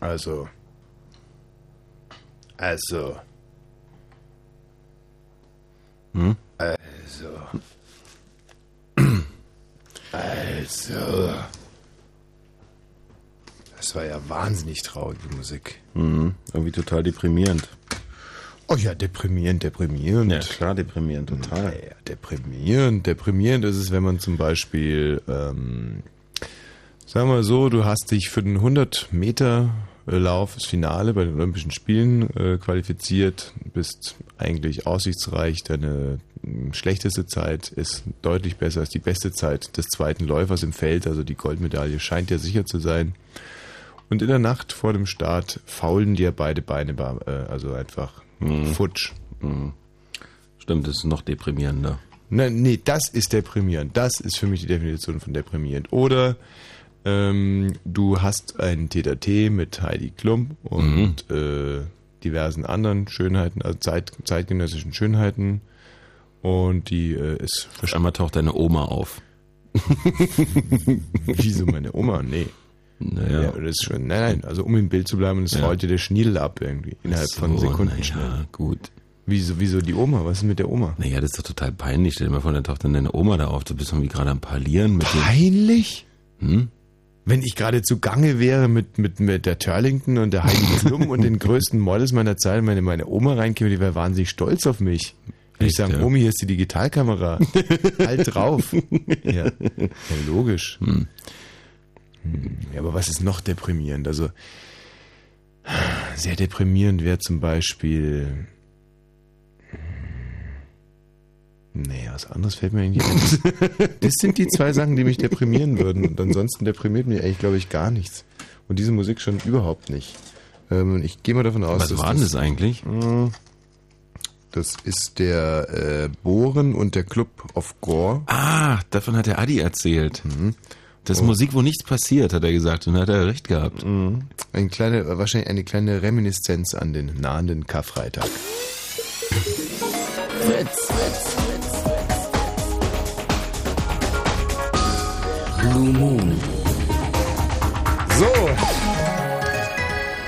Also. Also. Hm? Also. Also. Das war ja wahnsinnig traurige Musik. Mhm. Irgendwie total deprimierend. Oh ja, deprimierend, deprimierend. Ja, klar, deprimierend, total. Ja, deprimierend. Deprimierend ist es, wenn man zum Beispiel, ähm, sagen wir so, du hast dich für den 100 Meter Lauf, das Finale bei den Olympischen Spielen äh, qualifiziert, bist eigentlich aussichtsreich, deine schlechteste Zeit ist deutlich besser als die beste Zeit des zweiten Läufers im Feld, also die Goldmedaille scheint ja sicher zu sein. Und in der Nacht vor dem Start faulen dir beide Beine, äh, also einfach mhm. futsch. Mhm. Stimmt, das ist noch deprimierender. Ne, nee, das ist deprimierend. Das ist für mich die Definition von deprimierend. Oder ähm, du hast ein TTT mit Heidi Klum und mhm. äh, diversen anderen Schönheiten, also Zeit, zeitgenössischen Schönheiten. Und die äh, ist. Auf einmal taucht deine Oma auf. Wieso meine Oma? Nee. Naja. Ja, das ist schon, nein, nein, also um im Bild zu bleiben, das ja. rollte der Schniedel ab irgendwie, innerhalb so, von Sekunden ja, schnell. gut. Wieso, wieso die Oma? Was ist mit der Oma? Naja, das ist doch total peinlich. Stell dir mal vor, dann taucht dann deine Oma da auf. Du bist irgendwie gerade am Parlieren mit Peinlich? Hm? Wenn ich gerade zugange wäre mit, mit, mit der Turlington und der Heidi Klum und den größten Models meiner Zeit, meine, meine Oma reinkäme, die wäre wahnsinnig stolz auf mich. Würde ich sagen, ja. Omi, hier ist die Digitalkamera. halt drauf. Ja, ja logisch. Hm. Ja, aber was ist noch deprimierend? Also, sehr deprimierend wäre zum Beispiel. Nee, was anderes fällt mir eigentlich ein. Das sind die zwei Sachen, die mich deprimieren würden. Und ansonsten deprimiert mich eigentlich, glaube ich, gar nichts. Und diese Musik schon überhaupt nicht. Ähm, ich gehe mal davon aus, was dass. Was war denn das, das eigentlich? Hm, das ist der äh, Bohren und der Club of Gore. Ah, davon hat der Adi erzählt. Mhm. Das ist oh. Musik, wo nichts passiert, hat er gesagt, und hat er recht gehabt. Mhm. Eine kleine, wahrscheinlich eine kleine Reminiszenz an den nahenden Karfreitag. Fritz, Fritz, Fritz. Blue Moon. So,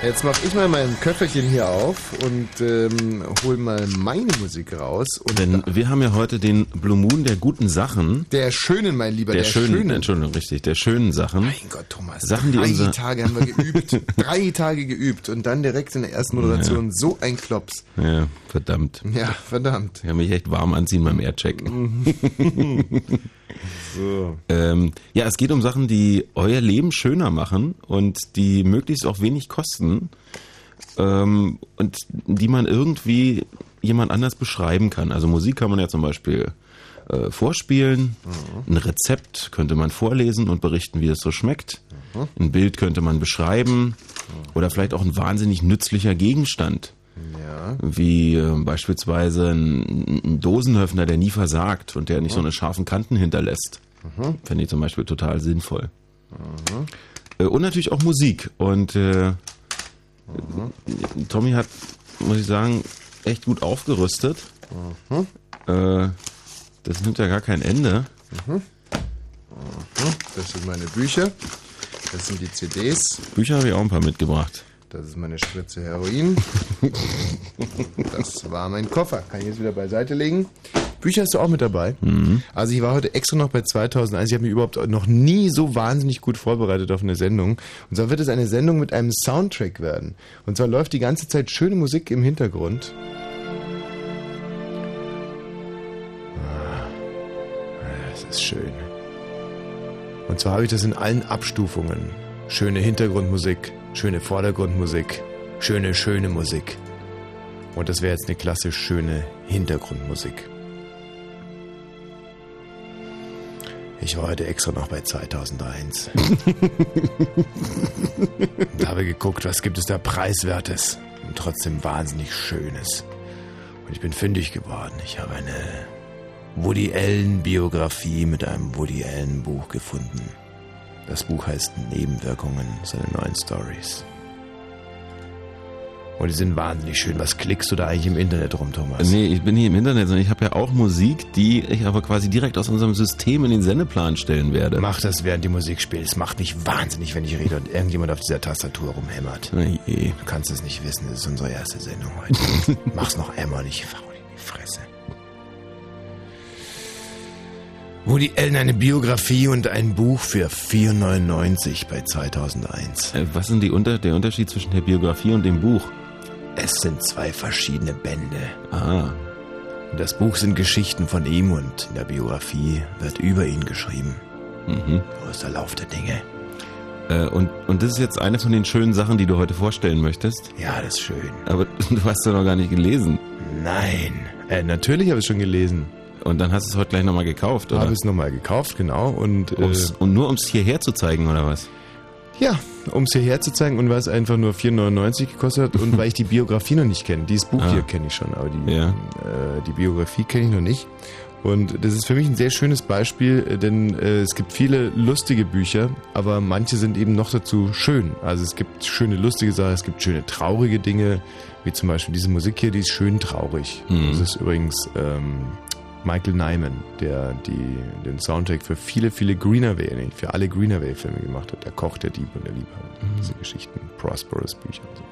Jetzt mache ich mal mein Köfferchen hier auf und ähm, hol mal meine Musik raus. Und Denn wir haben ja heute den Blue Moon der guten Sachen. Der schönen, mein Lieber, der, der schönen, schönen. Entschuldigung, richtig, der schönen Sachen. Mein Gott, Thomas. Sachen, die drei unser Tage haben wir geübt. drei Tage geübt und dann direkt in der ersten Moderation ja. so ein Klops. Ja, verdammt. Ja, verdammt. Ich kann mich echt warm anziehen beim Aircheck. So. Ähm, ja, es geht um Sachen, die euer Leben schöner machen und die möglichst auch wenig kosten ähm, und die man irgendwie jemand anders beschreiben kann. Also Musik kann man ja zum Beispiel äh, vorspielen, mhm. ein Rezept könnte man vorlesen und berichten, wie es so schmeckt. Mhm. Ein Bild könnte man beschreiben mhm. oder vielleicht auch ein wahnsinnig nützlicher Gegenstand. Ja. Wie äh, beispielsweise ein, ein, Dosenöffner, der nie versagt und der nicht mhm. so eine scharfen Kanten hinterlässt. Mhm. Fände ich zum Beispiel total sinnvoll. Mhm. Äh, und natürlich auch Musik. Und äh, mhm. Tommy hat, muss ich sagen, echt gut aufgerüstet. Mhm. Äh, das nimmt ja gar kein Ende. Mhm. Das sind meine Bücher. Das sind die CDs. Bücher habe ich auch ein paar mitgebracht. Das ist meine Spritze Heroin. Das war mein Koffer. Kann ich jetzt wieder beiseite legen. Bücher hast du auch mit dabei. Mhm. Also ich war heute extra noch bei 2001. Ich habe mich überhaupt noch nie so wahnsinnig gut vorbereitet auf eine Sendung. Und zwar wird es eine Sendung mit einem Soundtrack werden. Und zwar läuft die ganze Zeit schöne Musik im Hintergrund. Ah, es ist schön. Und zwar habe ich das in allen Abstufungen. Schöne Hintergrundmusik, schöne Vordergrundmusik, schöne, schöne Musik. Und das wäre jetzt eine klassisch schöne Hintergrundmusik. Ich war heute extra noch bei 2001. und habe geguckt, was gibt es da Preiswertes und trotzdem wahnsinnig Schönes. Und ich bin fündig geworden. Ich habe eine Woody Allen Biografie mit einem Woody Allen Buch gefunden. Das Buch heißt Nebenwirkungen, seine neuen Stories. Und die sind wahnsinnig schön. Was klickst du da eigentlich im Internet rum, Thomas? Nee, ich bin nicht im Internet, sondern ich habe ja auch Musik, die ich aber quasi direkt aus unserem System in den Sendeplan stellen werde. Mach das, während die Musik spielt. Es macht mich wahnsinnig, wenn ich rede und irgendjemand auf dieser Tastatur rumhämmert. Je. Du kannst es nicht wissen, das ist unsere erste Sendung heute. Mach's noch einmal nicht faul in die Fresse. Woody Allen eine Biografie und ein Buch für 4,99 bei 2001. Äh, Was ist Unter der Unterschied zwischen der Biografie und dem Buch? Es sind zwei verschiedene Bände. Ah, das Buch sind Geschichten von ihm und in der Biografie wird über ihn geschrieben. mhm. So ist der Lauf der Dinge. Äh, und, und das ist jetzt eine von den schönen Sachen, die du heute vorstellen möchtest. Ja, das ist schön. Aber du hast ja noch gar nicht gelesen. Nein. Äh, natürlich habe ich es schon gelesen. Und dann hast du es heute gleich nochmal gekauft, oder? Habe es nochmal gekauft, genau. Und äh, und nur um es hierher zu zeigen, oder was? ja, um es hierher zu zeigen und weil es einfach nur 4,99 gekostet hat und weil ich die Biografie noch nicht kenne. Dieses Buch Ah. hier kenne ich schon, aber die, Ja. äh, die Biografie kenne ich noch nicht. Und das ist für mich ein sehr schönes Beispiel, äh, denn äh, es gibt viele lustige Bücher, aber manche sind eben noch dazu schön. Also es gibt schöne lustige Sachen, es gibt schöne traurige Dinge, wie zum Beispiel diese Musik hier, die ist schön traurig. Mhm. Das ist übrigens ähm, Michael Nyman, der die, den Soundtrack für viele, viele Greenaway, nee, für alle Greenaway-Filme gemacht hat. Der Koch, der Dieb und der Liebhaber. Diese Geschichten, Prosperous Bücher und so.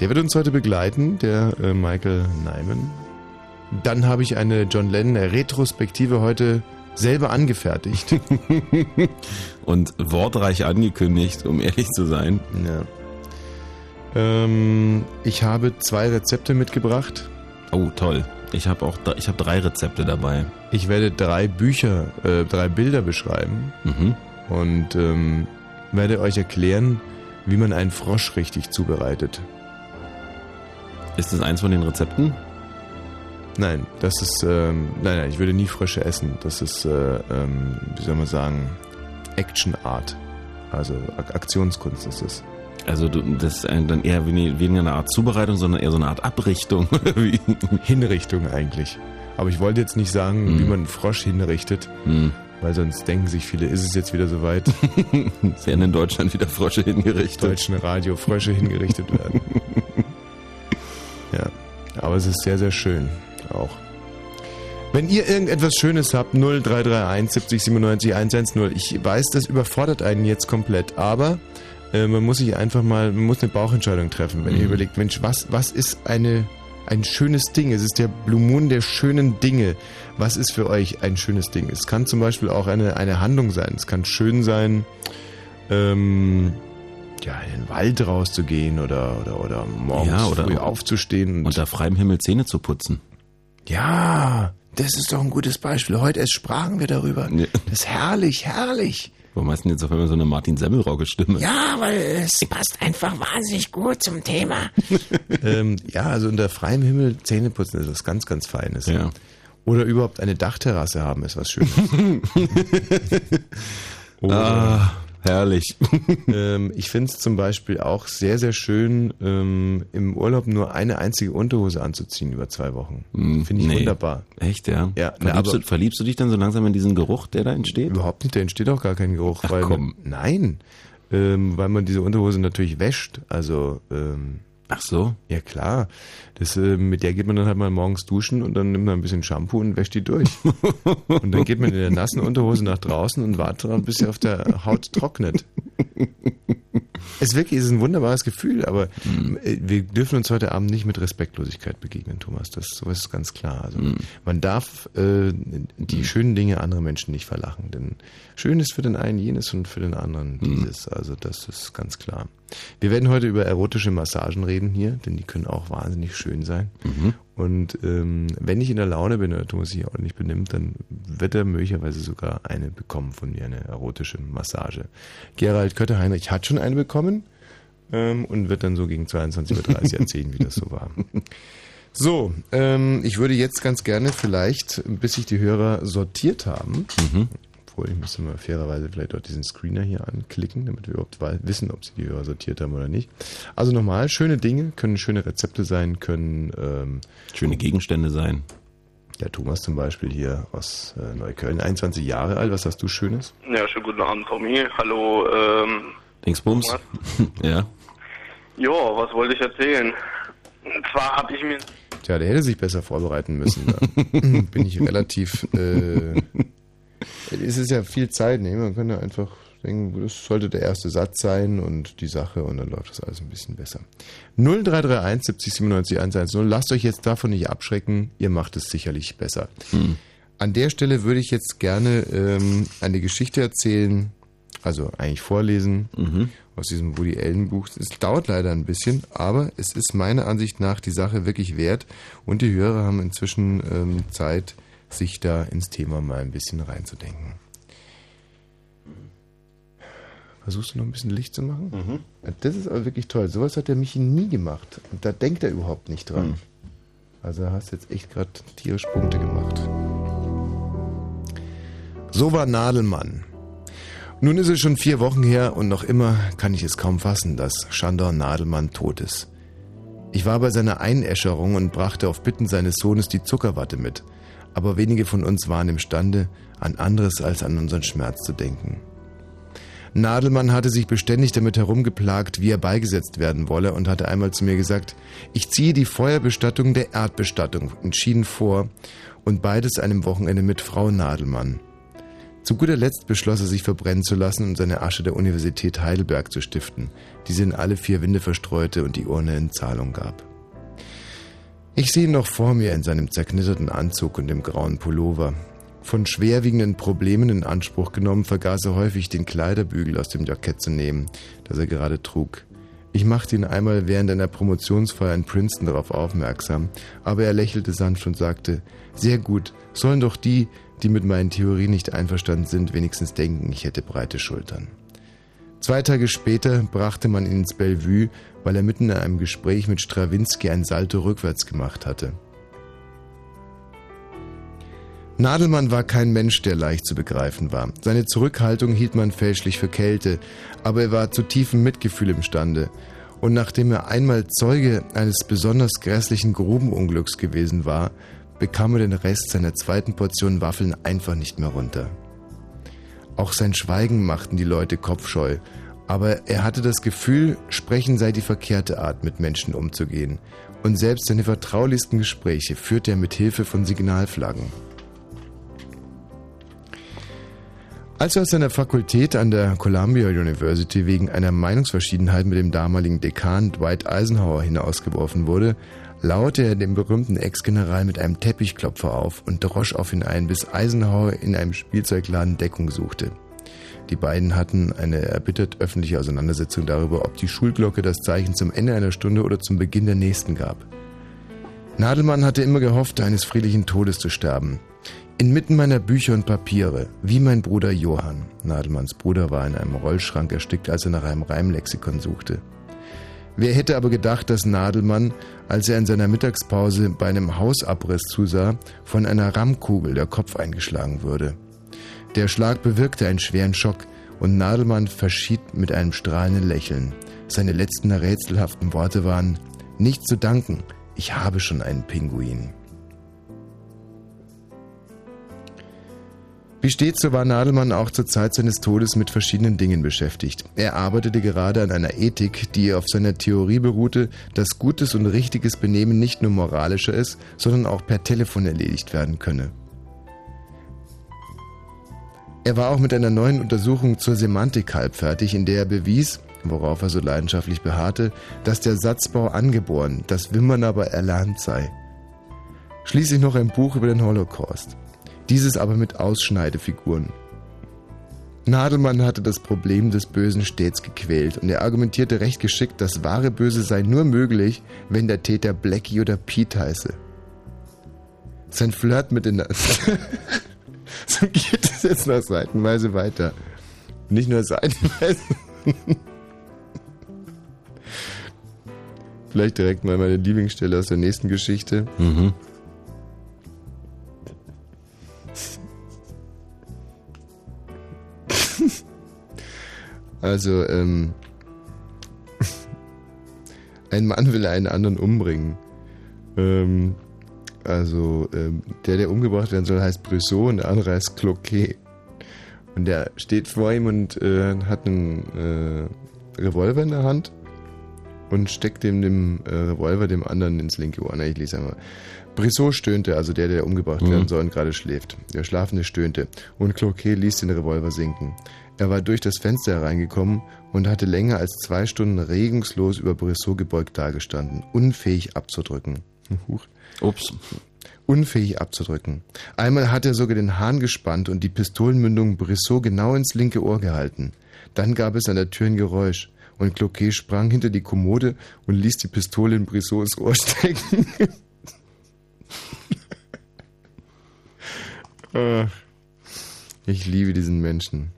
Der wird uns heute begleiten, der äh, Michael Nyman. Dann habe ich eine John Lennon Retrospektive heute selber angefertigt. Und wortreich angekündigt, um ehrlich zu sein. ja. ähm, ich habe zwei Rezepte mitgebracht. Oh, toll. Ich habe auch ich habe drei Rezepte dabei. Ich werde drei Bücher, äh, drei Bilder beschreiben Mhm. und ähm, werde euch erklären, wie man einen Frosch richtig zubereitet. Ist das eins von den Rezepten? Nein, das ist, ähm, nein, nein, ich würde nie Frösche essen. Das ist, äh, ähm, wie soll man sagen, Action Art. Also Ak Aktionskunst ist es. Also das ist dann eher wenig- weniger eine Art Zubereitung, sondern eher so eine Art Abrichtung. Hinrichtung eigentlich. Aber ich wollte jetzt nicht sagen, Mhm. wie man einen Frosch hinrichtet, Hm. weil sonst denken sich viele, ist es jetzt wieder soweit, Es werden in Deutschland wieder Frösche hingerichtet. deutschen Radio Frösche hingerichtet werden. Ja, aber es ist sehr, sehr schön auch. Wenn ihr irgendetwas Schönes habt, 0331 70 97 110. Ich weiß, das überfordert einen jetzt komplett, aber äh, man muss sich einfach mal, man muss eine Bauchentscheidung treffen, wenn ihr Mhm. überlegt, Mensch, was, was ist eine, ein schönes Ding? Es ist der Blue Moon der schönen Dinge. Was ist für euch ein schönes Ding? Es kann zum Beispiel auch eine, eine Handlung sein. Es kann schön sein, ähm, ja, in den Wald rauszugehen oder, oder, oder morgens Ja, oder- früh aufzustehen. Und, Unter freiem Himmel Zähne zu putzen. ja, das ist doch ein gutes Beispiel. Heute erst sprachen wir darüber. Ja. Das ist herrlich, herrlich. Warum hast du denn jetzt auf einmal so eine Martin Semmelrogge-Stimme? Ja, weil es passt einfach wahnsinnig gut zum Thema. ähm, ja, also unter freiem Himmel Zähne putzen ist was ganz, ganz Feines. Ja. Oder überhaupt eine Dachterrasse haben ist was Schönes. Oder, Ah, herrlich. ähm, ich finde es zum Beispiel auch sehr, sehr schön, ähm, im Urlaub nur eine einzige Unterhose anzuziehen über zwei Wochen. Hm, Finde ich nee. wunderbar. Echt, ja? Ja, na, verliebst, aber- du, verliebst du dich dann so langsam in diesen Geruch, der da entsteht? Überhaupt nicht, da entsteht auch gar kein Geruch. Ach, weil komm. Nein, ähm, weil man diese Unterhose natürlich wäscht. Also, ähm, Ach so. ja klar, das, äh, mit der geht man dann halt mal morgens duschen und dann nimmt man ein bisschen Shampoo und wäscht die durch. und dann geht man in der nassen Unterhose nach draußen und wartet dran, bis sie auf der Haut trocknet. Es ist wirklich es ist ein wunderbares Gefühl, aber äh, wir dürfen uns heute Abend nicht mit Respektlosigkeit begegnen, Thomas. Das sowas ist ganz klar. Also man darf äh, die schönen Dinge anderer Menschen nicht verlachen, denn schön ist für den einen jenes und für den anderen dieses. Also das ist ganz klar. Wir werden heute über erotische Massagen reden hier, denn die können auch wahnsinnig schön sein. Und ähm, wenn ich in der Laune bin oder Thomas sich ordentlich benimmt, dann wird er möglicherweise sogar eine bekommen von mir, eine erotische Massage. Gerald Kötter-Heinrich hat schon eine bekommen ähm, und wird dann so gegen 22.30 Uhr erzählen, wie das so war. So, ähm, ich würde jetzt ganz gerne vielleicht, bis sich die Hörer sortiert haben, obwohl ich müsste mal fairerweise vielleicht auch diesen Screener hier anklicken, damit wir überhaupt wissen, ob sie die Hörer sortiert haben oder nicht. Also nochmal, schöne Dinge können schöne Rezepte sein, können ähm, Schöne Gegenstände sein. der Thomas zum Beispiel hier aus äh, Neukölln, 21 Jahre alt, was hast du Schönes? Ja, schönen guten Abend, Tommy. Hallo, ähm, Dingsbums? ja. Ja, was wollte ich erzählen? Und zwar habe ich mir. Tja, der hätte sich besser vorbereiten müssen. Da bin ich relativ. Äh, es ist ja viel Zeit, ne? Man könnte einfach denken, das sollte der erste Satz sein und die Sache und dann läuft das alles ein bisschen besser. 0331 70 97 110. Lasst euch jetzt davon nicht abschrecken, ihr macht es sicherlich besser. Hm. An der Stelle würde ich jetzt gerne ähm, eine Geschichte erzählen, also eigentlich vorlesen Mhm. aus diesem Woody Allen Buch. Es dauert leider ein bisschen, aber es ist meiner Ansicht nach die Sache wirklich wert und die Hörer haben inzwischen ähm, Zeit, sich da ins Thema mal ein bisschen reinzudenken. Versuchst du noch ein bisschen Licht zu machen? Ja, Das ist aber wirklich toll. Sowas hat der Michi nie gemacht. Und da denkt er überhaupt nicht dran. Also da hast jetzt echt gerade tierisch Punkte gemacht. So war Nadelmann. Nun ist es schon vier Wochen her und noch immer kann ich es kaum fassen, dass Shandor Nadelmann tot ist. Ich war bei seiner Einäscherung und brachte auf Bitten seines Sohnes die Zuckerwatte mit, aber wenige von uns waren imstande, an anderes als an unseren Schmerz zu denken. Nadelmann hatte sich beständig damit herumgeplagt, wie er beigesetzt werden wolle und hatte einmal zu mir gesagt, ich ziehe die Feuerbestattung der Erdbestattung entschieden vor und beides einem Wochenende mit Frau Nadelmann. Zu guter Letzt beschloss er sich verbrennen zu lassen und seine Asche der Universität Heidelberg zu stiften, die sie in alle vier Winde verstreute und die Urne in Zahlung gab. Ich sehe ihn noch vor mir in seinem zerknitterten Anzug und dem grauen Pullover. Von schwerwiegenden Problemen in Anspruch genommen, vergaß er häufig den Kleiderbügel aus dem Jackett zu nehmen, das er gerade trug. Ich machte ihn einmal während einer Promotionsfeier in Princeton darauf aufmerksam, aber er lächelte sanft und sagte, sehr gut, sollen doch die, die mit meinen Theorien nicht einverstanden sind, wenigstens denken, ich hätte breite Schultern. Zwei Tage später brachte man ihn ins Bellevue, weil er mitten in einem Gespräch mit Strawinski ein Salto rückwärts gemacht hatte. Nadelmann war kein Mensch, der leicht zu begreifen war. Seine Zurückhaltung hielt man fälschlich für Kälte, aber er war zu tiefem Mitgefühl imstande. Und nachdem er einmal Zeuge eines besonders grässlichen Grubenunglücks gewesen war, bekam er den Rest seiner zweiten Portion Waffeln einfach nicht mehr runter. Auch sein Schweigen machten die Leute kopfscheu, aber er hatte das Gefühl, sprechen sei die verkehrte Art, mit Menschen umzugehen. Und selbst seine vertraulichsten Gespräche führte er mit Hilfe von Signalflaggen. Als er aus seiner Fakultät an der Columbia University wegen einer Meinungsverschiedenheit mit dem damaligen Dekan Dwight Eisenhower hinausgeworfen wurde, lauerte er dem berühmten Ex-General mit einem Teppichklopfer auf und drosch auf ihn ein, bis Eisenhower in einem Spielzeugladen Deckung suchte. Die beiden hatten eine erbittert öffentliche Auseinandersetzung darüber, ob die Schulglocke das Zeichen zum Ende einer Stunde oder zum Beginn der nächsten gab. Nadelmann hatte immer gehofft, eines friedlichen Todes zu sterben. Inmitten meiner Bücher und Papiere, wie mein Bruder Johann. Nadelmanns Bruder war in einem Rollschrank erstickt, als er nach einem Reimlexikon suchte. Wer hätte aber gedacht, dass Nadelmann, als er in seiner Mittagspause bei einem Hausabriss zusah, von einer Rammkugel der Kopf eingeschlagen würde. Der Schlag bewirkte einen schweren Schock und Nadelmann verschied mit einem strahlenden Lächeln. Seine letzten rätselhaften Worte waren, nicht zu danken, ich habe schon einen Pinguin. Wie stets, so war Nadelmann auch zur Zeit seines Todes mit verschiedenen Dingen beschäftigt. Er arbeitete gerade an einer Ethik, die auf seiner Theorie beruhte, dass gutes und richtiges Benehmen nicht nur moralischer ist, sondern auch per Telefon erledigt werden könne. Er war auch mit einer neuen Untersuchung zur Semantik halb fertig, in der er bewies, worauf er so leidenschaftlich beharrte, dass der Satzbau angeboren, das Wimmern aber erlernt sei. Schließlich noch ein Buch über den Holocaust. Dieses aber mit Ausschneidefiguren. Nadelmann hatte das Problem des Bösen stets gequält und er argumentierte recht geschickt, das wahre Böse sei nur möglich, wenn der Täter Blackie oder Pete heiße. Sein Flirt mit den... so geht es jetzt noch seitenweise weiter. Nicht nur seitenweise. Vielleicht direkt mal meine Lieblingsstelle aus der nächsten Geschichte. Mhm. Also, ähm, ein Mann will einen anderen umbringen. Ähm, also, ähm, der, der umgebracht werden soll, heißt Brissot und der andere heißt Cloquet. Und der steht vor ihm und äh, hat einen äh, Revolver in der Hand und steckt dem, dem äh, Revolver dem anderen ins linke Ohr. Na, ich lese einmal. Brissot stöhnte, also der, der umgebracht Mhm. werden soll und gerade schläft. Der Schlafende stöhnte und Cloquet ließ den Revolver sinken. Er war durch das Fenster hereingekommen und hatte länger als zwei Stunden regungslos über Brissot gebeugt dagestanden, unfähig abzudrücken. Huch. Ups. Unfähig abzudrücken. Einmal hat er sogar den Hahn gespannt und die Pistolenmündung Brissot genau ins linke Ohr gehalten. Dann gab es an der Tür ein Geräusch und Cloquet sprang hinter die Kommode und ließ die Pistole in Brissots Ohr stecken. Ich liebe diesen Menschen.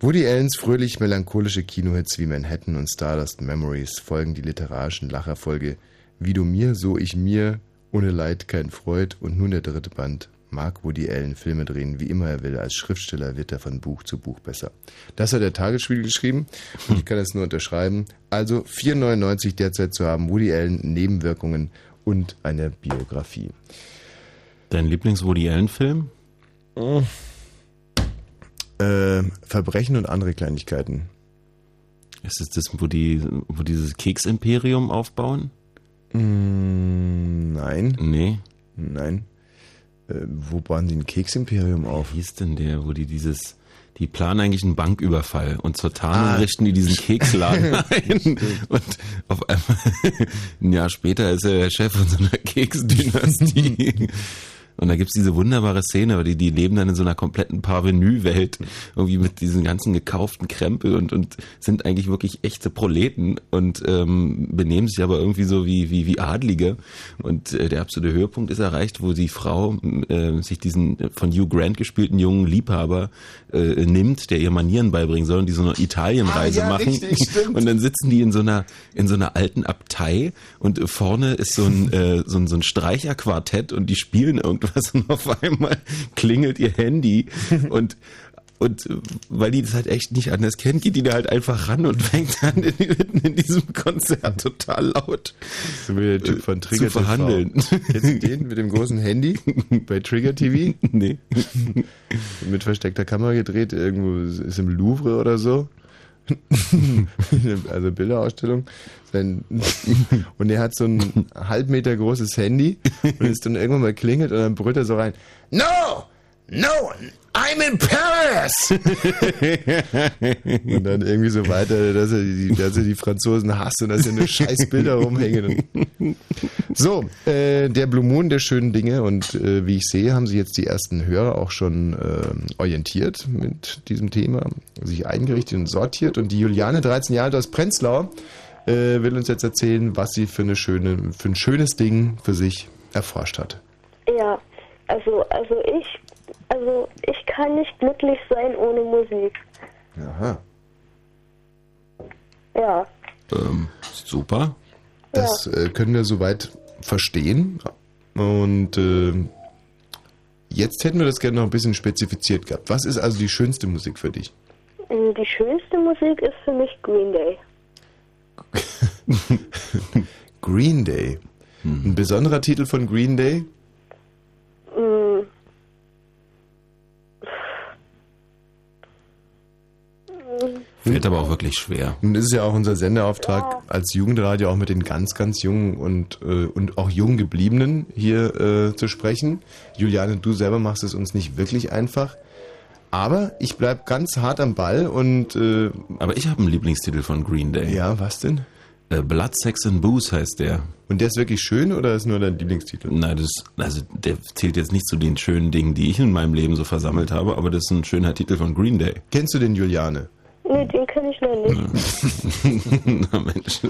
Woody Allens fröhlich melancholische Kinohits wie Manhattan und Stardust Memories folgen die literarischen Lacherfolge Wie du mir, so ich mir, ohne Leid kein Freud und nun der dritte Band. Mag Woody Allen Filme drehen, wie immer er will. Als Schriftsteller wird er von Buch zu Buch besser. Das hat der Tagesspiegel geschrieben und ich kann es nur unterschreiben. Also 4,99 derzeit zu haben, Woody Allen, Nebenwirkungen und eine Biografie. Dein Lieblings-Woody Allen-Film? Äh, Verbrechen und andere Kleinigkeiten. Ist es das, wo, die, wo dieses Keksimperium aufbauen? Mm, nein, Nee. nein. Äh, wo bauen die ein Keksimperium auf? Wie hieß denn der, wo die dieses, die planen eigentlich einen Banküberfall und zur Tarnung Ah. richten die diesen Keksladen ein und auf einmal ein Jahr später ist er der Chef von so einer Keksdynastie. Und da gibt's diese wunderbare Szene, die, die leben dann in so einer kompletten Parvenu-Welt, irgendwie mit diesen ganzen gekauften Krempel und, und sind eigentlich wirklich echte Proleten und ähm, benehmen sich aber irgendwie so wie, wie, wie Adlige. Und äh, der absolute Höhepunkt ist erreicht, wo die Frau äh, sich diesen von Hugh Grant gespielten jungen Liebhaber äh, nimmt, der ihr Manieren beibringen soll und die so eine Italienreise Ah, ja, machen. richtig. Und dann sitzen die in so einer in so einer alten Abtei und vorne ist so ein äh, so ein, so ein Streicherquartett und die spielen irgendwas und auf einmal klingelt ihr Handy und und äh, weil die das halt echt nicht anders kennt, geht die da halt einfach ran und fängt an in, in diesem Konzert total laut So wie der Typ von zu Trigger TV. verhandeln. Du den mit dem großen Handy bei Trigger TV? nee. Mit versteckter Kamera gedreht, irgendwo ist im Louvre oder so. also Bilderausstellung. Und er hat so ein halb Meter großes Handy und ist dann irgendwann mal klingelt und dann brüllt er so rein. No! No! I'm in Paris! und dann irgendwie so weiter, dass er die, dass er die Franzosen hasst und dass er nur scheiß Bilder rumhängen. So, äh, der Blue Moon der schönen Dinge und äh, wie ich sehe, haben sich jetzt die ersten Hörer auch schon äh, orientiert mit diesem Thema, sich eingerichtet und sortiert und die Juliane, 13 Jahre alt aus Prenzlau, äh, will uns jetzt erzählen, was sie für, eine schöne, für ein schönes Ding für sich erforscht hat. Ja, also, also ich, also ich kann nicht glücklich sein ohne Musik. Aha. Ja, Ähm, super. Das äh, können wir soweit verstehen. Und äh, jetzt hätten wir das gerne noch ein bisschen spezifiziert gehabt. Was ist also die schönste Musik für dich? Mm, die schönste Musik ist für mich Green Day. Green Day. Ein besonderer Titel von Green Day? Mm, Fällt aber auch wirklich schwer. Nun ist es ja auch unser Sendeauftrag als Jugendradio auch mit den ganz, ganz jungen und, äh, und auch jung gebliebenen hier äh, zu sprechen. Juliane, du selber machst es uns nicht wirklich einfach. Aber ich bleib ganz hart am Ball und äh, Aber ich habe einen Lieblingstitel von Green Day. ja, was denn? Äh, Blood, Sex and Booze heißt der. Und der ist wirklich schön oder ist nur dein Lieblingstitel? Nein, das, also der zählt jetzt nicht zu den schönen Dingen, die ich in meinem Leben so versammelt habe, aber das ist ein schöner Titel von Green Day. Kennst du den Juliane? Nee, den kenne ich noch nicht. Na Mensch.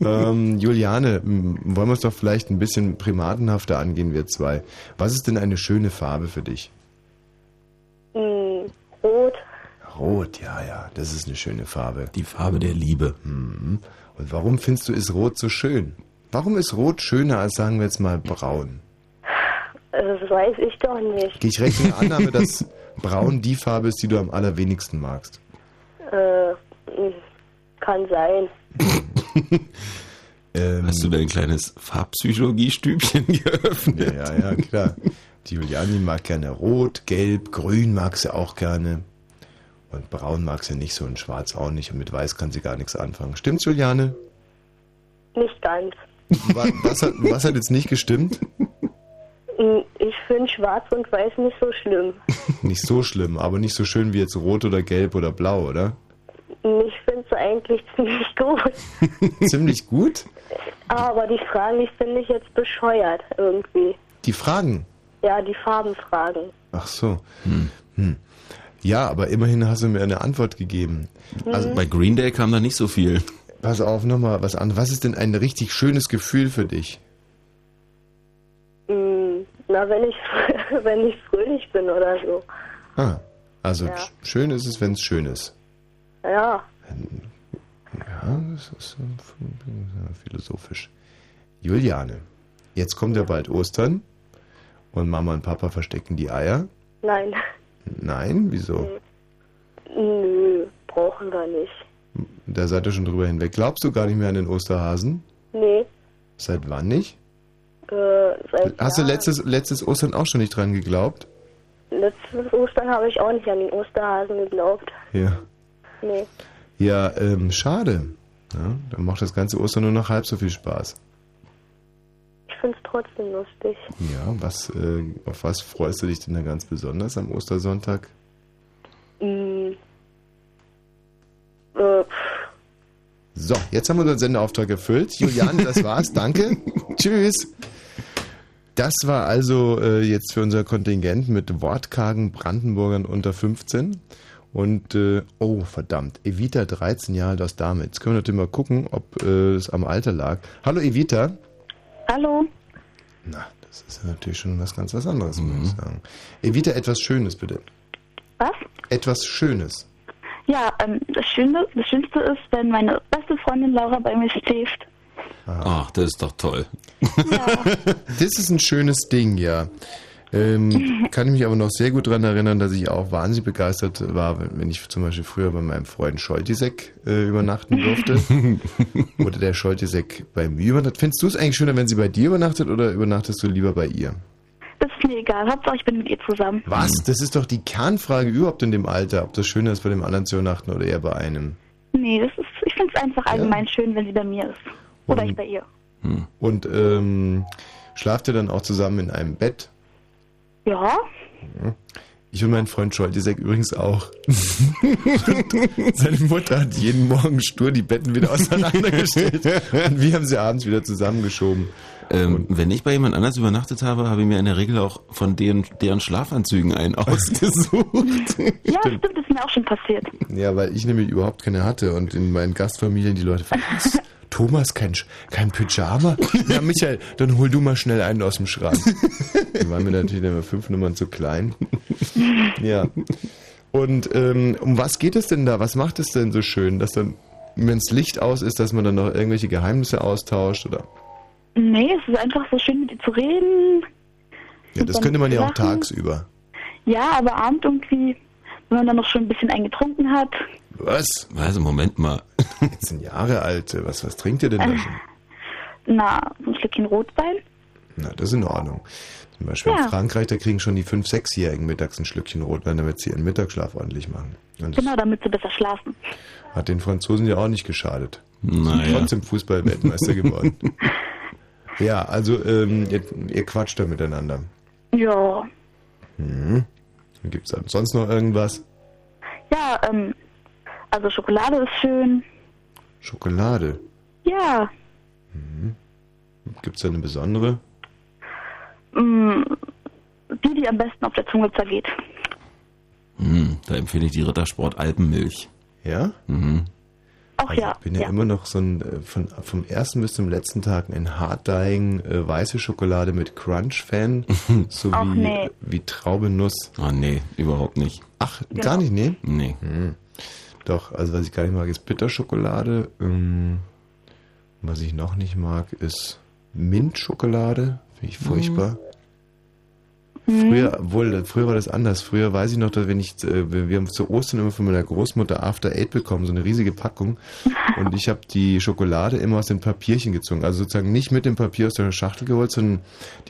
ähm, Juliane, wollen wir es doch vielleicht ein bisschen primatenhafter angehen, wir zwei. Was ist denn eine schöne Farbe für dich? Mm, Rot. Rot, ja, ja, das ist eine schöne Farbe. Die Farbe der Liebe. Und warum findest du, ist Rot so schön? Warum ist Rot schöner als, sagen wir jetzt mal, Braun? Das weiß ich doch nicht. Gehe ich recht in der Annahme, dass Braun die Farbe ist, die du am allerwenigsten magst? Äh, kann sein. Ähm, Hast du dein kleines Farbpsychologiestübchen geöffnet? ja, ja, ja, klar. Die Juliane mag gerne Rot, Gelb, Grün mag sie auch gerne. Und braun mag sie nicht so und schwarz auch nicht und mit weiß kann sie gar nichts anfangen. Stimmt's, Juliane? Nicht ganz. Wa- Was hat, was hat jetzt nicht gestimmt? Hm, Ich finde schwarz und weiß nicht so schlimm. Nicht so schlimm, aber nicht so schön wie jetzt rot oder gelb oder blau, oder? Ich finde es eigentlich ziemlich gut. Ziemlich gut. Aber die Fragen, die finde ich jetzt bescheuert irgendwie. Die Fragen. Ja, die Farbenfragen. Ach so. Hm. Ja, aber immerhin hast du mir eine Antwort gegeben. Also bei Green Day kam da nicht so viel. Pass auf, nochmal was an. Was ist denn ein richtig schönes Gefühl für dich? Hm, Na, wenn ich, wenn ich fröhlich bin oder so. Ah, also Ja. sch- schön ist es, wenn es schön ist. Ja, Ja, das ist philosophisch. Juliane, jetzt kommt ja bald Ostern und Mama und Papa verstecken die Eier. nein. Nein, wieso? Nö, brauchen wir nicht. Da seid ihr schon drüber hinweg. Glaubst du gar nicht mehr an den Osterhasen? Nee, Seit wann nicht? Äh, seit Hast du Jahren. letztes, letztes Ostern auch schon nicht dran geglaubt? Letztes Ostern habe ich auch nicht an den Osterhasen geglaubt. Ja. Nee. Ja, ähm, schade. Ja, dann macht das ganze Ostern nur noch halb so viel Spaß. Ich finde es trotzdem lustig. Ja, was, äh, auf was freust du dich denn da ganz besonders am Ostersonntag? Hm. Äh, So, jetzt haben wir unseren Sendeauftrag erfüllt. Juliane, das war's. Danke. Tschüss. Das war also äh, jetzt für unser Kontingent mit wortkargen Brandenburgern unter 15. Und, äh, oh, verdammt, Evita, 13 Jahre alt aus Dahme. Jetzt können wir natürlich mal gucken, ob äh, es am Alter lag. Hallo, Evita. Hallo. Na, das ist ja natürlich schon was ganz was anderes, muss ich sagen. Evita, etwas Schönes, bitte. Was? Etwas Schönes. Ja, ähm, das, Schöne, das Schönste ist, wenn meine beste Freundin Laura bei mir schläft. Ach, das ist doch toll. Das ist ein schönes Ding, ja. Ähm, kann ich mich aber noch sehr gut daran erinnern, dass ich auch wahnsinnig begeistert war, wenn ich zum Beispiel früher bei meinem Freund Scholtisek äh, übernachten durfte. Oder der Scholtisek bei mir übernachtet. Findest du es eigentlich schöner, wenn sie bei dir übernachtet oder übernachtest du lieber bei ihr? Das ist mir egal. Hauptsache, ich bin mit ihr zusammen. Was? Das ist doch die Kernfrage überhaupt in dem Alter, ob das schöner ist, bei dem anderen zu übernachten oder eher bei einem. Nee, das ist, ich finde es einfach allgemein schön, wenn sie bei mir ist. Oder Und- ich bei ihr. Und ähm, schlaft ihr dann auch zusammen in einem Bett? Ja, Ich und mein Freund Scholtisek übrigens auch. Seine Mutter hat jeden Morgen stur die Betten wieder auseinandergestellt. Und wir haben sie abends wieder zusammengeschoben. Ähm, wenn ich bei jemand anders übernachtet habe, habe ich mir in der Regel auch von deren, deren Schlafanzügen einen ausgesucht. ja, stimmt, das ist mir auch schon passiert. Ja, weil ich nämlich überhaupt keine hatte. Und in meinen Gastfamilien die Leute, was? Thomas, kein, kein Pyjama? Ja, Michael, dann hol du mal schnell einen aus dem Schrank. Die waren mir natürlich immer fünf Nummern zu klein. Ja. Und ähm, um was geht es denn da? Was macht es denn so schön, dass dann, wenn das Licht aus ist, dass man dann noch irgendwelche Geheimnisse austauscht? Oder? Nee, es ist einfach so schön, mit ihr zu reden. Ja, das könnte man ja auch tagsüber. Ja, aber abend irgendwie, wenn man dann noch schon ein bisschen eingetrunken hat. Was? Also, Moment mal. 14 Jahre alt. Was, was trinkt ihr denn da schon? Na, so ein Stückchen Rotwein. Na, das ist in Ordnung. Zum Beispiel in Ja. Frankreich, da kriegen schon die 5-, 6-Jährigen mittags ein Schlückchen Rotwein, damit sie ihren Mittagsschlaf ordentlich machen. Und Genau, damit sie besser schlafen. hat den Franzosen ja auch nicht geschadet. Sind Naja. trotzdem Fußball-Weltmeister geworden. ja, also ähm, ihr, ihr quatscht da miteinander. Ja. Mhm. Gibt es sonst noch irgendwas? Ja, ähm, also Schokolade ist schön. Schokolade. Ja, Gibt es da eine besondere? mh, die, die am besten auf der Zunge zergeht. Hm, da empfehle ich die Rittersport Alpenmilch. Ja? Mhm. Auch Also ja. ich bin ja, ja. immer noch so ein, äh, von, vom ersten bis zum letzten Tag ein hard-dying äh, weiße Schokolade mit Crunch-Fan, so Ach, wie, nee. wie Traubenuss. Ah, nee, überhaupt nicht. Ach, Genau. gar nicht, nee? Nee. Hm. Doch, also was ich gar nicht mag, ist Bitterschokolade. Ähm, was ich noch nicht mag, ist Mintschokolade. Finde ich furchtbar. Früher, wohl, früher war das anders. Früher weiß ich noch, dass wenn ich, äh, wir wir haben zu Ostern immer von meiner Großmutter After Eight bekommen, so eine riesige Packung. Und ich habe die Schokolade immer aus den Papierchen gezogen. Also sozusagen nicht mit dem Papier aus der Schachtel geholt, sondern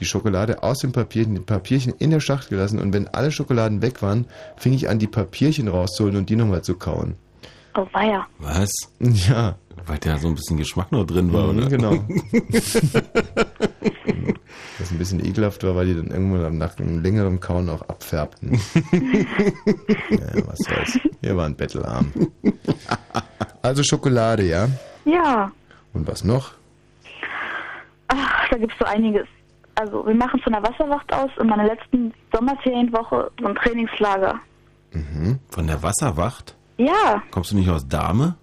die Schokolade aus dem Papierchen, die Papierchen in der Schachtel gelassen. Und wenn alle Schokoladen weg waren, fing ich an, die Papierchen rauszuholen und die nochmal zu kauen. Oh, weia. Was? Ja. Weil da so ein bisschen Geschmack noch drin war, Mhm, oder? Genau. Was ein bisschen ekelhaft war, weil die dann irgendwann nach einem längeren Kauen auch abfärbten. ja, was soll's. Wir waren bettelarm. Also Schokolade, ja? Ja, Und was noch? ach, da gibt's so einiges. Also, wir machen von der Wasserwacht aus in meiner letzten Sommerferienwoche so ein Trainingslager. Von der Wasserwacht? Ja, Kommst du nicht aus Dahme?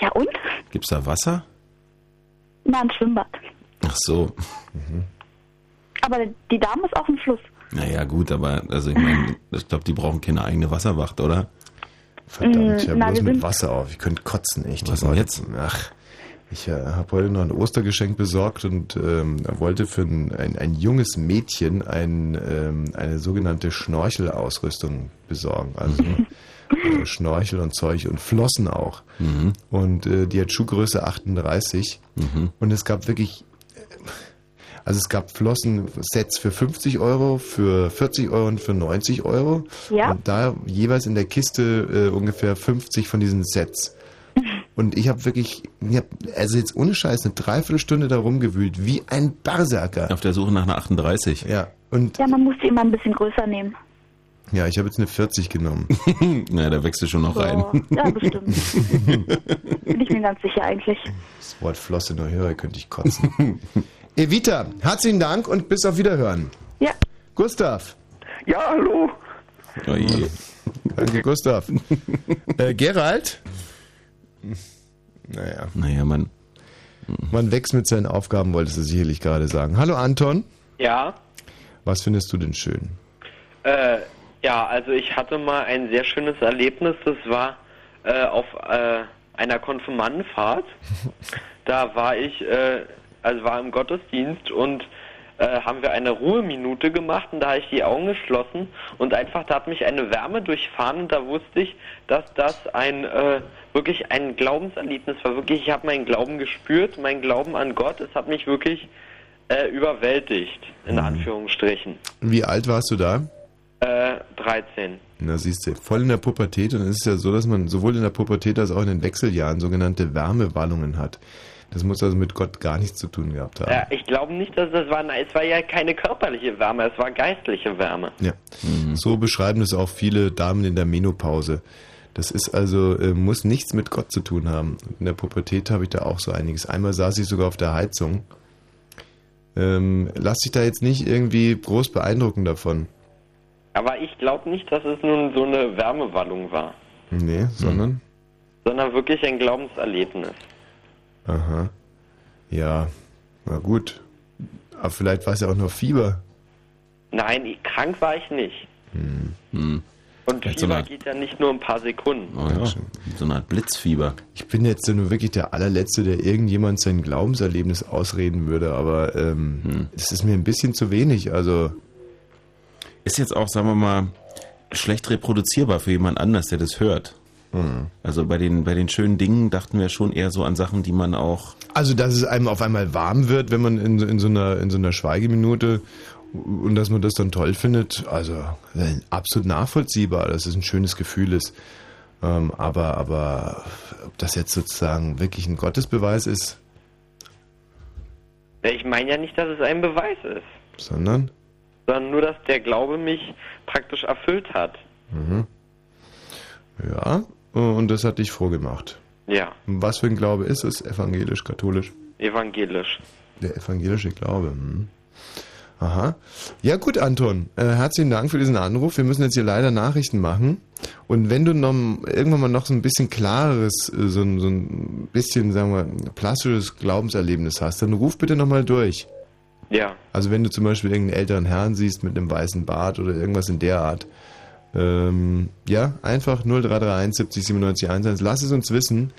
ja und? Gibt's da Wasser? Na, ein Schwimmbad. Ach so. Aber die Dame ist auf dem Fluss. Naja, gut, aber also ich meine, ich glaube, die brauchen keine eigene Wasserwacht, oder? Verdammt, ich Mm, habe na, bloß wir mit sind- Wasser auf. Ich könnte kotzen, echt. Was denn jetzt? Ach, ich äh, habe heute noch ein Ostergeschenk besorgt und ähm, wollte für ein, ein, ein junges Mädchen ein, ähm, eine sogenannte Schnorchelausrüstung besorgen. Also äh, Schnorchel und Zeug und Flossen auch. Und äh, die hat Schuhgröße 38. Und es gab wirklich also es gab Flossen-Sets für 50 Euro, für 40 Euro und für 90 Euro. Ja. Und da jeweils in der Kiste äh, ungefähr 50 von diesen Sets. Und ich habe wirklich, ich hab, also jetzt ohne Scheiß, eine Dreiviertelstunde da rumgewühlt, wie ein Berserker. Auf der Suche nach einer 38. Ja, und Ja, man muss die immer ein bisschen größer nehmen. Ja, ich habe jetzt eine 40 genommen. naja, da wächst du schon noch So, rein. ja, bestimmt. Bin ich mir ganz sicher eigentlich. Das Wort Flosse nur höre, könnte ich kotzen. Evita, herzlichen Dank und bis auf Wiederhören. Ja, Gustav. Ja, hallo. Oh je. Danke, Gustav. äh, Gerald? Naja, Naja, man. man wächst mit seinen Aufgaben, wolltest du sicherlich gerade sagen. Hallo Anton, Ja, was findest du denn schön? äh, ja, also ich hatte mal ein sehr schönes Erlebnis. Das war äh, auf äh, einer Konfirmandenfahrt. Da war ich, äh, also war im Gottesdienst und äh, haben wir eine Ruheminute gemacht und da habe ich die Augen geschlossen und einfach, da hat mich eine Wärme durchfahren und da wusste ich, dass das ein äh, wirklich ein Glaubenserlebnis war. Wirklich, ich habe meinen Glauben gespürt, meinen Glauben an Gott. Es hat mich wirklich äh, überwältigt, in Anführungsstrichen. Wie alt warst du da? Äh, 13. Na siehst du, voll in der Pubertät und es ist ja so, dass man sowohl in der Pubertät als auch in den Wechseljahren sogenannte Wärmewallungen hat. Das muss also mit Gott gar nichts zu tun gehabt haben. Ja, ich glaube nicht, dass das war, nein, es war ja keine körperliche Wärme, es war geistliche Wärme. Ja. So beschreiben es auch viele Damen in der Menopause. Das ist also, äh, muss nichts mit Gott zu tun haben. In der Pubertät habe ich da auch so einiges. Einmal saß ich sogar auf der Heizung. Ähm, lass dich da jetzt nicht irgendwie groß beeindrucken davon. Aber ich glaube nicht, dass es nun so eine Wärmewallung war, Nee, sondern? sondern wirklich ein Glaubenserlebnis. Aha. Ja, na gut. Aber vielleicht war es ja auch nur Fieber. Nein, ich, krank war ich nicht. Hm. Und Vielleicht so Fieber eine- geht ja nicht nur ein paar Sekunden. Oh, ja. So eine Art Blitzfieber. Ich bin jetzt nur wirklich der allerletzte, der irgendjemand sein Glaubenserlebnis ausreden würde, aber ähm, das ist mir ein bisschen zu wenig. Also Ist jetzt auch, sagen wir mal, schlecht reproduzierbar für jemand anders, der das hört. Also bei den, bei den schönen Dingen dachten wir schon eher so an Sachen, die man auch. Also, dass es einem auf einmal warm wird, wenn man in, so- in, so, einer, in so einer Schweigeminute und dass man das dann toll findet, also äh, absolut nachvollziehbar, dass es ein schönes Gefühl ist. Ähm, aber, aber ob das jetzt sozusagen wirklich ein Gottesbeweis ist, Ich meine ja nicht, dass es ein Beweis ist, sondern sondern nur, dass der Glaube mich praktisch erfüllt hat. ja, und das hat dich froh gemacht. Ja, Was für ein Glaube ist es? Evangelisch, katholisch? evangelisch. Der evangelische Glaube. Hm. Aha. Ja gut, Anton. Äh, herzlichen Dank für diesen Anruf. Wir müssen jetzt hier leider Nachrichten machen. Und wenn du noch irgendwann mal noch so ein bisschen klareres, äh, so, ein- so ein bisschen, sagen wir, plastisches Glaubenserlebnis hast, dann ruf bitte nochmal durch. Ja, Also wenn du zum Beispiel irgendeinen älteren Herrn siehst mit einem weißen Bart oder irgendwas in der Art. Ähm, ja, einfach 0331 70 97 11. Lass es uns wissen,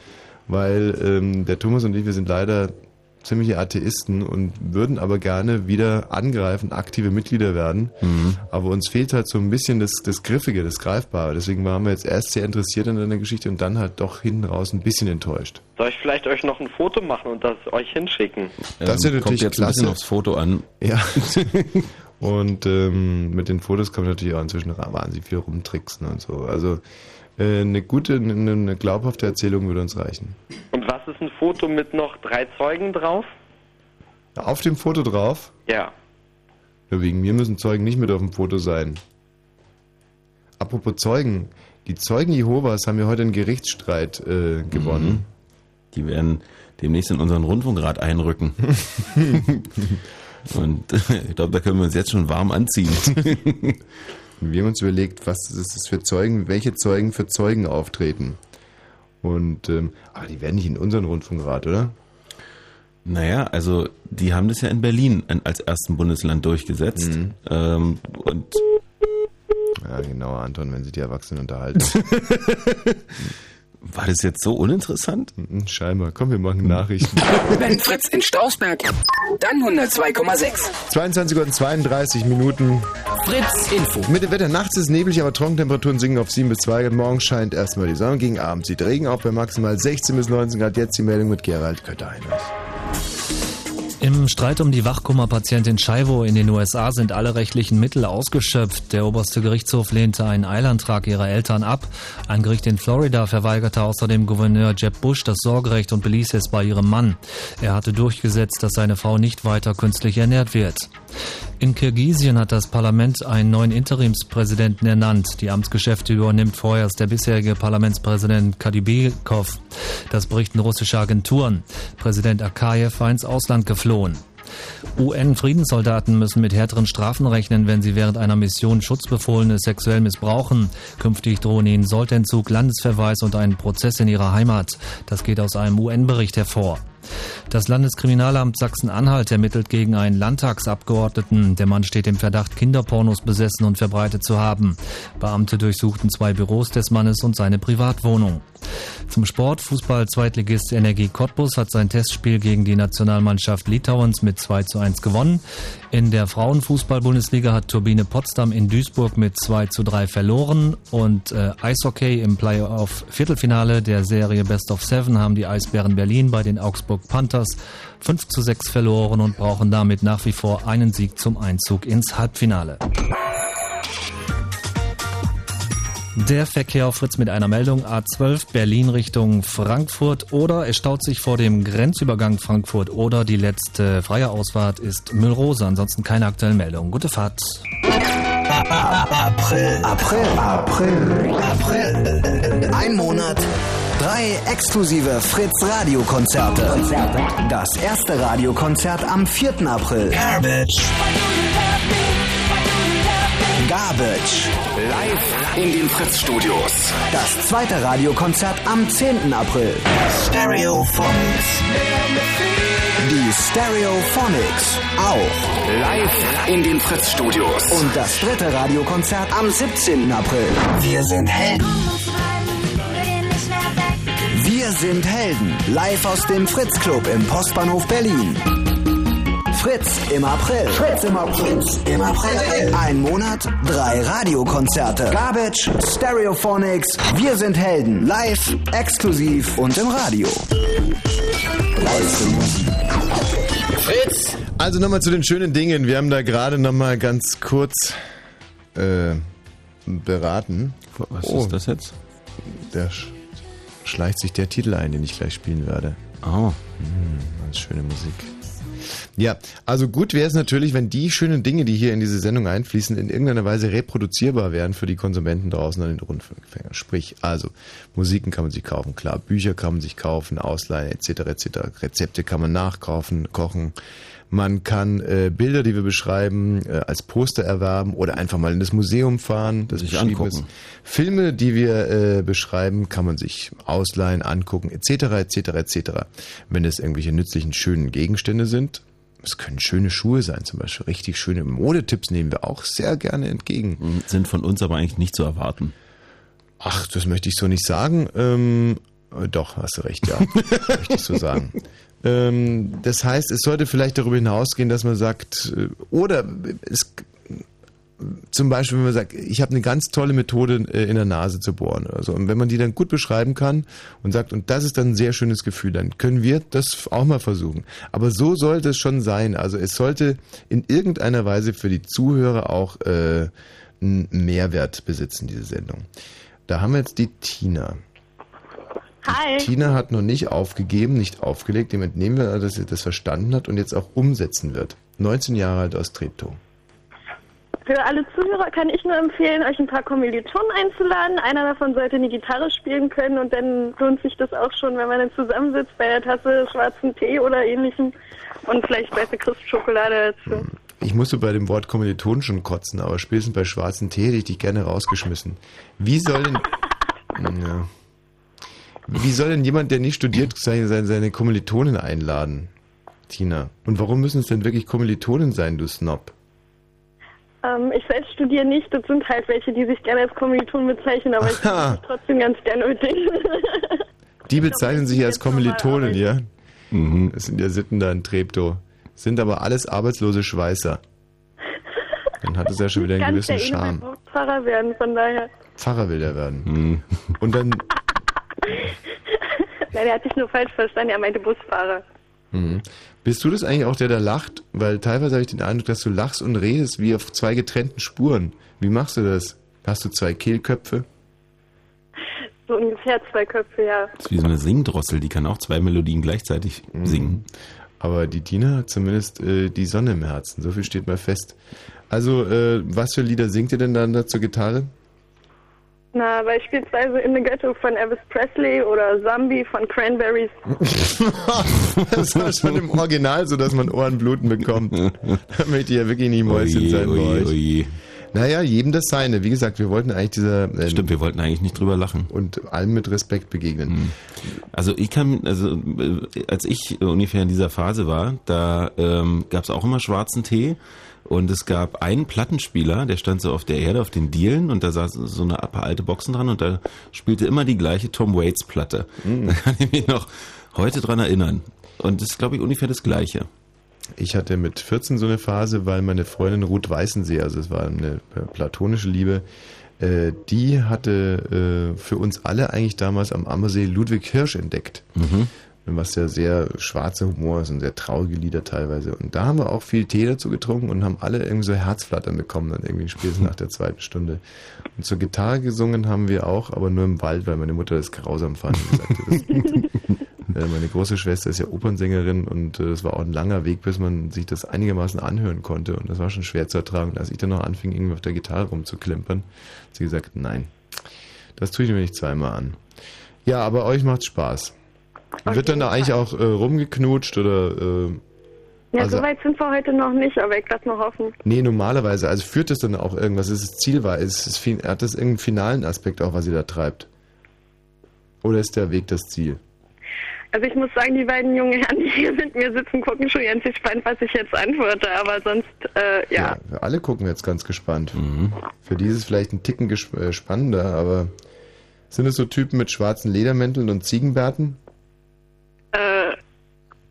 weil ähm, der Thomas und ich, wir sind leider ziemliche Atheisten und würden aber gerne wieder angreifen, aktive Mitglieder werden. Mhm. Aber uns fehlt halt so ein bisschen das, das Griffige, das Greifbare. Deswegen waren wir jetzt erst sehr interessiert an deiner Geschichte und dann halt doch hinten raus ein bisschen enttäuscht. Soll ich vielleicht euch noch ein Foto machen und das euch hinschicken? Das ist ja Ähm, kommt natürlich jetzt ein bisschen klasse. aufs Foto an. Ja. und ähm, mit den Fotos kann man natürlich auch inzwischen wahnsinnig viel rumtricksen und so. Also eine gute, eine, eine glaubhafte Erzählung würde uns reichen. Und was ist ein Foto mit noch drei Zeugen drauf? Auf dem Foto drauf, Ja. ja, wegen mir müssen Zeugen nicht mit auf dem Foto sein. Apropos Zeugen, die Zeugen Jehovas haben ja heute einen Gerichtsstreit äh, gewonnen. Die werden demnächst in unseren Rundfunkrat einrücken. Und ich glaube, da können wir uns jetzt schon warm anziehen. Und wir haben uns überlegt, was ist das für Zeugen, welche Zeugen für Zeugen auftreten. Und ähm, aber die werden nicht in unseren Rundfunkrat, oder? Naja, also die haben das ja in Berlin als ersten Bundesland durchgesetzt. Mhm. Ähm, und Ja, genau, Anton, wenn sich die Erwachsenen unterhalten. war das jetzt so uninteressant? Mhm, Scheinbar. Komm, wir machen Nachrichten. Wenn Fritz in Strausberg, dann 102,6. 22 Uhr und 32 Minuten. Fritz Info. Mit dem Wetter nachts ist neblig, aber Trockentemperaturen sinken auf 7 bis 2 Grad. Morgen scheint erstmal die Sonne, gegen Abend zieht Regen auf bei maximal 16 bis 19 Grad. Jetzt die Meldung mit Gerald Kötter-Heinrich. Im Streit um die Wachkoma-Patientin Scheibo in den USA sind alle rechtlichen Mittel ausgeschöpft. Der oberste Gerichtshof lehnte einen Eilantrag ihrer Eltern ab. Ein Gericht in Florida verweigerte außerdem Gouverneur Jeb Bush das Sorgerecht und beließ es bei ihrem Mann. Er hatte durchgesetzt, dass seine Frau nicht weiter künstlich ernährt wird. In Kirgisien hat das Parlament einen neuen Interimspräsidenten ernannt. Die Amtsgeschäfte übernimmt vorerst der bisherige Parlamentspräsident Kadybekov. Das berichten russische Agenturen. Präsident Akajew war ins Ausland geflohen. UN-Friedenssoldaten müssen mit härteren Strafen rechnen, wenn sie während einer Mission Schutzbefohlene sexuell missbrauchen. Künftig drohen ihnen Soldentzug, Landesverweis und ein Prozess in ihrer Heimat. Das geht aus einem UN-Bericht hervor. Das Landeskriminalamt Sachsen-Anhalt ermittelt gegen einen Landtagsabgeordneten. Der Mann steht im Verdacht, Kinderpornos besessen und verbreitet zu haben. Beamte durchsuchten zwei Büros des Mannes und seine Privatwohnung. Zum Sport. Fußball-Zweitligist Energie Cottbus hat sein Testspiel gegen die Nationalmannschaft Litauens mit 2 zu 1 gewonnen. In der Frauenfußball-Bundesliga hat Turbine Potsdam in Duisburg mit 2 zu 3 verloren. Und äh, Eishockey im Playoff-Viertelfinale der Serie Best of Seven haben die Eisbären Berlin bei den Augsburg Panthers 5 zu 6 verloren und brauchen damit nach wie vor einen Sieg zum Einzug ins Halbfinale. Der Verkehr auf Fritz mit einer Meldung A12 Berlin Richtung Frankfurt oder es staut sich vor dem Grenzübergang Frankfurt oder die letzte freie Ausfahrt ist Müllrose. Ansonsten keine aktuellen Meldungen. Gute Fahrt. April, April, April, April. Ein Monat, drei exklusive Fritz Radiokonzerte. Das erste Radiokonzert am 4. April. Garbage. Garbage. Live in den Fritz-Studios. Das zweite Radiokonzert am 10. April. Stereophonics. Die Stereophonics auch. Live in den Fritz-Studios. Und das dritte Radiokonzert am 17. April. Wir sind Helden. Wir sind Helden. Live aus dem Fritz Club im Postbahnhof Berlin. Fritz im April. Fritz im April. Im April. Ein Monat, drei Radiokonzerte. Garbage, Stereophonics. Wir sind Helden. Live, exklusiv und im Radio. Fritz. Also nochmal zu den schönen Dingen. Wir haben da gerade nochmal ganz kurz äh, beraten. Was Oh. ist das jetzt? Da sch schleicht sich der Titel ein, den ich gleich spielen werde. Oh. Ganz schöne Musik. Ja, also gut wäre es natürlich, wenn die schönen Dinge, die hier in diese Sendung einfließen, in irgendeiner Weise reproduzierbar wären für die Konsumenten draußen an den Rundfunkempfängern. Sprich, also Musiken kann man sich kaufen, klar, Bücher kann man sich kaufen, ausleihen etc. etc. Rezepte kann man nachkaufen, kochen. Man kann äh, Bilder, die wir beschreiben, äh, als Poster erwerben oder einfach mal in das Museum fahren, das Sich angucken. ist. Filme, die wir äh, beschreiben, kann man sich ausleihen, angucken, etc., etc., etc. Wenn es irgendwelche nützlichen, schönen Gegenstände sind, es können schöne Schuhe sein, zum Beispiel richtig schöne Modetipps nehmen wir auch sehr gerne entgegen. Sind von uns aber eigentlich nicht zu erwarten. Ach, das möchte ich so nicht sagen. Ähm, äh, doch, hast du recht, ja. möchte ich so sagen. Ähm, das heißt, es sollte vielleicht darüber hinausgehen, dass man sagt, äh, oder es zum Beispiel, wenn man sagt, ich habe eine ganz tolle Methode äh, in der Nase zu bohren oder so. Und wenn man die dann gut beschreiben kann und sagt, und das ist dann ein sehr schönes Gefühl, dann können wir das auch mal versuchen. Aber so sollte es schon sein. Also es sollte in irgendeiner Weise für die Zuhörer auch äh, einen Mehrwert besitzen, diese Sendung. Da haben wir jetzt die Tina. Hi. Tina hat noch nicht aufgegeben, nicht aufgelegt. Dem entnehmen wir, dass sie das verstanden hat und jetzt auch umsetzen wird. 19 Jahre alt aus Treptow. Für alle Zuhörer kann ich nur empfehlen, euch ein paar Kommilitonen einzuladen. Einer davon sollte eine Gitarre spielen können und dann lohnt sich das auch schon, wenn man dann zusammensitzt bei der Tasse schwarzen Tee oder ähnlichem und vielleicht weiße Crisp-Schokolade dazu. Ich musste bei dem Wort Kommilitonen schon kotzen, aber spätestens bei schwarzen Tee hätte ich dich gerne rausgeschmissen. Wie soll denn... ja. Wie soll denn jemand, der nicht studiert, seine, seine, Kommilitonen einladen? Tina. Und warum müssen es denn wirklich Kommilitonen sein, du Snob? Ähm, ich selbst studiere nicht, das sind halt welche, die sich gerne als Kommilitonen bezeichnen, aber ich Aha. finde mich trotzdem ganz gerne mit denen. Die bezeichnen sich als Kommilitonen, ja? Mhm. Das sind ja Sitten da in Treptow. Sind aber alles arbeitslose Schweißer. Dann hat es ja schon wieder einen gewissen der Charme. Pfarrer werden, von daher. Pfarrer will der werden. Und dann, Nein, er hat sich nur falsch verstanden, er meinte Busfahrer. mhm. bist du das eigentlich auch, der da lacht? Weil teilweise habe ich den Eindruck, dass du lachst und redest wie auf zwei getrennten Spuren. Wie machst du das? Hast du zwei Kehlköpfe? So ungefähr zwei Köpfe, ja. Das ist wie so eine Singdrossel, die kann auch zwei Melodien gleichzeitig singen. Aber die Tina hat zumindest äh, die Sonne im Herzen. So viel steht mal fest. Also, äh, was für Lieder singt ihr denn dann da zur Gitarre? Na, beispielsweise In the Ghetto von Elvis Presley oder Zombie von Cranberries. das war schon im Original so, dass man Ohrenbluten bekommt. Da möchte ich ja wirklich nicht Mäuschen Oje, sein bei oje, euch. oje. Naja, jedem das seine. Wie gesagt, wir wollten eigentlich dieser... Äh, Stimmt, wir wollten eigentlich nicht drüber lachen. Und allem mit Respekt begegnen. Also ich kann, also äh, als ich ungefähr in dieser Phase war, da ähm, gab es auch immer schwarzen Tee und es gab einen Plattenspieler, der stand so auf der Erde, auf den Dielen und da saß so eine paar alte Boxen dran und da spielte immer die gleiche Tom Waits Platte. Da kann ich mich noch heute dran erinnern. Und das ist, glaube ich, ungefähr das Gleiche. Ich hatte mit 14 so eine Phase, weil meine Freundin Ruth Weißensee, also es war eine äh, platonische Liebe, äh, die hatte äh, für uns alle eigentlich damals am Ammersee Ludwig Hirsch entdeckt. Was ja sehr schwarzer Humor ist und sehr traurige Lieder teilweise. Und da haben wir auch viel Tee dazu getrunken und haben alle irgendwie so Herzflattern bekommen, dann irgendwie spätestens nach der zweiten Stunde. Und zur Gitarre gesungen haben wir auch, aber nur im Wald, weil meine Mutter das grausam fand. und sagte, das, äh, meine große Schwester ist ja Opernsängerin und äh, es war auch ein langer Weg, bis man sich das einigermaßen anhören konnte. Und das war schon schwer zu ertragen. Und als ich dann noch anfing, irgendwie auf der Gitarre rumzuklimpern, hat sie gesagt, nein, das tue ich mir nicht zweimal an. Ja, aber euch macht's Spaß. Wird dann da eigentlich auch äh, rumgeknutscht oder... Äh, Ja, Also- so weit sind wir heute noch nicht, aber ich lasse noch hoffen. Nee, normalerweise. Also führt das dann auch irgendwas? Ist es Ziel war? Ist es, hat das irgendeinen finalen Aspekt auch, was ihr da treibt? Oder ist der Weg das Ziel? Also ich muss sagen, die beiden jungen Herren, die hier mit mir sitzen, gucken schon ganz gespannt, was ich jetzt antworte, aber sonst, äh, ja. Wir alle gucken jetzt ganz gespannt. Für die ist es vielleicht ein Ticken äh, spannender, aber sind es so Typen mit schwarzen Ledermänteln und Ziegenbärten? Äh,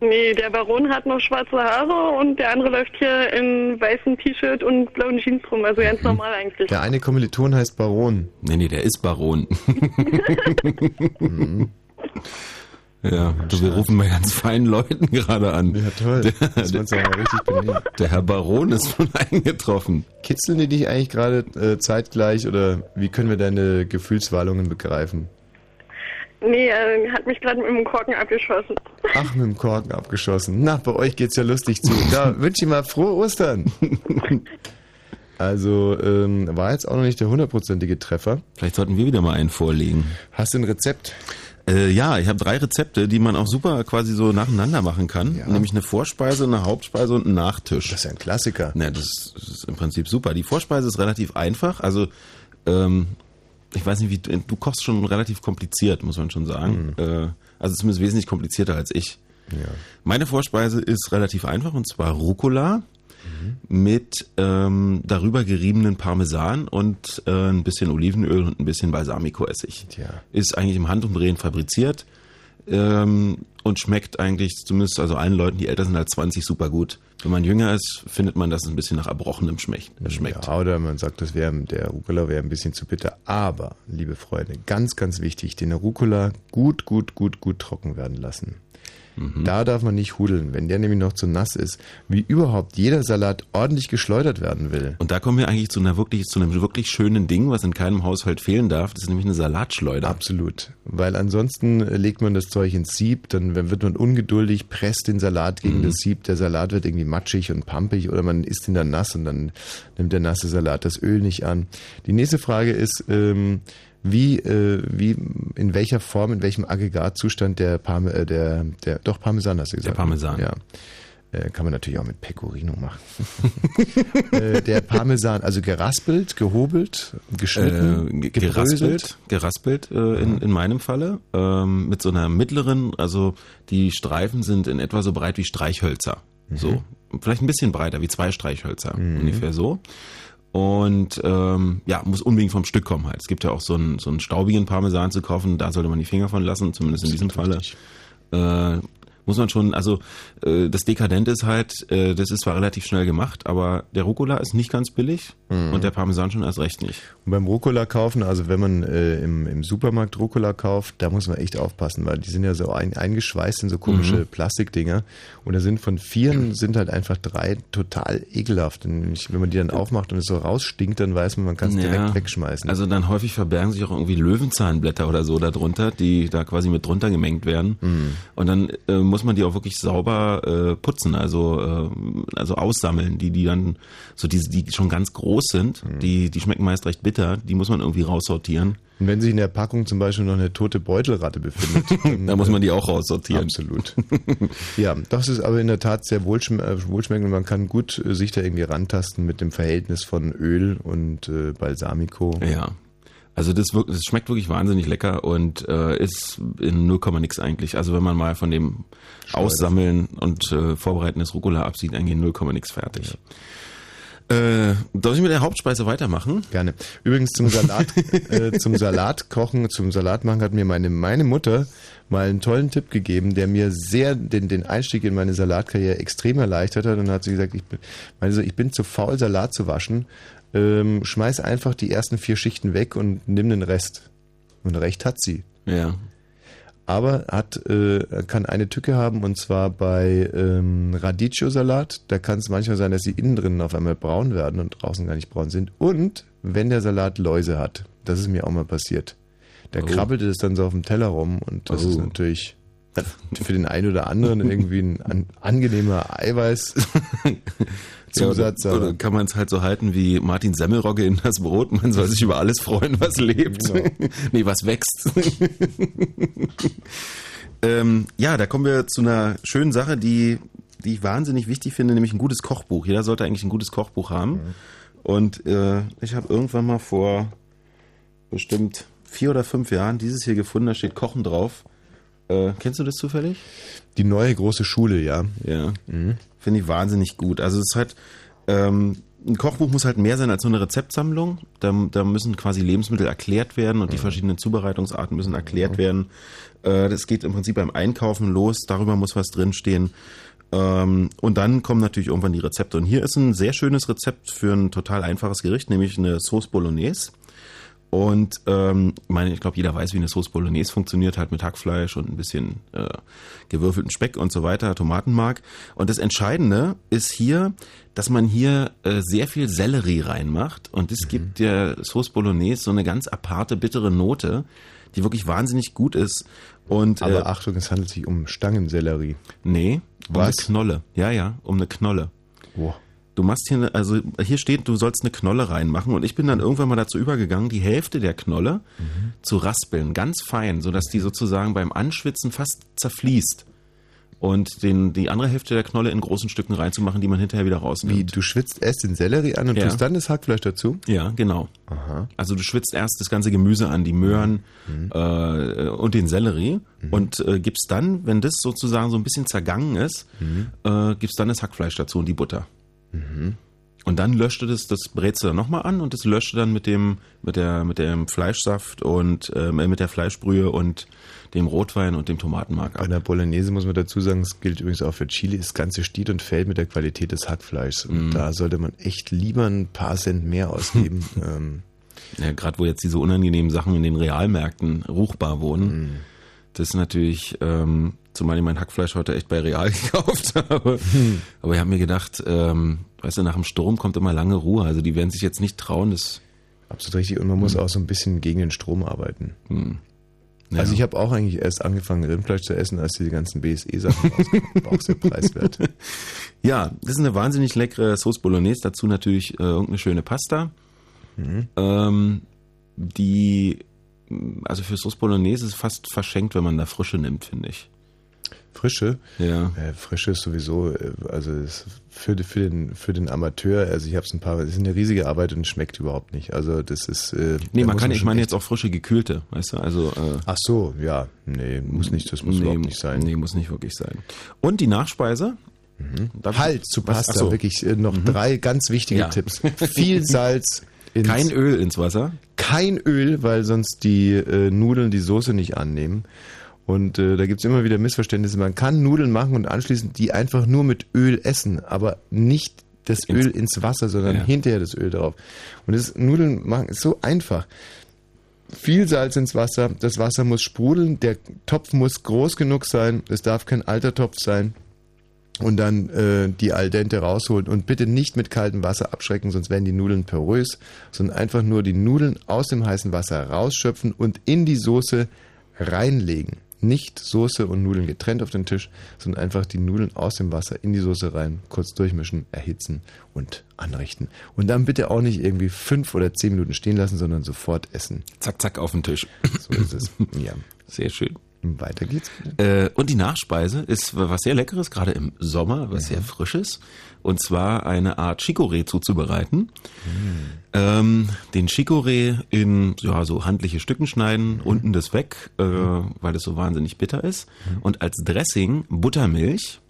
nee, der Baron hat noch schwarze Haare und der andere läuft hier in weißem T-Shirt und blauen Jeans rum, also ganz normal eigentlich. Der eine Kommiliton heißt Baron. Nee, nee, der ist Baron. Ja, du, wir rufen bei ganz feinen Leuten gerade an. Ja, toll. Der, Das ja mal richtig benehmen. der Herr Baron ist schon eingetroffen. Kitzeln die dich eigentlich gerade äh, zeitgleich oder wie können wir deine Gefühlswallungen begreifen? Nee, er hat mich gerade mit dem Korken abgeschossen. Ach, mit dem Korken abgeschossen. Na, bei euch geht's ja lustig zu. Da wünsche ich mal frohe Ostern. Also, ähm, war jetzt auch noch nicht der hundertprozentige Treffer. Vielleicht sollten wir wieder mal einen vorlegen. Hast du ein Rezept? Äh, ja, ich habe drei Rezepte, die man auch super quasi so nacheinander machen kann. Nämlich eine Vorspeise, eine Hauptspeise und einen Nachtisch. Das ist ja ein Klassiker. Ne, das ist im Prinzip super. Die Vorspeise ist relativ einfach. Also, ähm, ich weiß nicht, wie du, du kochst schon relativ kompliziert, muss man schon sagen. Äh, also zumindest wesentlich komplizierter als ich. Ja. Meine Vorspeise ist relativ einfach und zwar Rucola mit ähm, darüber geriebenen Parmesan und äh, ein bisschen Olivenöl und ein bisschen Balsamico-Essig. Ist eigentlich im Handumdrehen fabriziert. Ähm, und schmeckt eigentlich zumindest also allen Leuten, die älter sind als 20, super gut. Wenn man jünger ist, findet man, dass es ein bisschen nach Erbrochenem schmeckt. schmeckt. Ja, oder man sagt, das wäre der Rucola wäre ein bisschen zu bitter. Aber, liebe Freunde, ganz, ganz wichtig, den Rucola gut, gut, gut, gut trocken werden lassen. Mhm. Da darf man nicht hudeln. Wenn der nämlich noch zu nass ist, wie überhaupt jeder Salat ordentlich geschleudert werden will. Und da kommen wir eigentlich zu einer wirklich, zu einem wirklich schönen Ding, was in keinem Haushalt fehlen darf. Das ist nämlich eine Salatschleuder. Absolut. Weil ansonsten legt man das Zeug ins Sieb, dann wird man ungeduldig, presst den Salat gegen Mhm. das Sieb. Der Salat wird irgendwie matschig und pampig oder man isst ihn dann nass und dann nimmt der nasse Salat das Öl nicht an. Die nächste Frage ist, ähm, wie, äh, wie, in welcher Form, in welchem Aggregatzustand der Parme, äh, der, der, doch Parmesan hast du gesagt. Der Parmesan. Ja. Äh, kann man natürlich auch mit Pecorino machen. äh, der Parmesan, also geraspelt, gehobelt, geschnitten, Äh, geraspelt, geraspelt äh, in, in meinem Falle, ähm, mit so einer mittleren, also die Streifen sind in etwa so breit wie Streichhölzer. So, vielleicht ein bisschen breiter, wie zwei Streichhölzer, ungefähr so. Und ähm, ja, muss unbedingt vom Stück kommen halt. Es gibt ja auch so einen, so einen staubigen Parmesan zu kaufen, da sollte man die Finger von lassen, zumindest in diesem Falle. Äh, muss man schon, also äh, das Dekadente ist halt, äh, das ist zwar relativ schnell gemacht, aber der Rucola ist nicht ganz billig und der Parmesan schon erst recht nicht. Und beim Rucola kaufen, also wenn man äh, im, im Supermarkt Rucola kauft, da muss man echt aufpassen, weil die sind ja so ein, eingeschweißt in so komische Mhm. Plastikdinger. Und da sind von vieren sind halt einfach drei total ekelhaft. Und wenn man die dann aufmacht und es so rausstinkt, dann weiß man, man kann es direkt wegschmeißen. Also dann häufig verbergen sich auch irgendwie Löwenzahnblätter oder so darunter, die da quasi mit drunter gemengt werden. Mhm. Und dann äh, muss man die auch wirklich sauber äh, putzen, also äh, also aussammeln, die die dann so diese die schon ganz groß sind, Mhm. die die schmecken meist recht bitter, die muss man irgendwie raussortieren. Und wenn sich in der Packung zum Beispiel noch eine tote Beutelratte befindet, dann, Da muss man die auch raussortieren. Absolut. ja, das ist aber in der Tat sehr wohlschme äh, wohlschmeckend und man kann gut äh, sich da irgendwie rantasten mit dem Verhältnis von Öl und äh, Balsamico. Ja. Also das, wirkt, das schmeckt wirklich wahnsinnig lecker und äh, ist in 0, nix eigentlich. Also wenn man mal von dem Aussammeln und äh, Vorbereiten des Rucola absieht, eigentlich 0, nix fertig. Äh, darf ich mit der Hauptspeise weitermachen? Gerne. Übrigens zum Salat, äh, zum Salat kochen, zum Salat machen hat mir meine, meine Mutter mal einen tollen Tipp gegeben, der mir sehr den, den Einstieg in meine Salatkarriere extrem erleichtert hat. Und dann hat sie gesagt, ich bin, meine so, ich bin zu faul, Salat zu waschen. Ähm, schmeiß einfach die ersten vier Schichten weg und nimm den Rest. Und recht hat sie. Ja. Aber hat, äh, kann eine Tücke haben und zwar bei ähm, Radicchio-Salat. Da kann es manchmal sein, dass die innen drinnen auf einmal braun werden und draußen gar nicht braun sind. Und wenn der Salat Läuse hat, das ist mir auch mal passiert. Da Oh. krabbelte es dann so auf dem Teller rum und das Oh. ist natürlich für den einen oder anderen irgendwie ein an, angenehmer Eiweißzusatz. Ja, kann man es halt so halten wie Martin Semmelrogge in das Brot, man soll sich über alles freuen, was lebt. Genau. nee, was wächst. ähm, ja, da kommen wir zu einer schönen Sache, die, die ich wahnsinnig wichtig finde, nämlich ein gutes Kochbuch. Jeder sollte eigentlich ein gutes Kochbuch haben. Und äh, ich habe irgendwann mal vor bestimmt vier oder fünf Jahren dieses hier gefunden, da steht Kochen drauf. Äh, kennst du das zufällig? Die neue große Schule, ja. Ja. Finde ich wahnsinnig gut. Also es ist halt, ähm, ein Kochbuch muss halt mehr sein als nur eine Rezeptsammlung. Da, da müssen quasi Lebensmittel erklärt werden und die verschiedenen Zubereitungsarten müssen erklärt werden. Äh, das geht im Prinzip beim Einkaufen los, darüber muss was drinstehen. Ähm, und dann kommen natürlich irgendwann die Rezepte. Und hier ist ein sehr schönes Rezept für ein total einfaches Gericht, nämlich eine Sauce Bolognese. Und ähm, ich meine, ich glaube, jeder weiß, wie eine Sauce Bolognese funktioniert, halt mit Hackfleisch und ein bisschen äh, gewürfelten Speck und so weiter, Tomatenmark. Und das Entscheidende ist hier, dass man hier äh, sehr viel Sellerie reinmacht und das gibt der Sauce Bolognese so eine ganz aparte, bittere Note, die wirklich wahnsinnig gut ist. Und Aber äh, Achtung, es handelt sich um Stangensellerie. nee, um Was? eine Knolle. Ja, ja, um eine Knolle. Boah. Du machst hier, eine, also hier steht, du sollst eine Knolle reinmachen und ich bin dann irgendwann mal dazu übergegangen, die Hälfte der Knolle zu raspeln, ganz fein, sodass die sozusagen beim Anschwitzen fast zerfließt. Und den, die andere Hälfte der Knolle in großen Stücken reinzumachen, die man hinterher wieder rausnimmt. Wie, du schwitzt erst den Sellerie an und Ja. tust dann das Hackfleisch dazu? Ja, genau. Aha. Also du schwitzt erst das ganze Gemüse an, die Möhren äh, und den Sellerie und äh, gibst dann, wenn das sozusagen so ein bisschen zergangen ist, äh, gibst dann das Hackfleisch dazu und die Butter. Und dann löschte das, das brätst du dann nochmal an und das löschte dann mit dem, mit der, mit dem Fleischsaft und äh, mit der Fleischbrühe und dem Rotwein und dem Tomatenmark Bei einer Bolognese muss man dazu sagen, es gilt übrigens auch für Chili, das Ganze steht und fällt mit der Qualität des Hackfleischs. Und da sollte man echt lieber ein paar Cent mehr ausgeben. ähm, Ja, gerade wo jetzt diese unangenehmen Sachen in den Realmärkten ruchbar wurden. Das ist natürlich, ähm, zumal ich mein Hackfleisch heute echt bei Real gekauft habe. Aber ich habe mir gedacht, ähm, weißt du, nach dem Sturm kommt immer lange Ruhe. Also die werden sich jetzt nicht trauen, das. absolut richtig. Und man muss auch so ein bisschen gegen den Strom arbeiten. Hm. Ja. Also ich habe auch eigentlich erst angefangen, Rindfleisch zu essen, als die ganzen BSE-Sachen rauskamen. Auch sehr preiswert. Ja, das ist eine wahnsinnig leckere Sauce Bolognese. Dazu natürlich äh, irgendeine schöne Pasta. Ähm, die, also für Sauce Bolognese ist es fast verschenkt, wenn man da Frische nimmt, finde ich. Frische? Ja. Äh, Frische ist sowieso, äh, also ist für, für, den, für den Amateur, also ich habe es ein paar, es ist eine riesige Arbeit und schmeckt überhaupt nicht. Also das ist... Äh, Nee, man kann, ich schon meine jetzt auch frische gekühlte, weißt du, also. Äh, Ach so, ja, nee, muss nicht, das muss nee, überhaupt nicht sein. Nee, muss nicht wirklich sein. Und die Nachspeise? Ich- Halt, zu? Pasta, so. wirklich äh, noch drei ganz wichtige Ja. Tipps. Viel Salz. Ins, Kein Öl ins Wasser. kein Öl, weil sonst die äh, Nudeln die Soße nicht annehmen. Und äh, da gibt's immer wieder Missverständnisse. Man kann Nudeln machen und anschließend die einfach nur mit Öl essen, aber nicht das Ins- Öl ins Wasser, sondern Ja. hinterher das Öl drauf. Und das Nudeln machen ist so einfach. Viel Salz ins Wasser, das Wasser muss sprudeln, der Topf muss groß genug sein, es darf kein alter Topf sein und dann äh, die al dente rausholen und bitte nicht mit kaltem Wasser abschrecken, sonst werden die Nudeln porös, sondern einfach nur die Nudeln aus dem heißen Wasser rausschöpfen und in die Soße reinlegen. Nicht Soße und Nudeln getrennt auf den Tisch, sondern einfach die Nudeln aus dem Wasser in die Soße rein, kurz durchmischen, erhitzen und anrichten. Und dann bitte auch nicht irgendwie fünf oder zehn Minuten stehen lassen, sondern sofort essen. Zack, zack, auf den Tisch. So ist es. Ja. Sehr schön. Weiter geht's. Äh, und die Nachspeise ist was sehr Leckeres, gerade im Sommer, was sehr Frisches. Und zwar eine Art Chicorée zuzubereiten. Ähm, den Chicorée in ja, so handliche Stücken schneiden, unten das weg, äh, weil das so wahnsinnig bitter ist. Und als Dressing Buttermilch.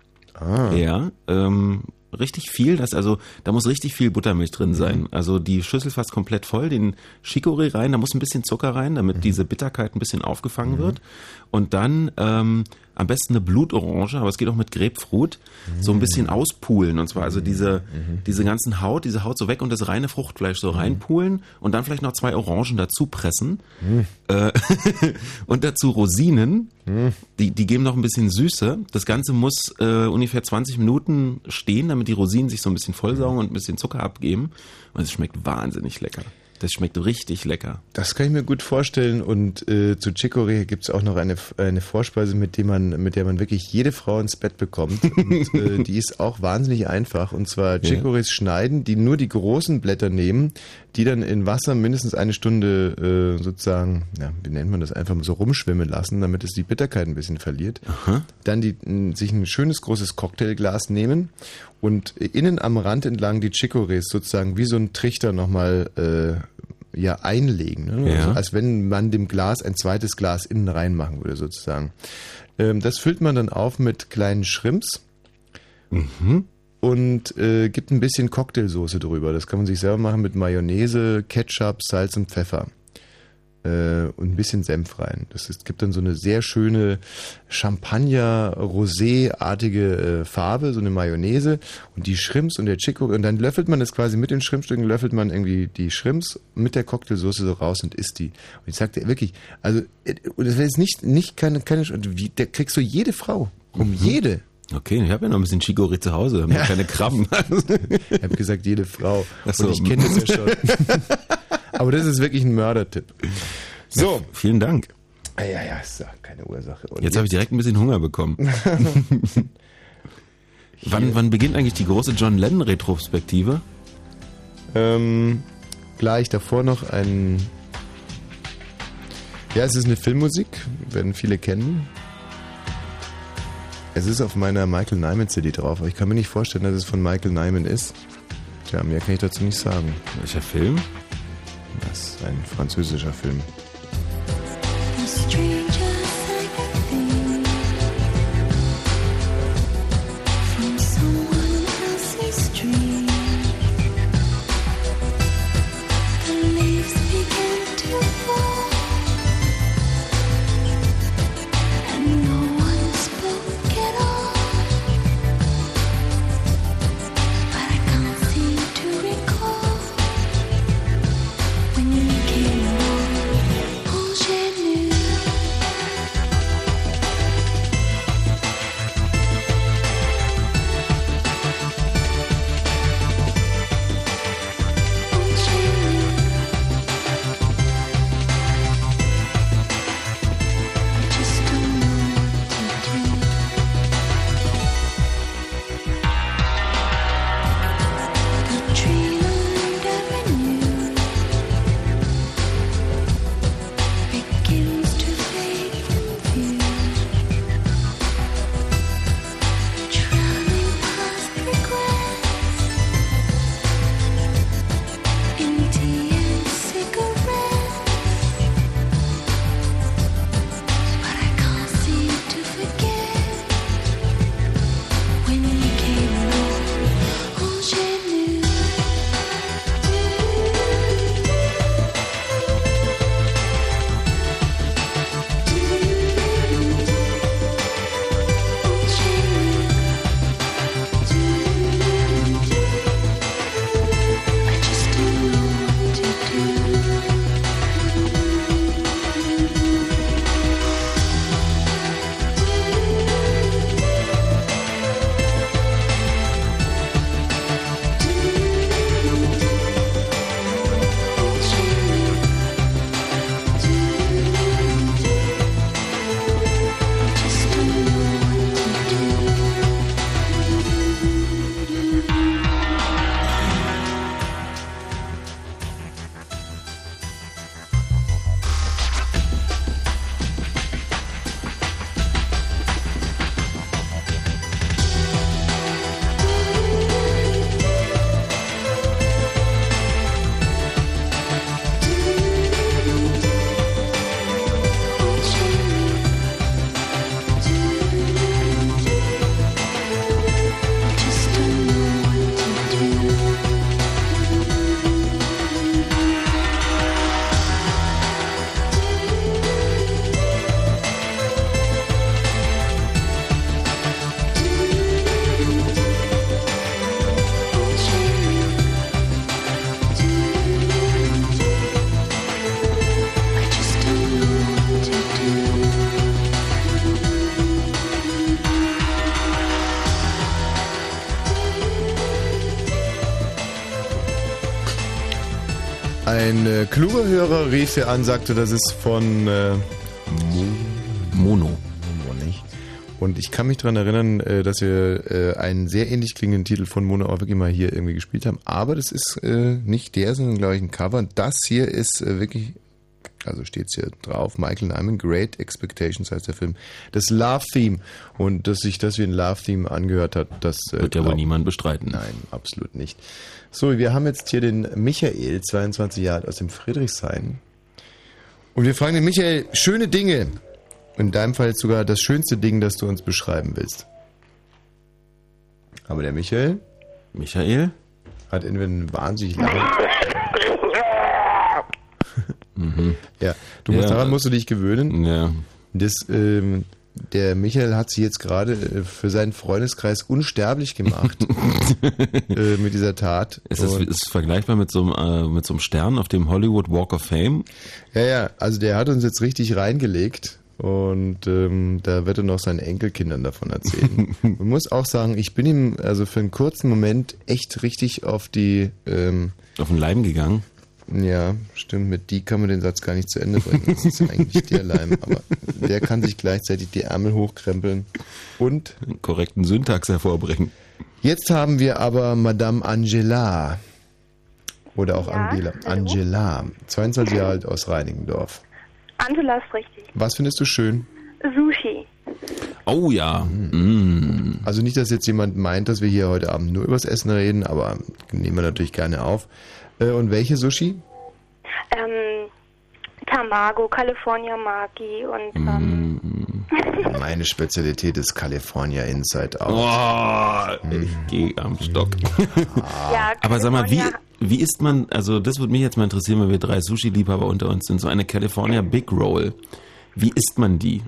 Ja, ähm, richtig viel, das also, da muss richtig viel Buttermilch drin sein. Also die Schüssel fast komplett voll, den Chicorée rein, da muss ein bisschen Zucker rein, damit diese Bitterkeit ein bisschen aufgefangen wird. Und dann ähm, am besten eine Blutorange, aber es geht auch mit Grapefruit, so ein bisschen auspulen. Und zwar also diese, diese ganzen Haut, diese Haut so weg und das reine Fruchtfleisch so reinpulen und dann vielleicht noch zwei Orangen dazu pressen. Äh, und dazu Rosinen, die, die geben noch ein bisschen Süße. Das Ganze muss äh, ungefähr 20 Minuten stehen, damit die Rosinen sich so ein bisschen vollsaugen und ein bisschen Zucker abgeben. Und es schmeckt wahnsinnig lecker. Das schmeckt richtig lecker. Das kann ich mir gut vorstellen und äh, zu Chicorée gibt's auch noch eine, eine Vorspeise, mit, dem man, mit der man wirklich jede Frau ins Bett bekommt. Und äh, die ist auch wahnsinnig einfach. Und zwar Chicorées schneiden, die nur die großen Blätter nehmen, die dann in Wasser mindestens eine Stunde äh, sozusagen, ja, wie nennt man das, einfach so rumschwimmen lassen, damit es die Bitterkeit ein bisschen verliert. Dann die, sich ein schönes großes Cocktailglas nehmen und innen am Rand entlang die Chicorées sozusagen wie so ein Trichter nochmal äh, ja einlegen. Ne? Ja. Also, als wenn man dem Glas ein zweites Glas innen reinmachen würde sozusagen. Ähm, das füllt man dann auf mit kleinen Shrimps und äh, gibt ein bisschen Cocktailsoße drüber. Das kann man sich selber machen mit Mayonnaise, Ketchup, Salz und Pfeffer. Äh, und ein bisschen Senf rein. Das ist, gibt dann so eine sehr schöne Champagner-Rosé-artige äh, Farbe, so eine Mayonnaise und die Shrimps und der Chico und dann löffelt man das quasi mit den Shrimpstücken, löffelt man irgendwie die Shrimps mit der Cocktailsoße so raus und isst die. Und ich sagte wirklich, also äh, das wäre jetzt nicht, nicht keine, keine, wie, da kriegst du jede Frau. Um jede. Okay, ich habe ja noch ein bisschen Chicorée zu Hause, haben ja. keine Krabben. Ich habe gesagt, jede Frau. Ach so. Und ich kenne das ja schon. Aber das ist wirklich ein Mördertipp. So. Vielen Dank. Ja, ja, ja, ist ja keine Ursache. Und Jetzt habe ich direkt ein bisschen Hunger bekommen. wann, wann beginnt eigentlich die große John Lennon-Retrospektive? Ähm, gleich davor noch ein. Ja, es ist eine Filmmusik, werden viele kennen. Es ist auf meiner Michael Nyman CD drauf, aber ich kann mir nicht vorstellen, dass es von Michael Nyman ist. Tja, mehr kann ich dazu nicht sagen. Welcher Film? Das ist ein französischer Film. Ein äh, kluger Hörer rief hier an, sagte, das ist von äh, Mono. Mono nicht. Und ich kann mich daran erinnern, äh, dass wir äh, einen sehr ähnlich klingenden Titel von Mono auch wirklich mal hier irgendwie gespielt haben. Aber das ist äh, nicht der, sondern glaube ich ein Cover. Und das hier ist äh, wirklich, also steht es hier drauf, Michael Nyman, Great Expectations heißt der Film. Das Love Theme. Und dass sich das wie ein Love Theme angehört hat, das äh, Wird ja wohl niemand bestreiten. Nein, absolut nicht. So, wir haben jetzt hier den Michael, 22 Jahre alt, aus dem Friedrichshain. Und wir fragen den Michael schöne Dinge. In deinem Fall sogar das schönste Ding, das du uns beschreiben willst. Aber der Michael Michael? hat entweder einen wahnsinnig langen. Ja, du musst, Mhm. Ja. daran musst du dich gewöhnen. Ja. Das, ähm, der Michael hat sich jetzt gerade äh, für seinen Freundeskreis unsterblich gemacht äh, mit dieser Tat. Ist das ist vergleichbar mit so, einem, äh, mit so einem Stern auf dem Hollywood Walk of Fame? Ja, ja, also der hat uns jetzt richtig reingelegt und ähm, da wird er noch seinen Enkelkindern davon erzählen. Man muss auch sagen, ich bin ihm also für einen kurzen Moment echt richtig auf die, ähm, Auf den Leim gegangen? Ja, stimmt, mit die kann man den Satz gar nicht zu Ende bringen. Das ist eigentlich der Leim, aber der kann sich gleichzeitig die Ärmel hochkrempeln. Und Einen korrekten Syntax hervorbringen. jetzt haben wir aber Madame Angela. Oder auch Ja, Angela. hallo. Angela, 22 Jahre alt aus Reinigendorf. Angela ist richtig. Was findest du schön? Sushi. Oh ja. Mm. Also nicht, dass jetzt jemand meint, dass wir hier heute Abend nur übers Essen reden, aber nehmen wir natürlich gerne auf. Äh, Und welche Sushi? Ähm, Tamago, California Maki und Mm. ähm, Meine Spezialität ist California Inside Out. Oh, ich gehe am Stock. ja, Aber sag mal, wie, wie isst man, also das würde mich jetzt mal interessieren, wenn wir drei Sushi-Liebhaber unter uns sind, so eine California Big Roll. Wie isst man die?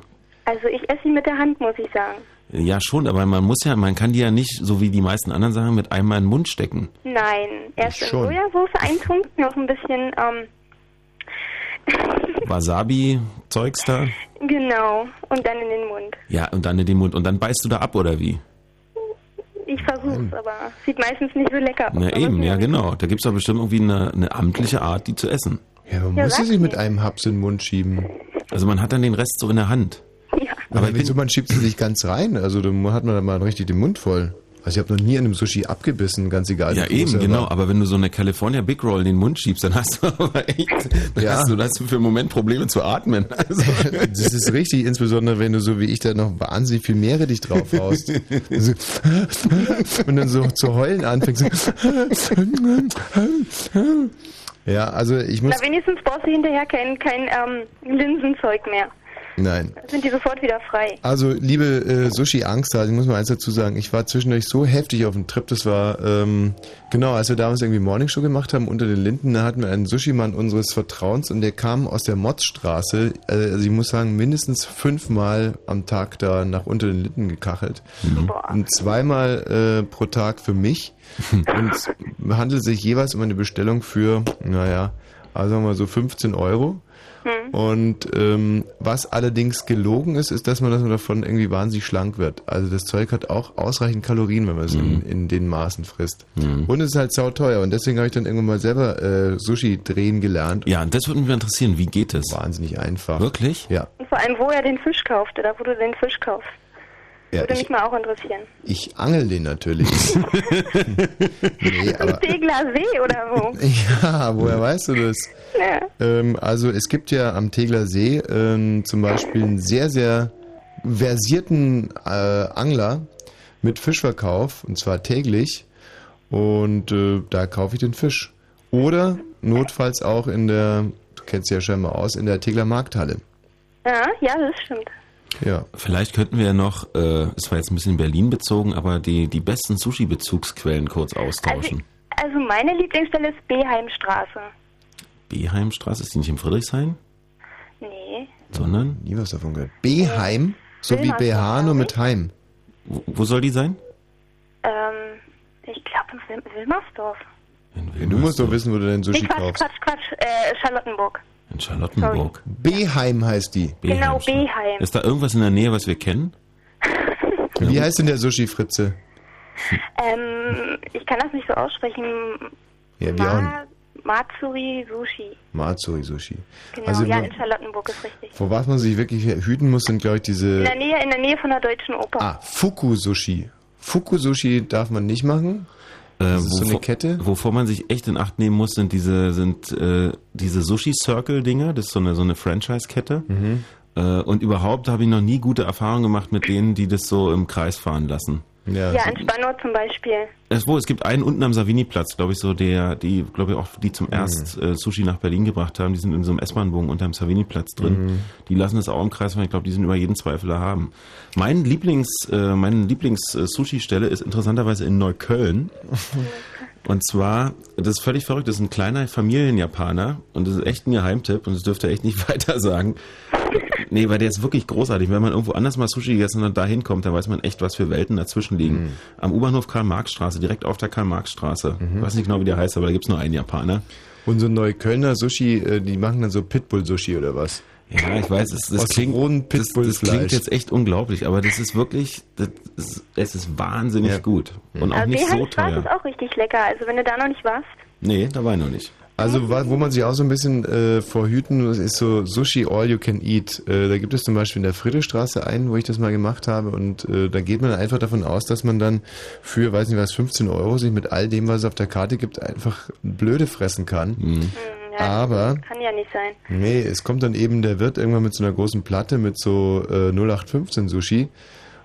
Also ich esse sie mit der Hand, muss ich sagen. Ja, schon, aber man muss ja, man kann die ja nicht, so wie die meisten anderen Sachen, mit einmal in den Mund stecken. Nein, erst in Schon. Sojasauce eintunken, noch ein bisschen, ähm, Wasabi-Zeugs da. genau, und dann in den Mund. Ja, und dann in den Mund. Und dann beißt du da ab, oder wie? Ich versuch's, aber sieht meistens nicht so lecker aus. Na eben, ja genau. Da gibt's doch bestimmt irgendwie eine, eine amtliche Art, die zu essen. Ja, man Ja, muss sie sich mit einem Haps in den Mund schieben. Also man hat dann den Rest so in der Hand. Aber wieso man schiebt sie sich ganz rein? Also dann hat man dann mal richtig den Mund voll. Also ich habe noch nie an einem Sushi abgebissen, ganz egal. wie Ja, eben, genau. war. Aber wenn du so eine California Big Roll in den Mund schiebst, dann hast du aber echt, dann Ja. hast, du, dann hast du für einen Moment Probleme zu atmen. Also, Das ist richtig, insbesondere wenn du so wie ich da noch wahnsinnig viel Meerrettich drauf haust. So, und dann so zu heulen anfängst. Ja, also ich muss. Na, wenigstens brauchst du hinterher kein, kein ähm, Linsenzeug mehr. Nein. Dann sind die sofort wieder frei. Also, liebe äh, Sushi-Angst, ich muss mal eins dazu sagen, ich war zwischendurch so heftig auf dem Trip, das war, ähm, genau, als wir damals irgendwie Morningshow gemacht haben, unter den Linden, da hatten wir einen Sushi-Mann unseres Vertrauens und der kam aus der Motzstraße, äh, also ich muss sagen, mindestens fünfmal am Tag da nach unter den Linden gekachelt Boah. und zweimal äh, pro Tag für mich und es handelt sich jeweils um eine Bestellung für, naja, also sagen wir mal so 15 Euro. Und ähm, was allerdings gelogen ist, ist, dass man, dass man davon irgendwie wahnsinnig schlank wird. Also das Zeug hat auch ausreichend Kalorien, wenn man es in, in den Maßen frisst. Und es ist halt sauteuer. Und deswegen habe ich dann irgendwann mal selber äh, Sushi drehen gelernt. ja, und das würde mich interessieren. Wie geht es? Wahnsinnig einfach. Wirklich? Ja. Und vor allem, wo er den Fisch kauft oder wo du den Fisch kaufst. Ja Würde ich, mich mal auch interessieren. ich angel den natürlich. nee, Im Tegler See oder wo? ja, woher weißt du das? Ja. Ähm, also es gibt ja am Tegler See ähm, zum Beispiel einen sehr, sehr versierten äh, Angler mit Fischverkauf, und zwar täglich. Und äh, da kaufe ich den Fisch. Oder notfalls auch in der, du kennst sie ja scheinbar aus, in der Tegler Markthalle. ja, ja, das stimmt. Ja. Vielleicht könnten wir ja noch, äh, es war jetzt ein bisschen Berlin bezogen, aber die, die besten Sushi-Bezugsquellen kurz Also, austauschen. also meine Lieblingsstelle ist Beheimstraße. Beheimstraße, ist die nicht im Friedrichshain? Nee. Sondern? Nie was davon gehört. Beheim, so wie Wilmersdorf, BH, nur mit Heim. Wo, wo soll die sein? Ähm, ich glaube in Wil Wilmersdorf. In Du musst doch wissen, wo du dein Nee, Sushi Quatsch, kaufst. Quatsch, Quatsch. Äh, Charlottenburg. In Charlottenburg. Beheim heißt die. Genau, Beheimstraße. Beheim. Ist da irgendwas in der Nähe, was wir kennen? Wie heißt denn der Sushi-Fritze? Ähm, ich kann das nicht so aussprechen. Ja, wir auch nicht. Matsuri Sushi. Matsuri Sushi. Genau, Also, ja, in Charlottenburg ist richtig. vor was man sich wirklich hüten muss, sind, glaube ich, In diese der Nähe, in der Nähe von der Deutschen Oper. Ah, Fuku Sushi. Fuku Sushi darf man nicht machen. Das ist so eine wovor- Kette. Wovor man sich echt in Acht nehmen muss, sind diese, sind, äh, diese Sushi-Circle-Dinger. Das ist so eine, so eine Franchise-Kette. Mhm. Äh, und überhaupt habe ich noch nie gute Erfahrungen gemacht mit denen, die das so im Kreis fahren lassen. Ja, ja, in Spandau zum Beispiel. Es, wo, es gibt einen unten am Savini-Platz, glaube ich, so der, die, glaube ich, auch die Mhm. zum erst äh, Sushi nach Berlin gebracht haben, die sind in so einem S-Bahn-Bogen unterm Savini-Platz drin. Mhm. Die lassen es auch im Kreis fahren, ich glaube, die sind über jeden Zweifel erhaben. Mein Lieblings, äh, meine Lieblings-Sushi-Stelle ist interessanterweise in Neukölln. Und zwar, das ist völlig verrückt, das ist ein kleiner Familienjapaner und das ist echt ein Geheimtipp und das dürft ihr echt nicht weiter sagen. Nee, weil der ist wirklich großartig. Wenn man irgendwo anders mal Sushi gegessen hat und da hinkommt, dann weiß man echt, was für Welten dazwischen liegen. Am U-Bahnhof Karl-Marx-Straße, direkt auf der Karl-Marx-Straße. Ich weiß nicht genau, wie der heißt, aber da gibt's nur einen Japaner. Und so Neuköllner Sushi, äh, die machen dann so Pitbull-Sushi oder was? Ja, ich weiß, es, das, Aus klingt, das, das klingt jetzt echt unglaublich, aber das ist wirklich, das ist, es ist wahnsinnig gut. Und auch Aber nicht so teuer. ist auch richtig lecker. Also wenn du da noch nicht warst. Nee, da war ich noch nicht. Also wo man sich auch so ein bisschen äh, vor hüten muss, ist so Sushi All You Can Eat. Äh, da gibt es zum Beispiel in der Friedrichstraße einen, wo ich das mal gemacht habe und äh, da geht man einfach davon aus, dass man dann für, weiß nicht was, 15 Euro sich mit all dem, was es auf der Karte gibt, einfach blöde fressen kann. Mhm. Ja, Aber Kann ja nicht sein. Nee, es kommt dann eben der Wirt irgendwann mit so einer großen Platte mit so äh, 0815 Sushi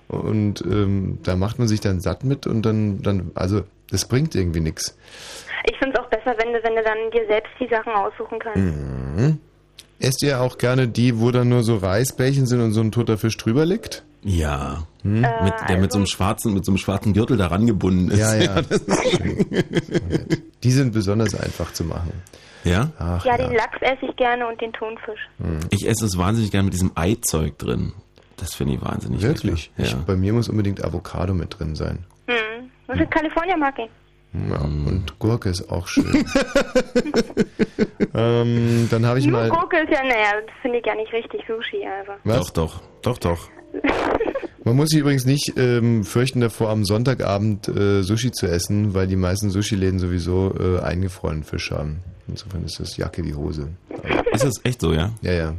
und ähm, da macht man sich dann satt mit und dann, dann also das bringt irgendwie nichts. Ich finde es auch besser, wenn du, wenn du dann dir selbst die Sachen aussuchen kannst. Mhm. Esst ihr auch gerne die, wo dann nur so Reisbällchen sind und so ein toter Fisch drüber liegt? Ja. Hm? mit, der mit so einem schwarzen, mit so einem schwarzen Gürtel daran gebunden ist. Ja, ja. das ist Die sind besonders einfach zu machen. ja? Ach, ja, den Lachs esse ich gerne und den Thunfisch. Ich esse es wahnsinnig gerne mit diesem Eizeug drin. Das finde ich wahnsinnig Wirklich? lecker. Ich, bei mir muss unbedingt Avocado mit drin sein. Hm. Was ist California mag ich? Ja, und Gurke ist auch schön. ähm, dann habe ich Nur mal. Gurke ist ja, naja, das finde ich ja nicht richtig Sushi, also. Was? Doch, doch, doch, doch. Man muss sich übrigens nicht ähm, fürchten davor, am Sonntagabend äh, Sushi zu essen, weil die meisten Sushi-Läden sowieso äh, eingefrorenen Fisch haben. Insofern ist das Jacke wie Hose. Ist das echt so, ja? Ja, ja.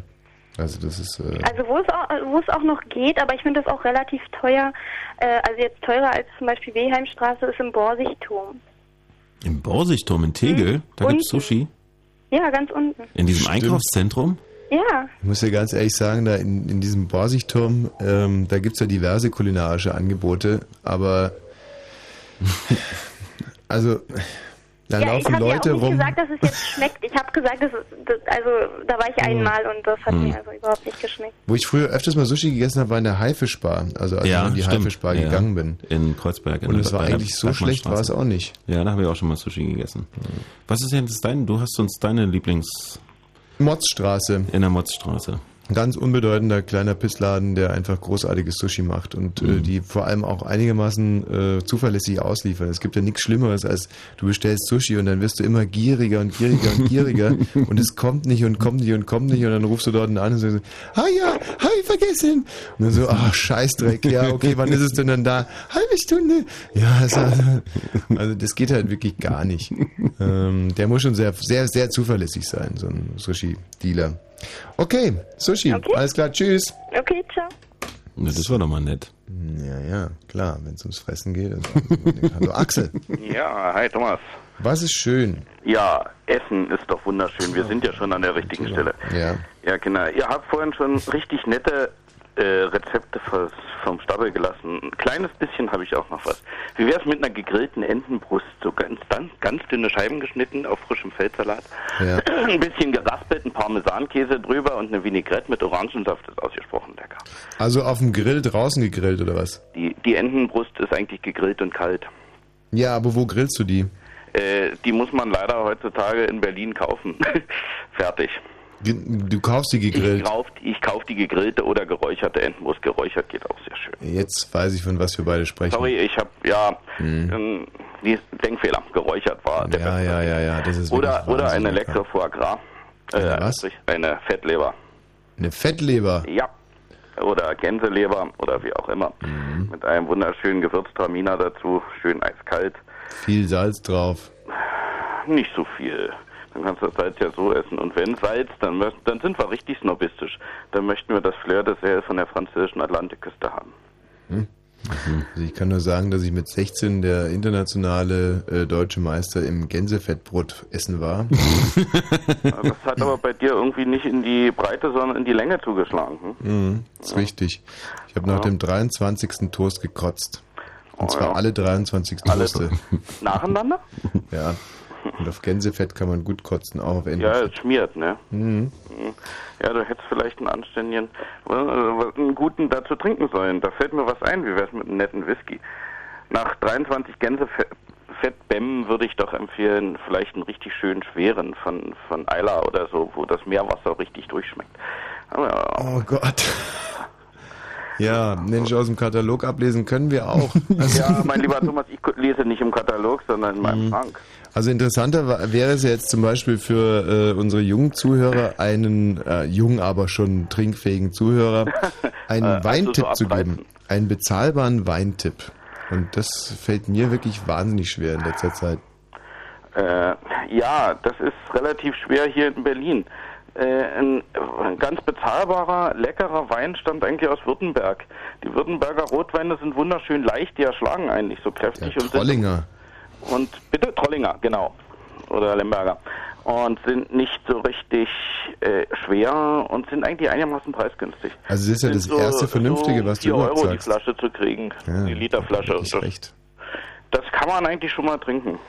Also das ist. Äh, Also wo es auch, wo es auch noch geht, aber ich finde das auch relativ teuer. Äh, also jetzt teurer als zum Beispiel Weheimstraße ist im Borsigturm. Im Borsigturm in Tegel, da gibt's Unten. Sushi. Ja, ganz unten. In diesem Stimmt. Einkaufszentrum. Ja. ich muss ja ganz ehrlich sagen, da in, in diesem Borsigturm, ähm, da gibt's ja diverse kulinarische Angebote, aber also da ja, ich laufen habe ja auch Leute nicht rum. gesagt, dass es jetzt schmeckt. Ich habe gesagt, dass es, das, also da war ich einmal und das hat Hm. mir also überhaupt nicht geschmeckt. Wo ich früher öfters mal Sushi gegessen habe, war in der Haifischbar. Also als ich in die Haifischbar Ja, gegangen bin. In Kreuzberg. In Und es war eigentlich so schlecht, war es auch nicht. Ja, da habe ich auch schon mal Sushi gegessen. Was ist denn das dein? Du hast uns deine Lieblings... Motzstraße. In der Motzstraße. Ein ganz unbedeutender kleiner Pissladen, der einfach großartiges Sushi macht und äh, die vor allem auch einigermaßen äh, zuverlässig ausliefern. Es gibt ja nichts Schlimmeres, als du bestellst Sushi und dann wirst du immer gieriger und gieriger und gieriger und es kommt nicht und kommt nicht und kommt nicht und dann rufst du dort an und sagst, ah ja, hab ich vergessen. Und dann so, ach Scheißdreck, ja, okay, wann ist es denn dann da? Halbe Stunde. Ja, das, also das geht halt wirklich gar nicht. Ähm, der muss schon sehr, sehr, sehr zuverlässig sein, so ein Sushi-Dealer. Okay, Sushi, alles klar, tschüss. Okay, ciao. Na, das war doch mal nett. Ja, ja, klar, wenn es ums Fressen geht. Also, hallo Axel, Ja, hi Thomas. was ist schön? Ja, Essen ist doch wunderschön. Wir sind ja schon an der richtigen Stelle. Ja. Ja, Kinder, ihr habt vorhin schon richtig nette äh, Rezepte vom Stapel gelassen. Ein kleines bisschen habe ich auch noch was. Wie wäre es mit einer gegrillten Entenbrust? So ganz, ganz, ganz dünne Scheiben geschnitten auf frischem Feldsalat. Ja. Ein bisschen geraspelten Parmesankäse drüber und eine Vinaigrette mit Orangensaft ist ausgesprochen lecker. Also auf dem Grill draußen gegrillt oder was? Die, die Entenbrust ist eigentlich gegrillt und kalt. Ja, aber wo grillst du die? Äh, die muss man leider heutzutage in Berlin kaufen. Fertig. Du kaufst die Ich gegrillt. kauf, ich kauf die gegrillte oder geräucherte Entenbrust. Geräuchert geht auch sehr schön. Jetzt weiß ich, von was wir beide sprechen. Sorry, ich habe ja Mhm. ähm, die Denkfehler. Geräuchert war der Ja, ja, ja, ja, das ist Oder oder eine lecker. leckere Foie Gras. Äh, Eine was? Eine Fettleber. Eine Fettleber. Ja. Oder Gänseleber oder wie auch immer. Mhm. Mit einem wunderschönen Gewürztraminer dazu. Schön eiskalt. Viel Salz drauf. Nicht so viel. Dann kannst du das Salz ja so essen. Und wenn Salz, dann, dann sind wir richtig snobistisch. Dann möchten wir das Flair des Sale von der französischen Atlantikküste haben. Also ich kann nur sagen, dass ich mit 16 der internationale äh, deutsche Meister im Gänsefettbrot essen war. Das hat aber bei dir irgendwie nicht in die Breite, sondern in die Länge zugeschlagen. Hm? Mhm, ist richtig. Ich habe nach dem 23. Toast gekotzt. Und zwar Oh ja. alle 23 Alle Toaste. Nacheinander? ja. Und auf Gänsefett kann man gut kotzen, auch auf Enten. Ja, es schmiert, ne? Mhm. Ja, du hättest vielleicht einen anständigen, äh, einen guten dazu trinken sollen. Da fällt mir was ein. Wie wär's mit einem netten Whisky? Nach 23 Gänsefettbämmen würde ich doch empfehlen, vielleicht einen richtig schönen schweren von, von Eila oder so, wo das Meerwasser richtig durchschmeckt. Aber Oh Gott. Ja, Mensch, aus dem Katalog ablesen können wir auch. Also, ja, mein lieber Thomas, ich lese nicht im Katalog, sondern in meinem Schrank. Also interessanter wäre es jetzt zum Beispiel für äh, unsere jungen Zuhörer, einen äh, jungen, aber schon trinkfähigen Zuhörer, einen Äh, also Weintipp so zu geben. Einen bezahlbaren Weintipp. Und das fällt mir wirklich wahnsinnig schwer in letzter Zeit. Äh, ja, das ist relativ schwer hier in Berlin. Äh, ein, ein ganz bezahlbarer, leckerer Wein stammt eigentlich aus Württemberg. Die Württemberger Rotweine sind wunderschön leicht, die erschlagen einen nicht so kräftig. und sind- Trollinger. Und bitte Trollinger, genau. Oder Lemberger. Und sind nicht so richtig äh, schwer und sind eigentlich einigermaßen preisgünstig. Also das ist ja Sind das so- erste Vernünftige, so was du 4 überhaupt Euro sagst. die Flasche zu kriegen, Ja, die Literflasche. Das, recht. das kann man eigentlich schon mal trinken.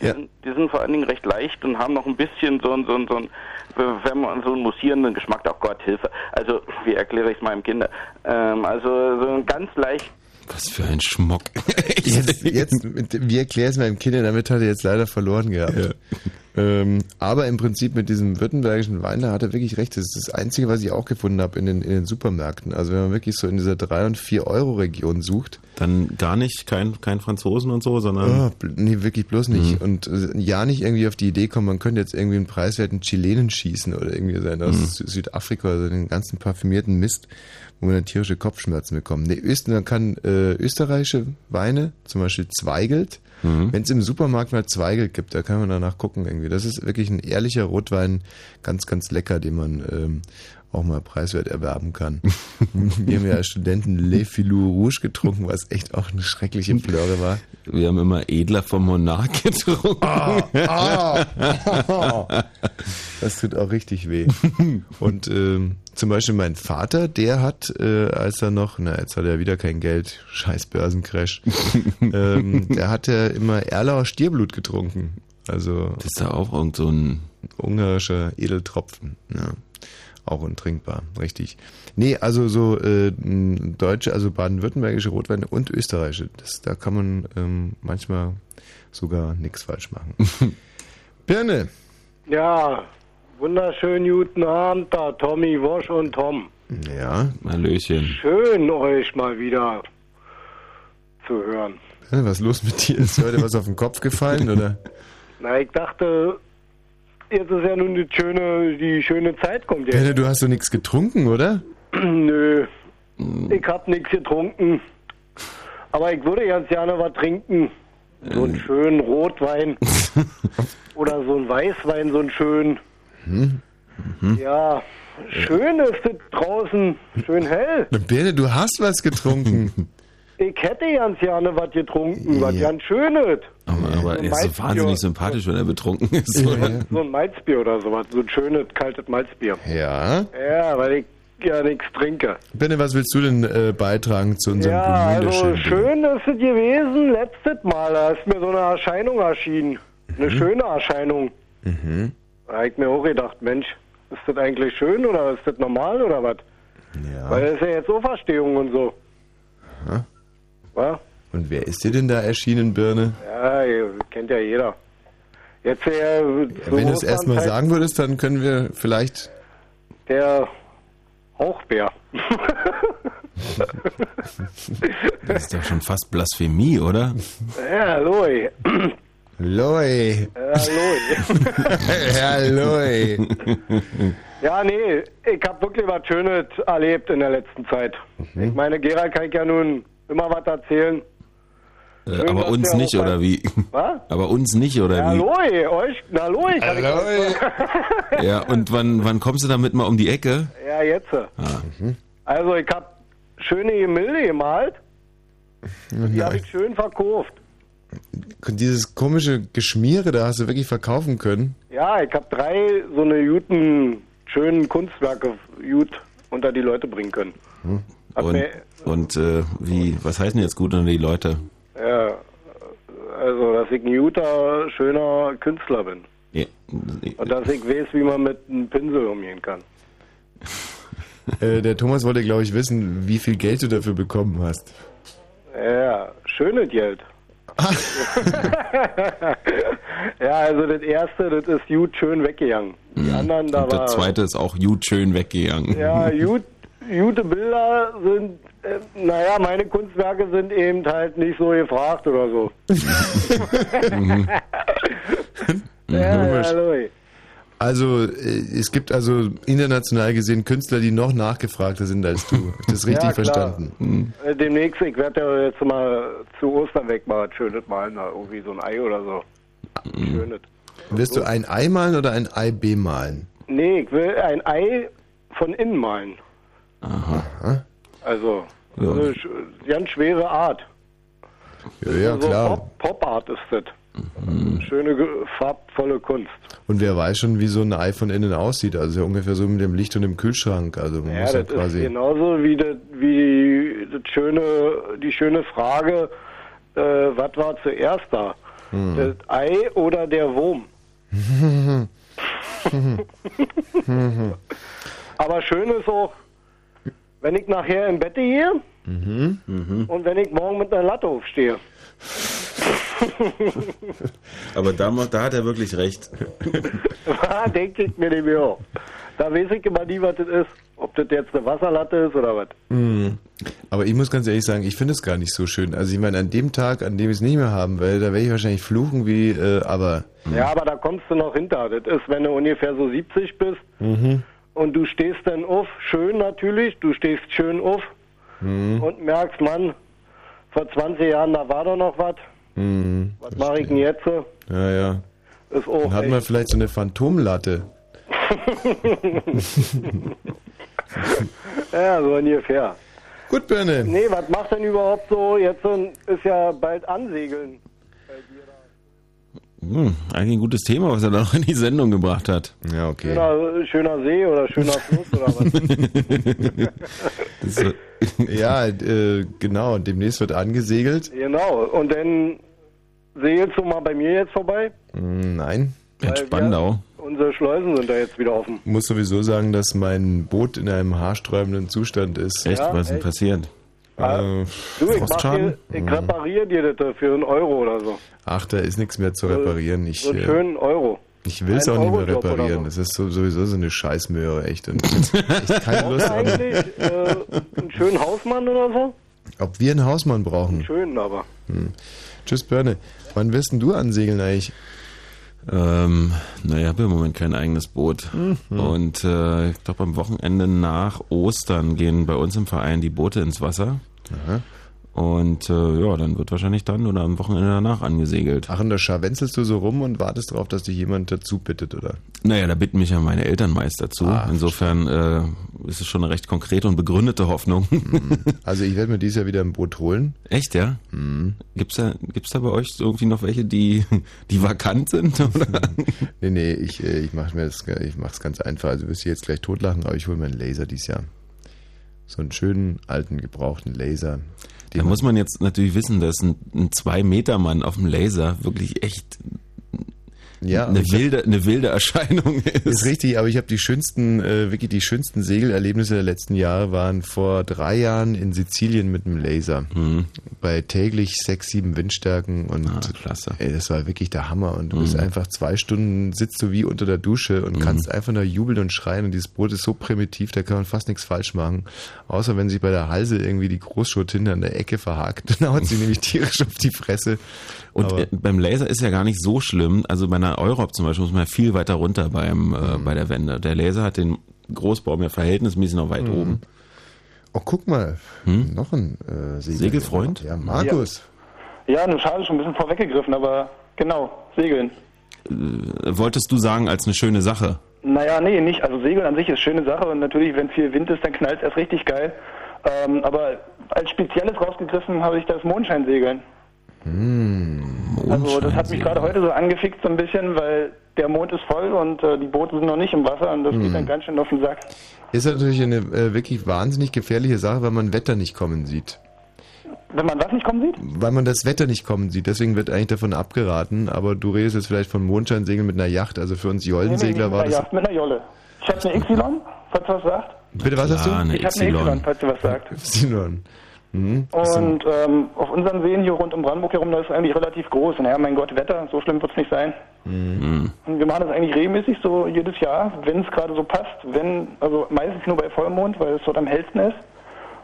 Die, Ja. sind, die sind vor allen Dingen recht leicht und haben noch ein bisschen so ein, so ein, so ein wenn man so einen mussierenden Geschmack, oh Gott, Hilfe. Also, wie erkläre ich es meinem Kinder? Ähm, also, so ein ganz leicht Was für ein Schmuck. Jetzt, jetzt wie erkläre es meinem Kind, damit hat er jetzt leider verloren gehabt. Ähm, aber im Prinzip mit diesem württembergischen Wein, da hat er wirklich recht. Das ist das Einzige, was ich auch gefunden habe in den, in den Supermärkten. Also wenn man wirklich so in dieser 3 und 4 Euro Region sucht, Dann gar nicht, kein, kein Franzosen und so, oh, sondern bl- nee, wirklich bloß nicht. Mhm. Und äh, ja nicht irgendwie auf die Idee kommen, man könnte jetzt irgendwie einen preiswerten Chilenen schießen oder irgendwie sein aus Mhm. Sü- Südafrika oder den ganzen parfümierten Mist, wo man dann tierische Kopfschmerzen bekommt. Nee, Öst, man kann äh, österreichische Weine, zum Beispiel Zweigelt, Mhm. wenn es im Supermarkt mal Zweigelt gibt, da kann man danach gucken irgendwie. Das ist wirklich ein ehrlicher Rotwein, ganz, ganz lecker, den man ähm, auch mal preiswert erwerben kann. Wir haben ja als Studenten Le Filou Rouge getrunken, was echt auch eine schreckliche Plöre war. wir haben immer Edler vom Monarch getrunken. Das tut auch richtig weh. Und ähm, zum Beispiel mein Vater, der hat, äh, als er noch, na jetzt hat er wieder kein Geld, scheiß Börsencrash, ähm, der hat ja immer Erlauer Stierblut getrunken. Also Das ist ja auch irgend so ein ungarischer Edeltropfen. Ja. Auch untrinkbar, richtig. Nee, also so äh, deutsche, also baden-württembergische Rotweine und österreichische, das, da kann man ähm, manchmal sogar nichts falsch machen. Birne, Ja, wunderschönen guten Abend da, Tommy, Wosch und Tom. ja, Hallöchen. Schön, euch mal wieder zu hören. Was ist los mit dir? Ist heute was auf den Kopf gefallen, oder? Na, ich dachte, jetzt ist ja nun die schöne, die schöne Zeit kommt jetzt. Birne, du hast doch nichts getrunken, oder? Nö, ich hab nichts getrunken. Aber ich würde ganz gerne was trinken. So einen schönen Rotwein. Oder so einen Weißwein, so einen schönen. Hm? Ja, schön ist es draußen. Schön hell. Birne, du hast was getrunken. Ich hätte ganz gerne was getrunken, was Ja. ganz Schönes. Aber, aber er ist so Malzbier. wahnsinnig sympathisch, wenn er betrunken ist. oder? So ein Malzbier oder sowas. So ein schönes, kaltes Malzbier. Ja. Ja, weil ich ja nichts trinke. Birne, was willst du denn äh, beitragen zu unserem Ja, also schön ist es gewesen, letztes Mal, da ist mir so eine Erscheinung erschienen. Eine schöne Erscheinung. Mhm. Da hab ich mir auch gedacht, Mensch, ist das eigentlich schön oder ist das normal oder was? Ja. Weil das ist ja jetzt Auferstehung und so. Aha. Wa? Und wer ist dir denn da erschienen, Birne? Ja, kennt ja jeder. Jetzt Ja, wenn du es erstmal sagen würdest, dann können wir vielleicht. Der Hauchbär. Das ist doch schon fast Blasphemie, oder? ja, hallo. ey. Loi. Hallo. Hallo. Ja, nee, ich habe wirklich was Schönes erlebt in der letzten Zeit. Mhm. Ich meine, Gerald kann ich ja nun immer was erzählen. Äh, aber uns nicht, oder wie? Was? Aber uns nicht, oder Na, wie? hallo, euch, na, hallo, ich Hallo, Ja, und wann, wann kommst du damit mal um die Ecke? Ja, jetzt. Ah. Also, ich habe schöne Gemälde gemalt. Die habe ich schön verkauft. Dieses komische Geschmiere, da hast du wirklich verkaufen können. Ja, ich habe drei so eine guten, schönen Kunstwerke gut unter die Leute bringen können. Hat Und, mir, und äh, wie, was heißen jetzt gut unter die Leute? ja, also, dass ich ein guter, schöner Künstler bin. Ja, Und dass ich weiß, wie man mit einem Pinsel umgehen kann. Äh, der Thomas wollte, glaube ich, wissen, wie viel Geld du dafür bekommen hast. Ja, schönes Geld. ja, also das erste, das ist gut schön weggegangen. Die anderen, da Mhm. und der war... zweite ist auch gut schön weggegangen. Ja, gut, gute Bilder sind, äh, naja, meine Kunstwerke sind eben halt nicht so gefragt oder so. Mhm. ja, ja. Louis. Also, äh, es gibt also international gesehen Künstler, die noch nachgefragter sind als du. Das richtig Ja, verstanden. Äh, Demnächst, ich werde ja jetzt mal zu Ostern weg mal was Schönes malen, irgendwie so ein Ei oder so. Schönes. Wirst du ein Ei malen oder ein Ei bemalen? Nee, ich will ein Ei von innen malen. Aha. Also, Ja. eine ganz schwere Art. Ja, ja so klar. Pop- Pop-Art ist das. Schöne, ge- farbvolle Kunst. Und wer weiß schon, wie so ein Ei von innen aussieht. Also ja ungefähr so mit dem Licht und dem Kühlschrank. Also man Ja, muss ja das ist quasi. genauso wie, das, wie das schöne, die schöne Frage, äh, was war zuerst da? Hm. Das Ei oder der Wurm? Aber schön ist auch, wenn ich nachher im Bett gehe Mhm. und wenn ich morgen mit einer Latte aufstehe. Aber da, da hat er wirklich recht. Da denke ich mir nicht mehr. Da weiß ich immer nie, was das ist. Ob das jetzt eine Wasserlatte ist oder was. Mhm. Aber ich muss ganz ehrlich sagen, ich finde es gar nicht so schön. Also ich meine, an dem Tag, an dem ich es nicht mehr haben werde, da werde ich wahrscheinlich fluchen wie, äh, aber. Ja, aber da kommst du noch hinter. Das ist, wenn du ungefähr so 70 bist Mhm. Und du stehst dann auf, schön natürlich, du stehst schön auf Mhm. und merkst, Mann, vor 20 Jahren, da war doch noch was. Mhm. Was mache ich denn jetzt? Ja, ja. Ist auch Dann hat man vielleicht so eine Phantomlatte. ja, so ungefähr. Gut, Birne. Nee, was macht denn überhaupt so? Jetzt ist ja bald Ansegeln. Hm, eigentlich ein gutes Thema, was er da noch in die Sendung gebracht hat. Ja, okay. Schöner, schöner See oder schöner Fluss oder was? ja, äh, genau. Demnächst wird angesegelt. genau. Und dann segelst du mal bei mir jetzt vorbei? Mm, Nein. In Spandau. Unsere Schleusen sind da jetzt wieder offen. Muss sowieso sagen, dass mein Boot in einem haarsträubenden Zustand ist. Echt? Ja, was ist denn passiert? Äh, Du, ich, dir, ich Mhm. repariere dir das für einen Euro oder so. Ach, da ist nichts mehr zu reparieren. Ich, so einen äh, schönen Euro. ich will es auch nicht mehr reparieren. so. Das ist so, sowieso so eine Scheißmöhre, echt. Und echt keine Lust. Eigentlich äh, einen schönen Hausmann oder so? ob wir einen Hausmann brauchen? Einen schönen aber. Hm. Tschüss, Börne. Wann wirst denn du ansegeln eigentlich? Ähm, naja, ich habe im Moment kein eigenes Boot. Mhm. Und äh, ich glaube, am Wochenende nach Ostern gehen bei uns im Verein die Boote ins Wasser. Aha. Und äh, ja, dann wird wahrscheinlich dann oder am Wochenende danach angesegelt. Ach, und da scharwenzelst du so rum und wartest darauf, dass dich jemand dazu bittet, oder? Naja, da bitten mich ja meine Eltern meist dazu. Ah, Insofern äh, ist es schon eine recht konkrete und begründete Hoffnung. Also ich werde mir dieses Jahr wieder ein Boot holen. Echt, ja? Mhm. Gibt's da, gibt's da bei euch irgendwie noch welche, die, die vakant sind? Oder? Nee, nee, ich, äh, ich mache mir das, ich mach's ganz einfach. Also wirst du jetzt gleich totlachen, aber ich hole mir einen Laser dieses Jahr. So einen schönen, alten, gebrauchten Laser. Da muss man jetzt natürlich wissen, dass ein, ein Zwei-Meter-Mann auf dem Laser wirklich echt Ja, eine ich hab- wilde, eine wilde Erscheinung ist. Ist richtig, aber ich habe die schönsten, äh, wirklich die schönsten Segelerlebnisse der letzten Jahre waren vor drei Jahren in Sizilien mit einem Laser. Mhm. Bei täglich sechs, sieben Windstärken und Ah, klasse. ey, das war wirklich der Hammer. Und du bist Mhm. einfach zwei Stunden, sitzt du wie unter der Dusche und kannst einfach nur jubeln und schreien. Und dieses Boot ist so primitiv, da kann man fast nichts falsch machen. Außer wenn sich bei der Halse irgendwie die Großschurtinte an der Ecke verhakt, dann haut sie nämlich tierisch auf die Fresse. Und Aber- äh, beim Laser ist ja gar nicht so schlimm. Also bei einer Europ zum Beispiel muss man ja viel weiter runter beim, äh, Mhm. bei der Wende. Der Laser hat den Großbaum ja verhältnismäßig noch weit Mhm. oben. Oh, guck mal, Hm? noch ein äh, Segel Segelfreund? Ja, Markus. Ja, nun schade, schon ein bisschen vorweggegriffen, aber genau, Segeln. Äh, wolltest du sagen, als eine schöne Sache? Naja, nee, nicht. Also Segeln an sich ist eine schöne Sache und natürlich, wenn viel Wind ist, dann knallt es erst richtig geil. Ähm, aber als Spezielles rausgegriffen habe ich das Mondscheinsegeln. Also das hat mich gerade heute so angefickt so ein bisschen, weil der Mond ist voll und äh, die Boote sind noch nicht im Wasser und das geht dann ganz schön auf den Sack. Ist natürlich eine äh, wirklich wahnsinnig gefährliche Sache, weil man Wetter nicht kommen sieht. Wenn man was nicht kommen sieht? Weil man das Wetter nicht kommen sieht. Deswegen wird eigentlich davon abgeraten. Aber du redest jetzt vielleicht von Mondscheinsegeln mit einer Yacht. Also für uns Jollensegler nee, war nee, das. Ja, mit einer Jolle. Ich habe eine Ypsilon, falls du was sagt. Bitte, was hast du? Klar, eine Ich habe eine. Ypsilon, falls du was sagt. Ypsilon. Mhm. Und ähm, auf unseren Seen hier rund um Brandenburg herum, da ist es eigentlich relativ groß. Und ja, mein Gott, Wetter, so schlimm wird es nicht sein. Mhm. Und wir machen das eigentlich regelmäßig so jedes Jahr, wenn es gerade so passt. Wenn, also meistens nur bei Vollmond, weil es dort am hellsten ist.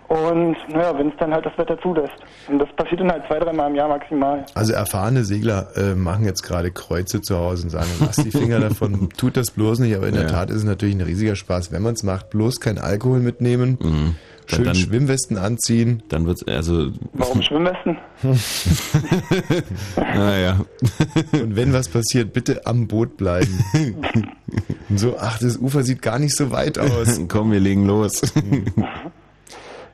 Und naja, wenn es dann halt das Wetter zulässt. Und das passiert dann halt zwei, dreimal im Jahr maximal. Also erfahrene Segler äh, machen jetzt gerade Kreuze zu Hause und sagen, lass die Finger davon, tut das bloß nicht. Aber in der Ja. Tat ist es natürlich ein riesiger Spaß, wenn man es macht. Bloß kein Alkohol mitnehmen, schön dann- Schwimmwesten anziehen. Dann wird's also. Warum Schwimmwesten? naja. Und wenn was passiert, bitte am Boot bleiben. Und so, ach, das Ufer sieht gar nicht so weit aus. Komm, wir legen los.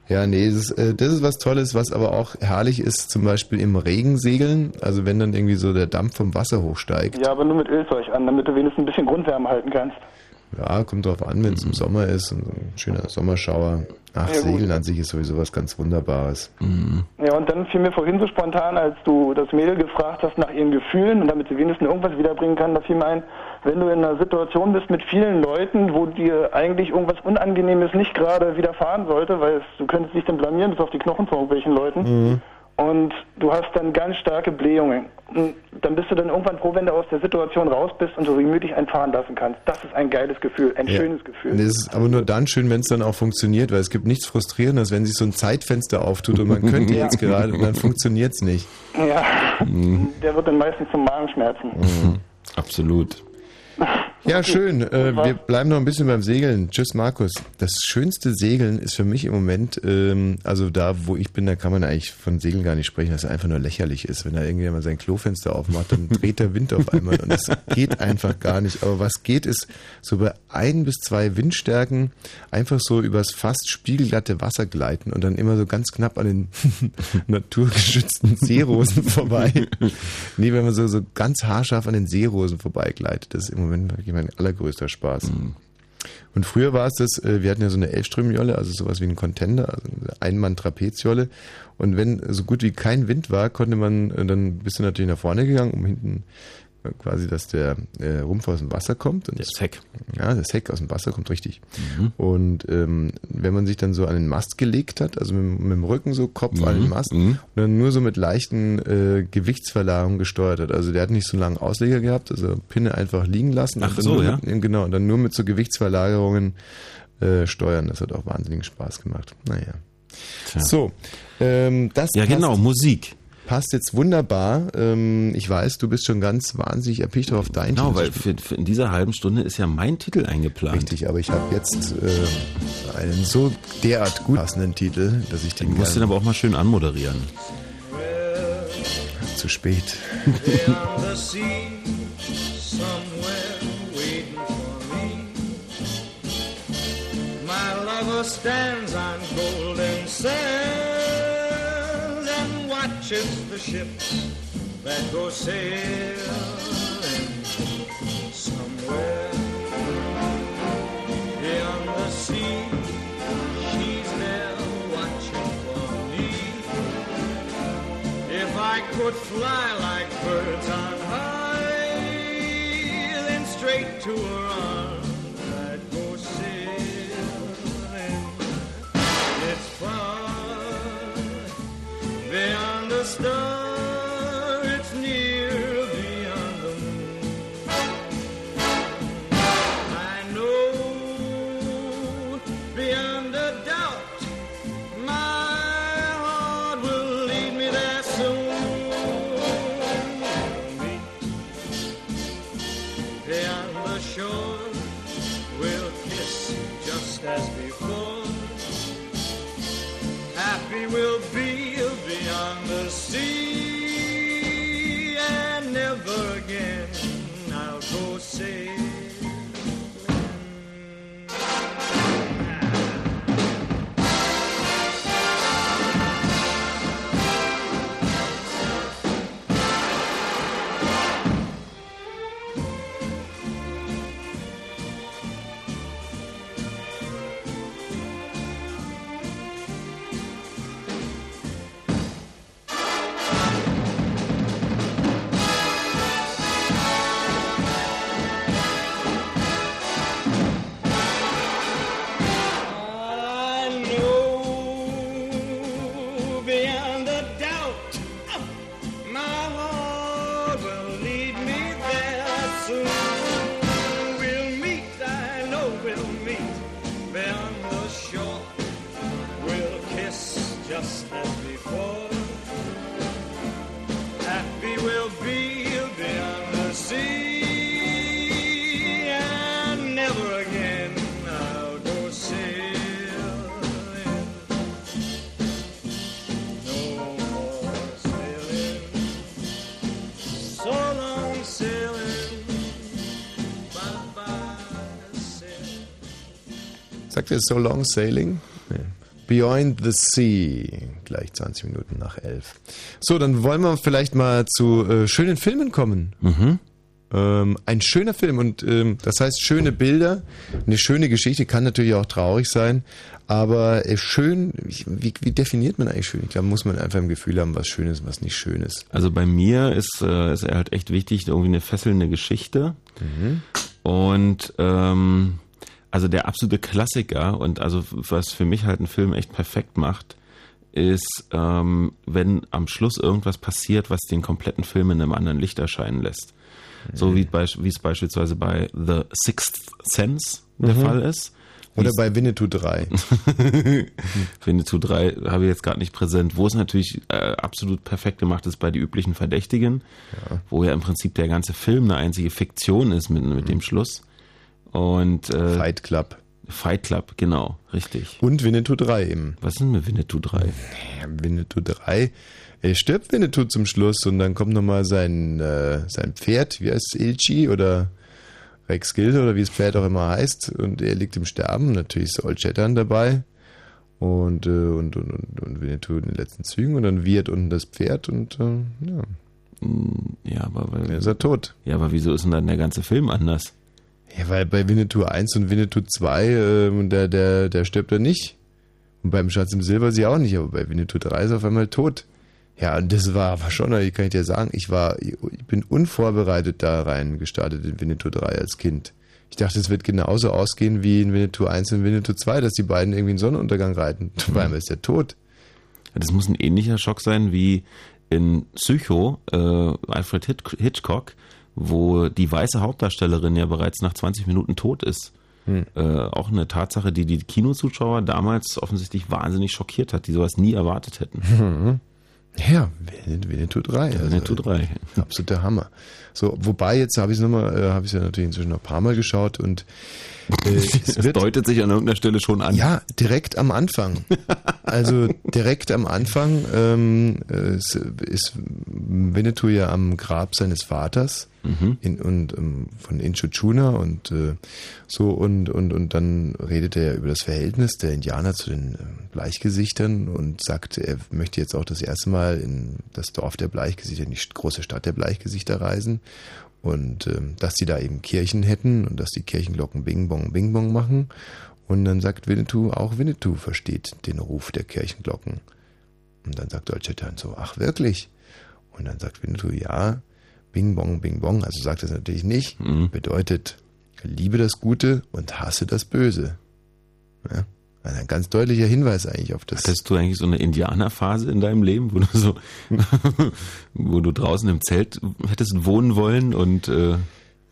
Ja, nee, das ist, äh, das ist was Tolles, was aber auch herrlich ist, zum Beispiel im Regen segeln. Also wenn dann irgendwie so der Dampf vom Wasser hochsteigt. Ja, aber nur mit Ölzeug an, damit du wenigstens ein bisschen Grundwärme halten kannst. Ja, kommt drauf an, wenn es im Sommer ist und so ein schöner Sommerschauer. Ach, Ja. Segeln an sich ist sowieso was ganz Wunderbares. Ja, und dann fiel mir vorhin so spontan, als du das Mädel gefragt hast nach ihren Gefühlen und damit sie wenigstens irgendwas wiederbringen kann, da fiel mir ein, wenn du in einer Situation bist mit vielen Leuten, wo dir eigentlich irgendwas Unangenehmes nicht gerade widerfahren sollte, weil es, du könntest dich dann blamieren bis auf die Knochen von irgendwelchen Leuten und du hast dann ganz starke Blähungen. Und dann bist du dann irgendwann froh, wenn du aus der Situation raus bist und so gemütlich einen fahren lassen kannst. Das ist ein geiles Gefühl, ein Ja. schönes Gefühl. Und es ist aber nur dann schön, wenn es dann auch funktioniert, weil es gibt nichts Frustrierendes, wenn sich so ein Zeitfenster auftut und man könnte Ja. jetzt gerade und dann funktioniert es nicht. Ja, der wird dann meistens zum Magenschmerzen. Absolut. Ja, schön. Äh, wir bleiben noch ein bisschen beim Segeln. Tschüss, Markus. Das schönste Segeln ist für mich im Moment, ähm, also da, wo ich bin, da kann man eigentlich von Segeln gar nicht sprechen, dass es einfach nur lächerlich ist. Wenn da irgendjemand sein Klofenster aufmacht, dann dreht der Wind auf einmal und das geht einfach gar nicht. Aber was geht, ist so bei ein bis zwei Windstärken einfach so übers fast spiegelglatte Wasser gleiten und dann immer so ganz knapp an den naturgeschützten Seerosen vorbei. Nee, wenn man so, so ganz haarscharf an den Seerosen vorbeigleitet, das ist im Moment wirklich mein allergrößter Spaß. Und früher war es das, äh, wir hatten ja so eine Elfströmjolle, also sowas wie ein Contender, also eine Einmann-Trapezjolle. Und wenn so gut wie kein Wind war, konnte man, äh, dann bist du natürlich nach vorne gegangen, um hinten quasi, dass der äh, Rumpf aus dem Wasser kommt. Und Das Heck. Ja, das Heck aus dem Wasser kommt richtig. Und ähm, wenn man sich dann so an den Mast gelegt hat, also mit, mit dem Rücken so Kopf an den Mhm, Mast, mhm. und dann nur so mit leichten äh, Gewichtsverlagerungen gesteuert hat. Also der hat nicht so einen langen Ausleger gehabt, also Pinne einfach liegen lassen. Ach so, ja. Mit, genau, und dann nur mit so Gewichtsverlagerungen äh, steuern. Das hat auch wahnsinnigen Spaß gemacht. Naja. So, ähm, das Ja, passt- genau, Musik. Passt jetzt wunderbar. Ähm, ich weiß, du bist schon ganz wahnsinnig erpicht auf dein Genau, Titel weil für, für in dieser halben Stunde ist ja mein Titel eingeplant. Richtig, aber ich habe jetzt äh, einen so derart gut passenden Titel, dass ich den Du musst den aber auch mal schön anmoderieren. zu spät. Stands on golden sands and watches the ships that go sailing somewhere beyond the sea. She's there watching for me. If I could fly like birds on high, then straight to her arms I'd go sailing. It's far beyond Sagt ihr So Long Sailing? Nee. Beyond the Sea, gleich 20 Minuten nach 11. So, dann wollen wir vielleicht mal zu äh, schönen Filmen kommen. Ähm, ein schöner Film und ähm, das heißt schöne Bilder, eine schöne Geschichte kann natürlich auch traurig sein, aber äh, schön, wie, wie definiert man eigentlich schön? Ich glaube, muss man einfach im Gefühl haben, was schön ist und was nicht schön ist. Also bei mir ist, äh, ist halt echt wichtig, irgendwie eine fesselnde Geschichte. Und ähm, also der absolute Klassiker und also was für mich halt einen Film echt perfekt macht, ist, ähm, wenn am Schluss irgendwas passiert, was den kompletten Film in einem anderen Licht erscheinen lässt. So wie, wie es beispielsweise bei The Sixth Sense der Mhm. Fall ist. Oder bei Winnetou 3. Winnetou 3 habe ich jetzt gerade nicht präsent. Wo es natürlich äh, absolut perfekt gemacht ist bei die üblichen Verdächtigen, wo ja im Prinzip der ganze Film eine einzige Fiktion ist mit, mit dem Schluss. Und äh, Fight Club. Fight Club, genau, richtig. Und Winnetou 3 eben. Was ist denn mit Winnetou 3? Ja, Winnetou 3. Er stirbt Winnetou zum Schluss und dann kommt nochmal sein, äh, sein Pferd, wie heißt es, Ilchi oder Rex Gilde oder wie das Pferd auch immer heißt. Und er liegt im Sterben. Natürlich ist Old Shatterhand dabei. Und, äh, und, und, und, und Winnetou in den letzten Zügen und dann wird unten das Pferd und äh, ja. Ja, aber weil, Dann ist er tot. Ja, aber wieso ist denn dann der ganze Film anders? Ja, weil bei Winnetou 1 und Winnetou 2, äh, der, der, der stirbt er nicht. Und beim Schatz im Silber sie auch nicht, aber bei Winnetou 3 ist er auf einmal tot. Ja, und das war aber schon, ich kann ich dir sagen, ich war, ich bin unvorbereitet da rein gestartet in Winnetou 3 als Kind. Ich dachte, es wird genauso ausgehen wie in Winnetou 1 und Winnetou 2, dass die beiden irgendwie einen Sonnenuntergang reiten. Auf einmal ist er tot. Das muss ein ähnlicher Schock sein wie in Psycho, äh, Alfred Hitch- Hitchcock, wo die weiße Hauptdarstellerin ja bereits nach 20 Minuten tot ist. Hm. Äh, auch eine Tatsache, die die Kinozuschauer damals offensichtlich wahnsinnig schockiert hat, die sowas nie erwartet hätten. Mhm. Ja, Winnet- Winnetou 3. Ja, Winnetou 3. Absoluter Hammer. So, wobei jetzt habe ich es nochmal, äh, habe ich es ja natürlich inzwischen noch ein paar Mal geschaut und es Das wird deutet sich an irgendeiner Stelle schon an. Ja, direkt am Anfang. Also direkt am Anfang ähm, äh, ist, ist Winnetou ja am Grab seines Vaters in, und ähm, von Inchuchuna und äh, so und, und und dann redet er über das Verhältnis der Indianer zu den äh, Bleichgesichtern und sagt, er möchte jetzt auch das erste Mal in das Dorf der Bleichgesichter, in die große Stadt der Bleichgesichter reisen und ähm, dass die da eben Kirchen hätten und dass die Kirchenglocken Bing Bong Bing Bong machen und dann sagt Winnetou, auch Winnetou versteht den Ruf der Kirchenglocken. Und dann sagt Old Shatterhand so, ach wirklich? Und dann sagt Winnetou, ja, Bing Bong, Bing Bong, also sagt das natürlich nicht, bedeutet, liebe das Gute und hasse das Böse. Ja? Ein ganz deutlicher Hinweis eigentlich auf das. Hattest du eigentlich so eine Indianerphase in deinem Leben, wo du so, wo du draußen im Zelt hättest wohnen wollen und äh,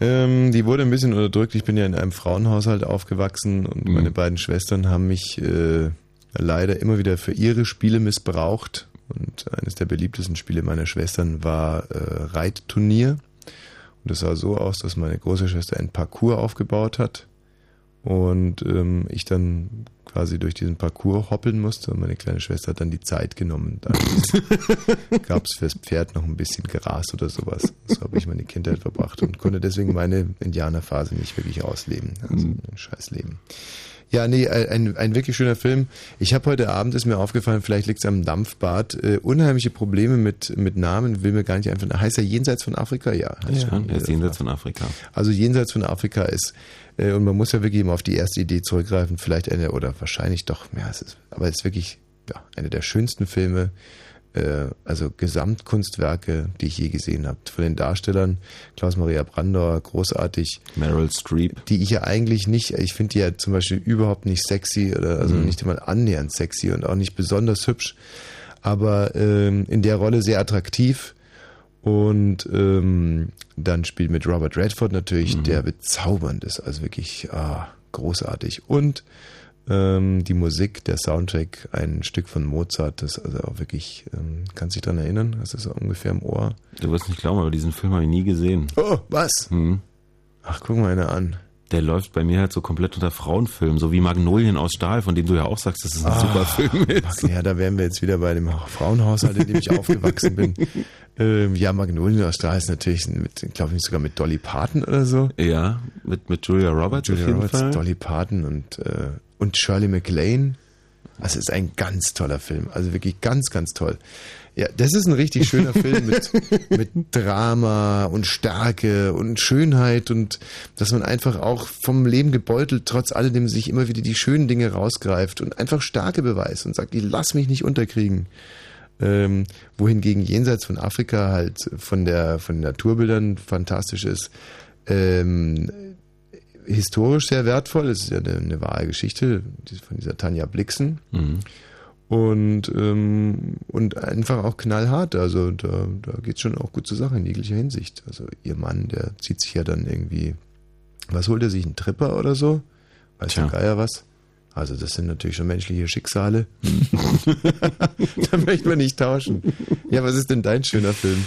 Ähm, die wurde ein bisschen unterdrückt. Ich bin ja in einem Frauenhaushalt aufgewachsen und meine beiden Schwestern haben mich äh, leider immer wieder für ihre Spiele missbraucht. Und eines der beliebtesten Spiele meiner Schwestern war äh, Reitturnier. Und es sah so aus, dass meine große Schwester ein Parcours aufgebaut hat und ähm, ich dann quasi durch diesen Parcours hoppeln musste und meine kleine Schwester hat dann die Zeit genommen. Dann gab es fürs Pferd noch ein bisschen Gras oder sowas. So habe ich meine Kindheit verbracht und konnte deswegen meine Indianerphase nicht wirklich ausleben. Also ein scheiß Leben. Ja, nee, ein, ein wirklich schöner Film. Ich habe heute Abend, ist mir aufgefallen, vielleicht liegt es am Dampfbad, äh, unheimliche Probleme mit, mit Namen, will mir gar nicht einfach. Heißt er Jenseits von Afrika? Ja. heißt ja, schon. er ist jenseits von Afrika. Also jenseits von Afrika ist, und man muss ja wirklich immer auf die erste Idee zurückgreifen, vielleicht eine, oder wahrscheinlich doch, ja, es ist, aber es ist wirklich, ja, einer der schönsten Filme, äh, also Gesamtkunstwerke, die ich je gesehen habe. Von den Darstellern, Klaus-Maria Brandauer, großartig. Meryl Streep. Die ich ja eigentlich nicht, ich finde die ja zum Beispiel überhaupt nicht sexy, oder also Mhm. nicht einmal annähernd sexy und auch nicht besonders hübsch, aber ähm, in der Rolle sehr attraktiv. Und ähm, dann spielt mit Robert Redford natürlich, der bezaubernd ist, also wirklich ah, großartig. Und Ähm, die Musik, der Soundtrack, ein Stück von Mozart, das also auch wirklich, ähm, kannst du dich daran erinnern? Das so ungefähr im Ohr? Du wirst nicht glauben, aber diesen Film habe ich nie gesehen. Oh, was? Hm. Ach, guck mal einer an. Der läuft bei mir halt so komplett unter Frauenfilm, so wie Magnolien aus Stahl, von dem du ja auch sagst, dass es ein Ah, super Film ist. Ja, da wären wir jetzt wieder bei dem Frauenhaushalt, in dem ich aufgewachsen bin. Ähm, ja, Magnolien aus Stahl ist natürlich, glaube ich, sogar mit Dolly Parton oder so. Ja, mit, mit Julia Roberts Julia auf jeden Roberts, Fall. Dolly Parton und, äh, und Shirley MacLaine. Das ist ein ganz toller Film. Also wirklich ganz, ganz toll. Ja, das ist ein richtig schöner Film mit, mit Drama und Stärke und Schönheit und dass man einfach auch vom Leben gebeutelt, trotz alledem sich immer wieder die schönen Dinge rausgreift und einfach Stärke beweist und sagt, ich lass mich nicht unterkriegen. Ähm, wohingegen jenseits von Afrika halt von der von den Naturbildern fantastisch ist. Ähm, historisch sehr wertvoll. Es ist ja eine, eine wahre Geschichte von dieser Tanja Blixen. Mhm. Und, ähm, und einfach auch knallhart. Also da, da geht es schon auch gut zur Sache in jeglicher Hinsicht. Also ihr Mann, der zieht sich ja dann irgendwie, was holt er sich, einen Tripper oder so? Weiß der Geier was? Also das sind natürlich schon menschliche Schicksale. da möchte man nicht tauschen. Ja, was ist denn dein schöner Film?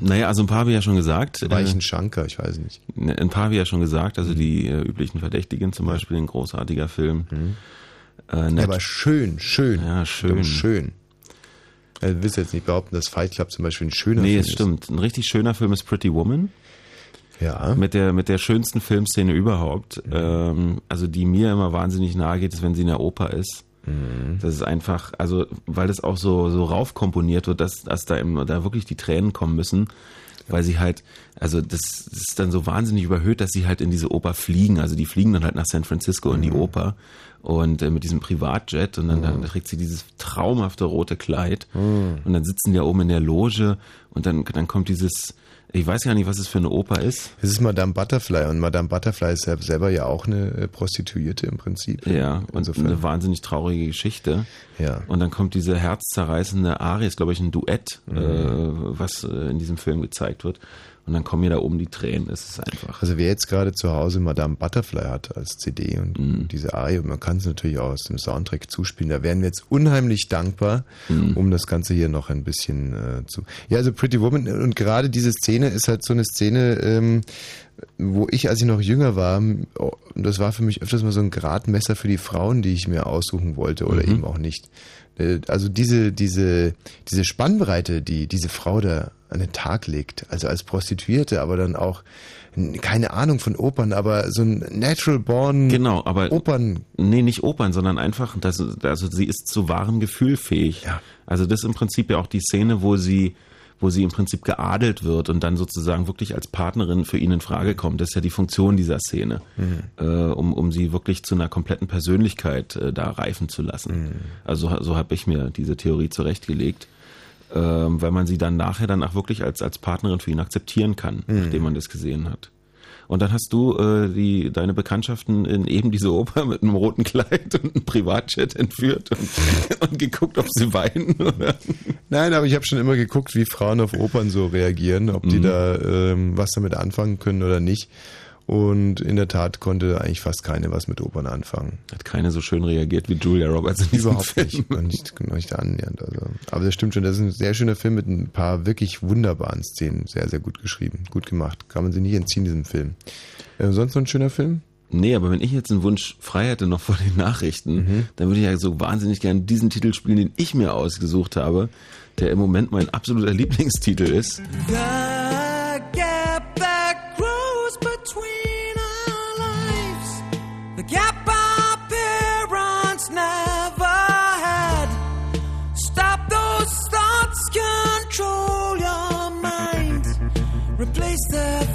Naja, also ein paar habe ich ja schon gesagt. Weichen Äh, Schanker, ich weiß nicht. ne, Ein paar habe ich ja schon gesagt, Mhm. also die äh, üblichen Verdächtigen zum Beispiel, ein großartiger Film. Äh, Ja, aber schön, schön. Ja, schön. Schön. Also, du willst jetzt nicht behaupten, dass Fight Club zum Beispiel ein schöner nee, Film es stimmt. Ein richtig schöner Film ist Pretty Woman. Ja. Mit der, mit der schönsten Filmszene überhaupt. Mhm. Ähm, also die mir immer wahnsinnig nahe geht, ist, wenn sie in der Oper ist. Mhm. Das ist einfach, also weil das auch so, so raufkomponiert wird, dass, dass da, im, da wirklich die Tränen kommen müssen. Weil sie halt, also das, das ist dann so wahnsinnig überhöht, dass sie halt in diese Oper fliegen. Also die fliegen dann halt nach San Francisco in die Mhm. Oper und äh, mit diesem Privatjet und dann, dann kriegt sie dieses traumhafte rote Kleid Mhm. und dann sitzen die ja oben in der Loge und dann, dann kommt dieses, ich weiß gar nicht, was es für eine Oper ist. Es ist Madame Butterfly und Madame Butterfly ist ja selber ja auch eine äh, Prostituierte im Prinzip. Ja, und insofern. eine wahnsinnig traurige Geschichte. Ja. Und dann kommt diese herzzerreißende Arie, ist glaube ich ein Duett, Mhm. äh, was äh, in diesem Film gezeigt wird. Und dann kommen mir da oben die Tränen. Es ist einfach. Also wer jetzt gerade zu Hause Madame Butterfly hat als CD und Mhm. diese Arie, und man kann es natürlich auch aus dem Soundtrack zuspielen, da wären wir jetzt unheimlich dankbar, Mhm. um das Ganze hier noch ein bisschen äh, zu... Ja, also Pretty Woman und gerade diese Szene ist halt so eine Szene, ähm, wo ich, als ich noch jünger war, oh, das war für mich öfters mal so ein Gradmesser für die Frauen, die ich mir aussuchen wollte oder Mhm. eben auch nicht. Äh, Also diese, diese, diese Spannbreite, die diese Frau da an den Tag legt, also als Prostituierte, aber dann auch keine Ahnung von Opern, aber so ein natural born Genau, aber Opern. Nee, nicht Opern, sondern einfach, das, also sie ist zu wahrem Gefühl fähig. Ja. Also das ist im Prinzip ja auch die Szene, wo sie wo sie im Prinzip geadelt wird und dann sozusagen wirklich als Partnerin für ihn in Frage kommt. Das ist ja die Funktion dieser Szene, Mhm. äh, um, um sie wirklich zu einer kompletten Persönlichkeit äh, da reifen zu lassen. Mhm. Also so, so habe ich mir diese Theorie zurechtgelegt, ähm, weil man sie dann nachher dann auch wirklich als, als Partnerin für ihn akzeptieren kann, Mhm. nachdem man das gesehen hat. Und dann hast du äh, die, deine Bekanntschaften in eben diese Oper mit einem roten Kleid und einem Privatjet entführt und, und geguckt, ob sie weinen. Oder? Nein, aber ich habe schon immer geguckt, wie Frauen auf Opern so reagieren, ob die Mhm. da ähm, was damit anfangen können oder nicht. Und in der Tat konnte eigentlich fast keine was mit Opern anfangen. Hat keine so schön reagiert wie Julia Roberts in diesem Überhaupt Film. nicht, noch nicht, noch nicht annähernd. Also. Aber das stimmt schon, das ist ein sehr schöner Film mit ein paar wirklich wunderbaren Szenen. Sehr, sehr gut geschrieben, gut gemacht. Kann man sich nicht entziehen, diesem Film. Äh, sonst noch ein schöner Film? Nee, aber wenn ich jetzt einen Wunsch frei hätte noch vor den Nachrichten, dann würde ich ja so wahnsinnig gerne diesen Titel spielen, den ich mir ausgesucht habe, der im Moment mein absoluter Lieblingstitel ist. The Replace the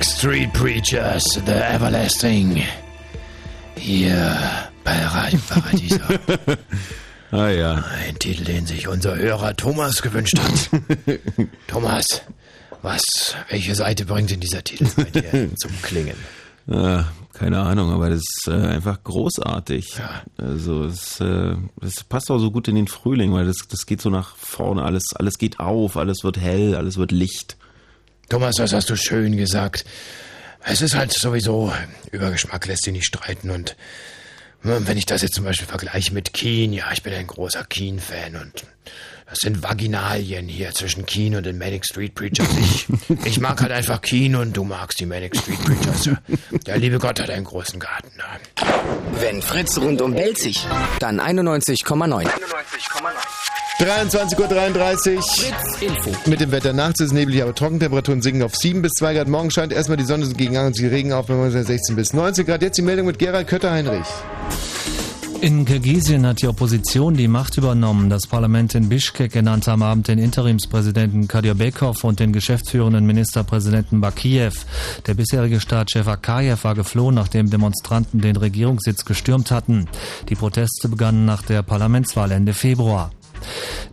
Manic Street Preachers, The Everlasting. Hier bei Radio Paradiso. ah ja. Ein Titel, den sich unser Hörer Thomas gewünscht hat. Thomas, was, welche Seite bringt denn dieser Titel bei dir zum Klingen? Äh, keine Ahnung, aber das ist äh, einfach großartig. Also es, äh, es passt auch so gut in den Frühling, weil das, das geht so nach vorne, alles, alles geht auf, alles wird hell, alles wird Licht. Thomas, das hast du schön gesagt. Es ist halt sowieso, über Geschmack lässt sich nicht streiten und hm, wenn ich das jetzt zum Beispiel vergleiche mit Keen, ja, ich bin ein großer Keen-Fan und das sind Vaginalien hier zwischen Keen und den Manic Street Preachers. Ich, ich mag halt einfach Keen und du magst die Manic Street Preachers. Der liebe Gott hat einen großen Garten. Wenn Fritz rundum bellt sich, dann 91,9. 23.33 Uhr. Mit dem Wetter nachts ist es neblig, aber Trockentemperaturen sinken auf 7 bis 2 Grad. Morgen scheint erstmal die Sonne gegen Abend und Regen auf, wenn man 16 bis 19 Grad. Jetzt die Meldung mit Gerald Kötter-Heinrich. In Kirgisien hat die Opposition die Macht übernommen. Das Parlament in Bischkek ernannte am Abend den Interimspräsidenten Kadyrbekov und den geschäftsführenden Ministerpräsidenten Bakiev. Der bisherige Staatschef Akayev war geflohen, nachdem Demonstranten den Regierungssitz gestürmt hatten. Die Proteste begannen nach der Parlamentswahl Ende Februar.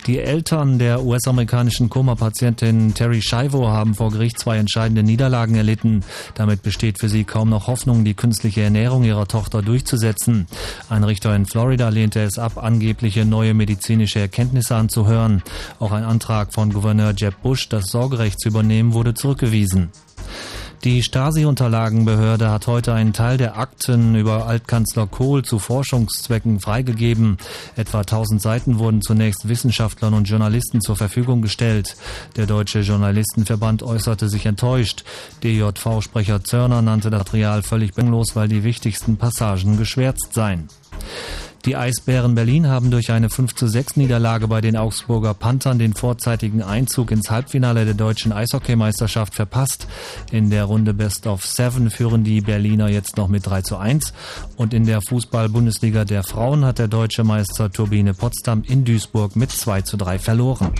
Die Eltern der US-amerikanischen Koma-Patientin Terry Schiavo haben vor Gericht zwei entscheidende Niederlagen erlitten. Damit besteht für sie kaum noch Hoffnung, die künstliche Ernährung ihrer Tochter durchzusetzen. Ein Richter in Florida lehnte es ab, angebliche neue medizinische Erkenntnisse anzuhören. Auch ein Antrag von Gouverneur Jeb Bush, das Sorgerecht zu übernehmen, wurde zurückgewiesen. Die Stasi-Unterlagenbehörde hat heute einen Teil der Akten über Altkanzler Kohl zu Forschungszwecken freigegeben. Etwa 1000 Seiten wurden zunächst Wissenschaftlern und Journalisten zur Verfügung gestellt. Der Deutsche Journalistenverband äußerte sich enttäuscht. DJV-Sprecher Zörner nannte das Material völlig belanglos, weil die wichtigsten Passagen geschwärzt seien. Die Eisbären Berlin haben durch eine 5 zu 6 Niederlage bei den Augsburger Panthern den vorzeitigen Einzug ins Halbfinale der deutschen Eishockeymeisterschaft verpasst. In der Runde Best of Seven führen die Berliner jetzt noch mit 3 zu 1. Und in der Fußball-Bundesliga der Frauen hat der deutsche Meister Turbine Potsdam in Duisburg mit 2 zu 3 verloren.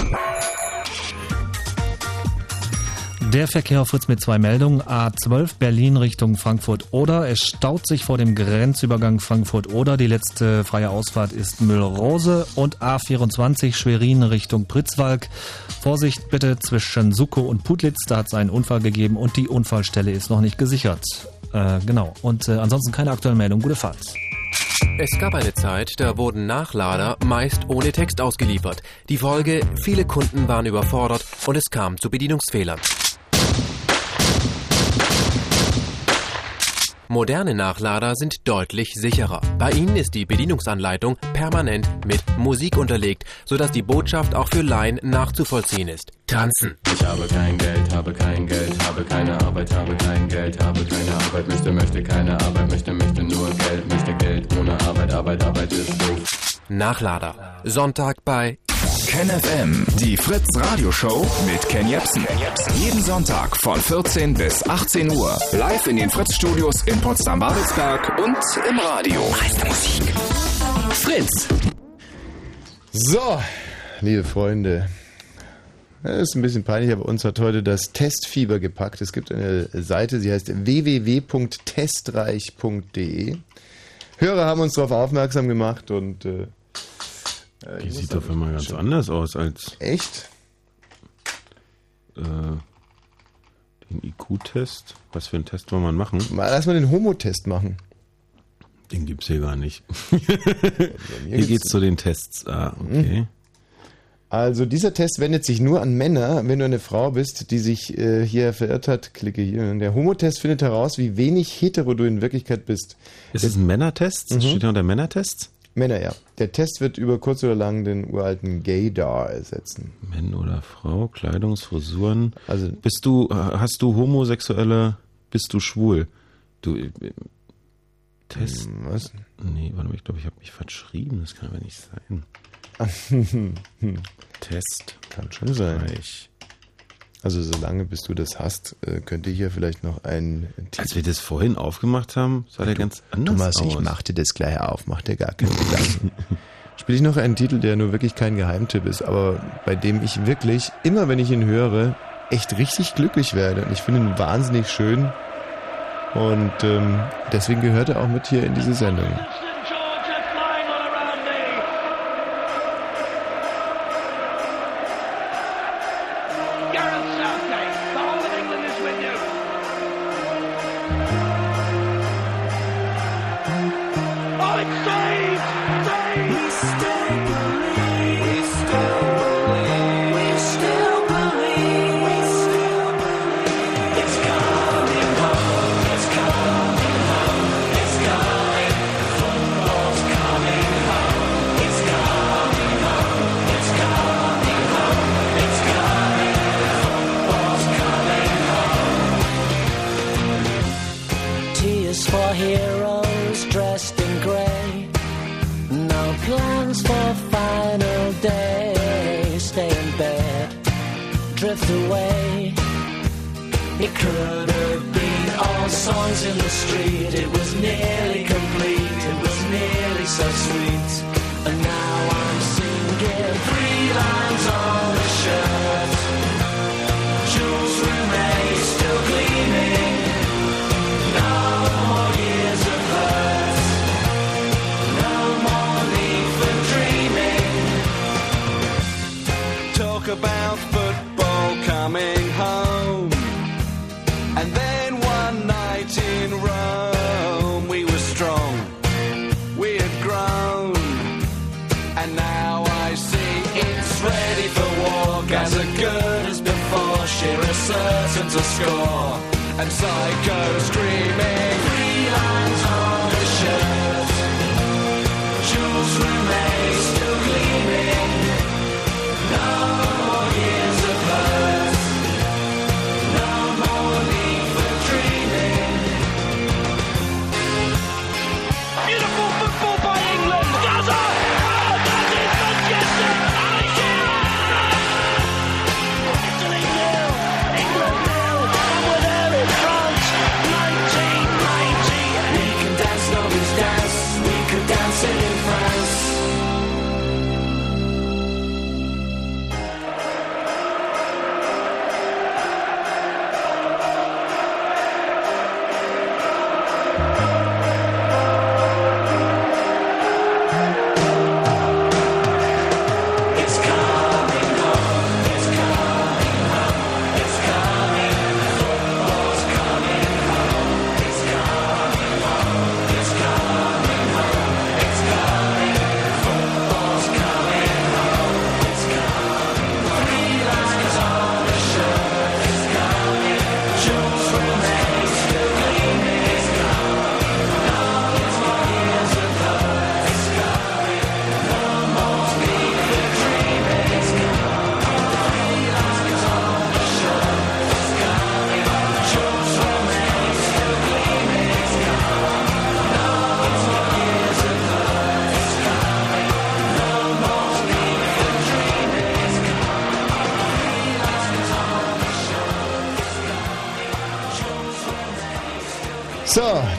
Der Verkehr auf Fritz mit zwei Meldungen. A12 Berlin Richtung Frankfurt-Oder. Es staut sich vor dem Grenzübergang Frankfurt-Oder. Die letzte freie Ausfahrt ist Müllrose. Und A24 Schwerin Richtung Pritzwalk. Vorsicht bitte zwischen Suko und Putlitz. Da hat es einen Unfall gegeben und die Unfallstelle ist noch nicht gesichert. Äh, genau. Und äh, ansonsten keine aktuellen Meldungen. Gute Fahrt. Es gab eine Zeit, da wurden Nachlader meist ohne Text ausgeliefert. Die Folge, viele Kunden waren überfordert und es kam zu Bedienungsfehlern. Moderne Nachlader sind deutlich sicherer. Bei ihnen ist die Bedienungsanleitung permanent mit Musik unterlegt, sodass die Botschaft auch für Laien nachzuvollziehen ist. Tanzen. Ich habe kein Geld, habe kein Geld, habe keine Arbeit, habe kein Geld, habe keine Arbeit, möchte, möchte keine Arbeit, möchte, möchte nur Geld, möchte Geld ohne Arbeit, Arbeit, Arbeit ist doof. Nachlader. Sonntag bei KenFM, die Fritz Radio Show mit Ken Jepsen. Jeden Sonntag von 14 bis 18 Uhr. Live in den Fritz Studios in Potsdam-Babelsberg und im Radio. Musik. Fritz. So, liebe Freunde. Das ist ein bisschen peinlich, aber uns hat heute das Testfieber gepackt. Es gibt eine Seite, sie heißt www.testreich.de. Hörer haben uns darauf aufmerksam gemacht und äh, äh, Die sieht auf einmal ganz schon- anders aus als Echt? äh, den IQ-Test. Was für einen Test wollen wir machen? Mal lass mal den Homo-Test machen. Den gibt's hier gar nicht. hier geht's zu den Tests. Ah, okay. Also dieser Test wendet sich nur an Männer. Wenn du eine Frau bist, die sich äh, hier verirrt hat, klicke hier. Der Homo-Test findet heraus, wie wenig hetero du in Wirklichkeit bist. Ist es ein Männertest? Mhm. Steht da unter Männertests? Männer, ja. Der Test wird über kurz oder lang den uralten Gaydar ersetzen. Mann oder Frau, Kleidungsfrisuren. Also bist du, hast du homosexuelle, bist du schwul? Du äh, Test. Hm, Was? Nee, warte mal, ich glaube, ich habe mich verschrieben. Das kann aber nicht sein. Test. Kann schon sein. Reich. Also solange bis du das hast, äh, könnte hier vielleicht noch ein Als wir das vorhin aufgemacht haben, sah der ganz anders Thomas, aus. ich mach dir das gleich auf, mach dir gar keine Gedanken. Spiele ich noch einen Titel, der nur wirklich kein Geheimtipp ist, aber bei dem ich wirklich, immer wenn ich ihn höre, echt richtig glücklich werde. Und ich finde ihn wahnsinnig schön. Und ähm, deswegen gehört er auch mit hier in diese Sendung.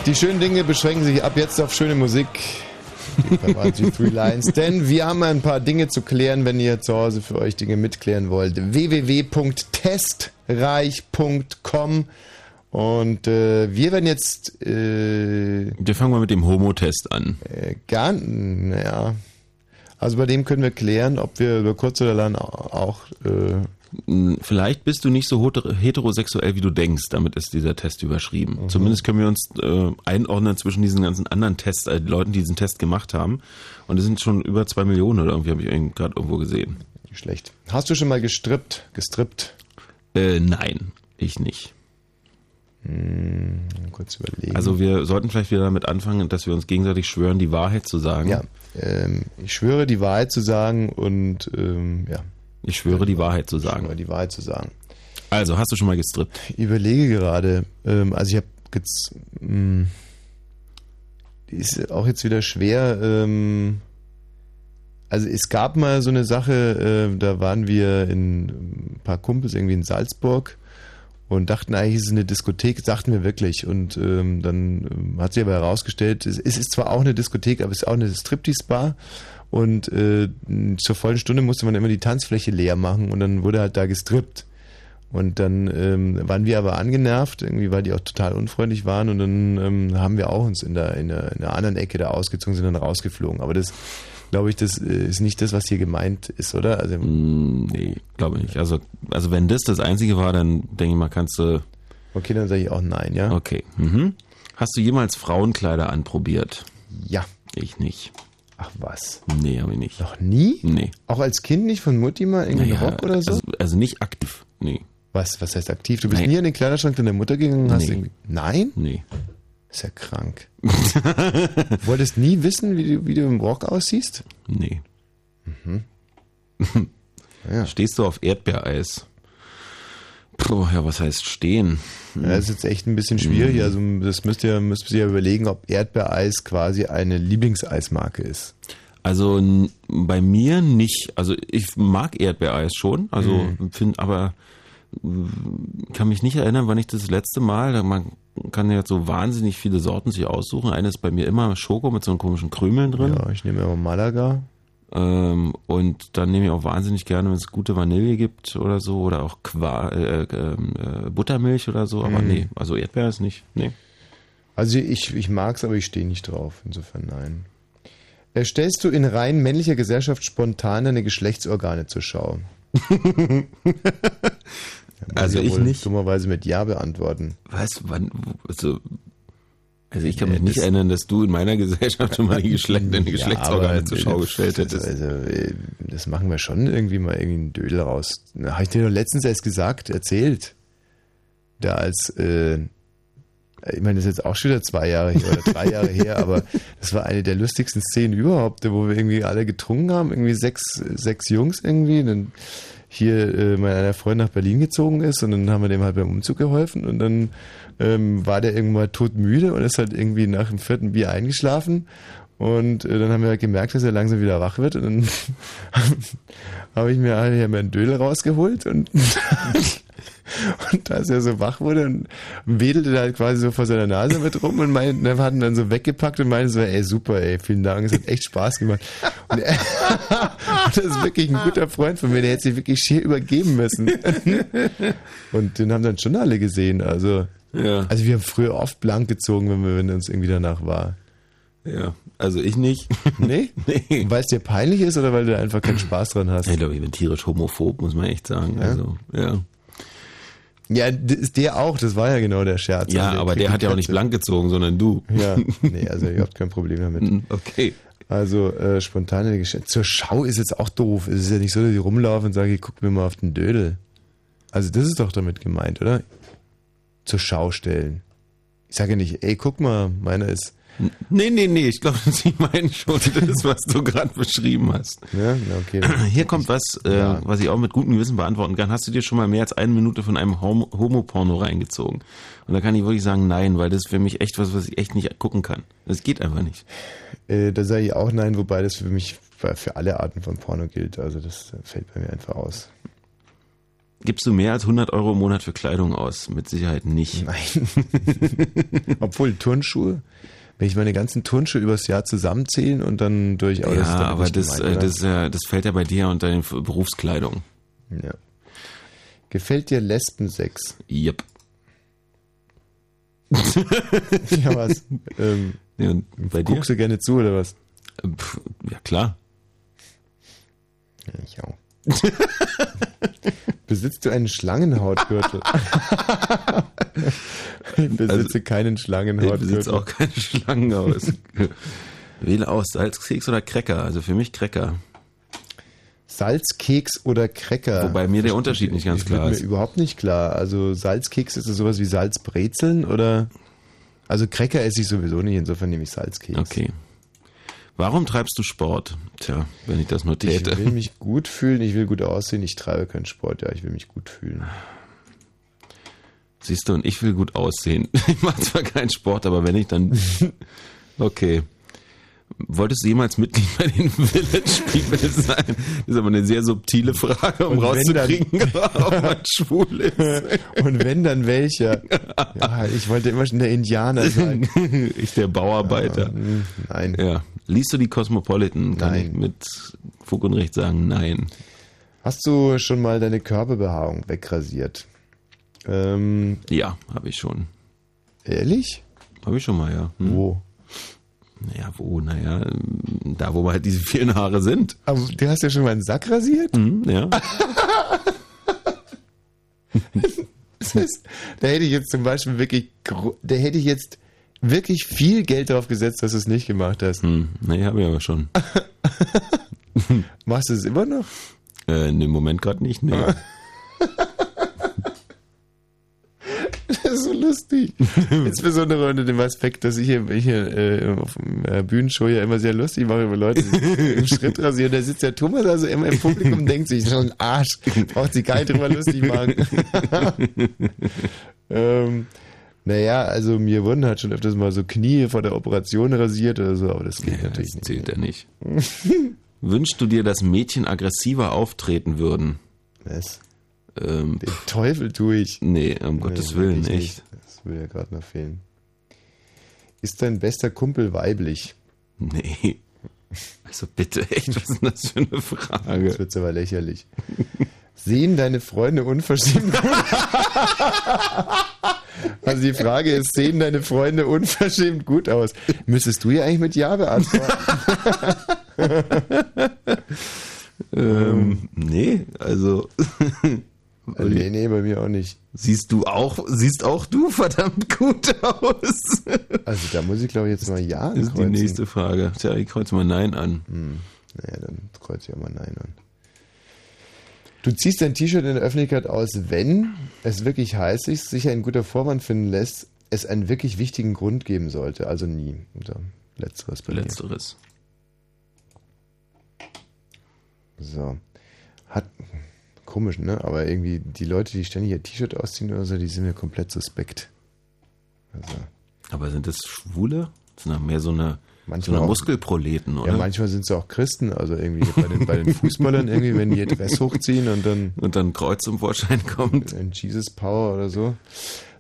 Die schönen Dinge beschränken sich ab jetzt auf schöne Musik. 93 Lines. Denn wir haben ein paar Dinge zu klären, wenn ihr zu Hause für euch Dinge mitklären wollt. www.testreich.com und äh, wir werden jetzt. Äh, wir fangen mal mit dem Homo-Test an. Äh, gar, naja. Also bei dem können wir klären, ob wir über kurz oder lang auch. Äh, Vielleicht bist du nicht so heter- heterosexuell, wie du denkst. Damit ist dieser Test überschrieben. Mhm. Zumindest können wir uns äh, einordnen zwischen diesen ganzen anderen Tests, äh, Leuten, die diesen Test gemacht haben. Und es sind schon über zwei Millionen oder irgendwie habe ich gerade irgendwo gesehen. Nicht schlecht. Hast du schon mal gestrippt? Gestrippt? Äh, nein, ich nicht. Hm, kurz überlegen. Also wir sollten vielleicht wieder damit anfangen, dass wir uns gegenseitig schwören, die Wahrheit zu sagen. Ja, ähm, ich schwöre die Wahrheit zu sagen und ähm, ja. Ich schwöre die Wahrheit zu sagen. Ich schwöre die Wahrheit zu sagen. Also, hast du schon mal gestrippt? Ich überlege gerade. Ähm, also ich habe jetzt. Mh, ist auch jetzt wieder schwer. Ähm, also es gab mal so eine Sache, äh, da waren wir in ein paar Kumpels irgendwie in Salzburg und dachten eigentlich, es ist eine Diskothek, sagten wir wirklich. Und ähm, dann ähm, hat sich aber herausgestellt, es, es ist zwar auch eine Diskothek, aber es ist auch eine Striptease-Bar. Und äh, zur vollen Stunde musste man immer die Tanzfläche leer machen und dann wurde halt da gestrippt. Und dann ähm, waren wir aber angenervt, irgendwie, weil die auch total unfreundlich waren. Und dann ähm, haben wir auch uns in der, in, der, in der anderen Ecke da ausgezogen, sind dann rausgeflogen. Aber das, glaube ich, das äh, ist nicht das, was hier gemeint ist, oder? Also, nee, glaube ich nicht. Also, also wenn das das Einzige war, dann denke ich mal, kannst du... Okay, dann sage ich auch nein, ja? Okay. Mhm. Hast du jemals Frauenkleider anprobiert? Ja. Ich nicht. Ach was? Nee, habe ich nicht. Noch nie? Nee. Auch als Kind nicht von Mutti mal irgendwie Naja, Rock oder so? Also, also nicht aktiv, nee. was, was heißt aktiv? Du bist Nein. nie in den Kleiderschrank deiner Mutter gegangen und hast Nee. irgendwie. Nein? Nee. Ist ja krank. Wolltest nie wissen, wie du, wie du im Rock aussiehst? Nee. Mhm. Stehst du auf Erdbeereis? Puh, ja, was heißt stehen? Ja, das ist jetzt echt ein bisschen schwierig. Also das müsst ihr, müsst ihr ja überlegen, ob Erdbeereis quasi eine Lieblingseismarke ist. Also bei mir nicht. Also ich mag Erdbeereis schon. Also Mhm. finde, aber kann mich nicht erinnern, wann ich das letzte Mal. Man kann ja so wahnsinnig viele Sorten sich aussuchen. Eine ist bei mir immer Schoko mit so einen komischen Krümeln drin. Ja, ich nehme immer Malaga. Ähm, und dann nehme ich auch wahnsinnig gerne, wenn es gute Vanille gibt oder so oder auch Qua äh, ähm, äh, Buttermilch oder so. Aber Mhm. nee, also Erdbeereis nicht. Nee. Also ich, ich mag's, aber ich stehe nicht drauf. Insofern nein. Äh, Stellst du in rein männlicher Gesellschaft spontan deine Geschlechtsorgane zur Schau? Ja, Also ich wohl nicht. Dummerweise mit Ja beantworten. Was? Wann? Also, also ich kann mich Nee, nicht erinnern, dass du in meiner Gesellschaft schon mal die Geschlecht, deine Ja, Geschlechtsorgane aber, zur Schau äh, gestellt hättest. Also, äh, das machen wir schon irgendwie mal irgendwie einen Dödel raus. Habe ich dir doch letztens erst gesagt, erzählt. Da als, äh, ich meine, das ist jetzt auch schon wieder zwei Jahre her oder drei Jahre her, aber das war eine der lustigsten Szenen überhaupt, wo wir irgendwie alle getrunken haben, irgendwie sechs, sechs Jungs irgendwie, dann hier äh, mein einer Freund nach Berlin gezogen ist und dann haben wir dem halt beim Umzug geholfen und dann ähm, war der irgendwann todmüde und ist halt irgendwie nach dem vierten Bier eingeschlafen und äh, dann haben wir halt gemerkt, dass er langsam wieder wach wird und dann habe ich mir halt hier meinen Dödel rausgeholt und und als er so wach wurde und wedelte da halt quasi so vor seiner Nase mit rum und mein, dann hat ihn dann so weggepackt und meinte so, ey, super, ey, vielen Dank, es hat echt Spaß gemacht. Und er, das ist wirklich ein guter Freund von mir, der hätte sich wirklich schier übergeben müssen. Und den haben dann schon alle gesehen, also, Ja. also wir haben früher oft blank gezogen, wenn, wir, wenn uns irgendwie danach war. Ja, also ich nicht. Nee? nee. Weil es dir peinlich ist oder weil du einfach keinen Spaß dran hast? Ich glaube, ich bin tierisch homophob, muss man echt sagen. Ja? Also, ja. Ja, der auch, das war ja genau der Scherz. Ja, Also aber der hat ja auch nicht blank gezogen, sondern du. Ja, nee, also ich habe kein Problem damit. Okay. Also äh, spontane Geschichte. Zur Schau ist jetzt auch doof. Es ist ja nicht so, dass ich rumlaufe und sage, ich guck mir mal auf den Dödel. Also das ist doch damit gemeint, oder? Zur Schau stellen. Ich sage ja nicht, ey, guck mal, meiner ist. Nee, nee, nee, ich glaube, Sie meinen schon das, was du gerade beschrieben hast. Ja, okay. Hier kommt was, äh, Ja. was ich auch mit gutem Gewissen beantworten kann. Hast du dir schon mal mehr als eine Minute von einem Homo- Homo-Porno reingezogen? Und da kann ich wirklich sagen, nein, weil das ist für mich echt was, was ich echt nicht gucken kann. Das geht einfach nicht. Äh, da sage ich auch nein, wobei das für mich für alle Arten von Porno gilt. Also das fällt bei mir einfach aus. Gibst du mehr als 100 Euro im Monat für Kleidung aus? Mit Sicherheit nicht. Nein. Obwohl Turnschuhe, wenn ich meine ganzen Turnschuhe übers Jahr zusammenzählen und dann durch. ja, das aber nicht das, äh, oder? das, ja, das fällt ja bei dir unter den Berufskleidung. Ja. Gefällt dir Lesbensex? Yep. ja, was? Ähm, Ja, und bei dir? guckst du gerne zu, oder was? Pff, Ja, klar. Ja, ich auch. Besitzt du einen Schlangenhautgürtel? ich besitze keinen Ich Schlangenhautgürtel. besitze auch keine Schlangen aus. Wähle aus, Salzkeks oder Cracker. Also für mich Cracker. Salzkeks oder Cracker? Wobei mir der Unterschied nicht ganz Ich klar ist. mir überhaupt nicht klar. Also Salzkeks ist das sowas wie Salzbrezeln oder? Also Cracker esse ich sowieso nicht, insofern nehme ich Salzkeks. Okay. Warum treibst du Sport? Tja, wenn ich das nur täte. Ich will mich gut fühlen, ich will gut aussehen, ich treibe keinen Sport, ja, ich will mich gut fühlen. Siehst du, und ich will gut aussehen. Ich mache zwar keinen Sport, aber wenn ich dann. Okay. Wolltest du jemals Mitglied bei den Village People sein? Das ist aber eine sehr subtile Frage, um Und wenn dann- rauszukriegen, ob man schwul ist. Und wenn, dann welcher? Ja, ich wollte immer schon der Indianer sein. Ich der Bauarbeiter. hm, Nein. Ja. Liest du die Cosmopolitan? Kann Nein. ich mit Fug und Recht sagen, nein. Hast du schon mal deine Körperbehaarung wegrasiert? Ähm, ja, habe ich schon. Ehrlich? Habe ich schon mal, ja. Hm. Wo? Naja, wo? Naja, da wo halt diese vielen Haare sind. Aber du hast ja schon mal einen Sack rasiert? Mhm, ja. Das heißt, da hätte ich jetzt zum Beispiel wirklich, da hätte ich jetzt wirklich viel Geld drauf gesetzt, dass du es nicht gemacht hast. Hm, nee, habe ich aber schon. Machst du es immer noch? Äh, in dem Moment gerade nicht, nee. Das ist so lustig. Insbesondere unter dem Aspekt, dass ich hier, hier äh, auf dem äh, Bühnenshow ja immer sehr lustig mache über Leute, die im Schritt rasieren. Da sitzt der Thomas also immer im Publikum und denkt sich, so ein Arsch, braucht sich gar nicht drüber lustig machen. ähm, naja, also mir wurden halt schon öfters mal so Knie vor der Operation rasiert oder so, aber das geht natürlich das zählt ja nicht. Wünschst du dir, dass Mädchen aggressiver auftreten würden? Was? Ähm, Den Teufel tue ich. Nee, um Gottes Willen wirklich nicht. Das würde ja gerade noch fehlen. Ist dein bester Kumpel weiblich? Nee. Also bitte, echt, was ist denn das für eine Frage? Das wird aber lächerlich. Sehen deine Freunde unverschämt gut Also die Frage ist, sehen deine Freunde unverschämt gut aus? Müsstest du ja eigentlich mit Ja beantworten. Ähm, nee, also. Nee, nee, bei mir auch nicht. Siehst du auch, siehst auch du verdammt gut aus. Also da muss ich glaube ich jetzt mal Ja Das ist die ankreuzen. nächste Frage. Tja, ich kreuze mal Nein an. Hm. Naja, dann kreuze ich auch mal Nein an. Du ziehst dein T-Shirt in der Öffentlichkeit aus, wenn es wirklich heiß ist, sich ein guter Vorwand finden lässt, es einen wirklich wichtigen Grund geben sollte. Also nie. So, letzteres bei mir. Letzteres. So. Hat. Komisch, ne? Aber irgendwie die Leute, die ständig ihr T-Shirt ausziehen oder so, die sind mir komplett suspekt. Also. Aber sind das Schwule? Das sind doch mehr so eine, so Manchmal eine auch- Muskelproleten, oder? Ja, manchmal sind es auch Christen, also irgendwie bei den, bei den Fußballern irgendwie, wenn die ihr Dress hochziehen und dann und dann Kreuz zum Vorschein kommt. Ein Jesus Power oder so.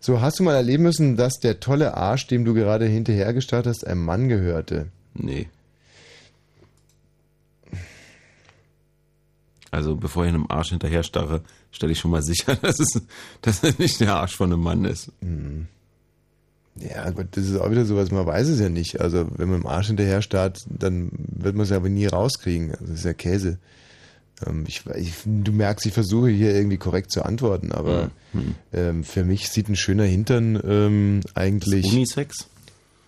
So, hast du mal erleben müssen, dass der tolle Arsch, dem du gerade hinterhergestarrt hast, einem Mann gehörte? Nee. Also bevor ich einem Arsch hinterher starre, stelle ich schon mal sicher, dass es, dass es nicht der Arsch von einem Mann ist. Hm. Ja, gut, das ist auch wieder sowas, man weiß es ja nicht. Also, wenn man im Arsch hinterher starrt, dann wird man es ja aber nie rauskriegen. Also, das ist ja Käse. Ähm, ich, ich, du merkst, ich versuche hier irgendwie korrekt zu antworten, aber Hm. ähm, für mich sieht ein schöner Hintern ähm, eigentlich. Unisex?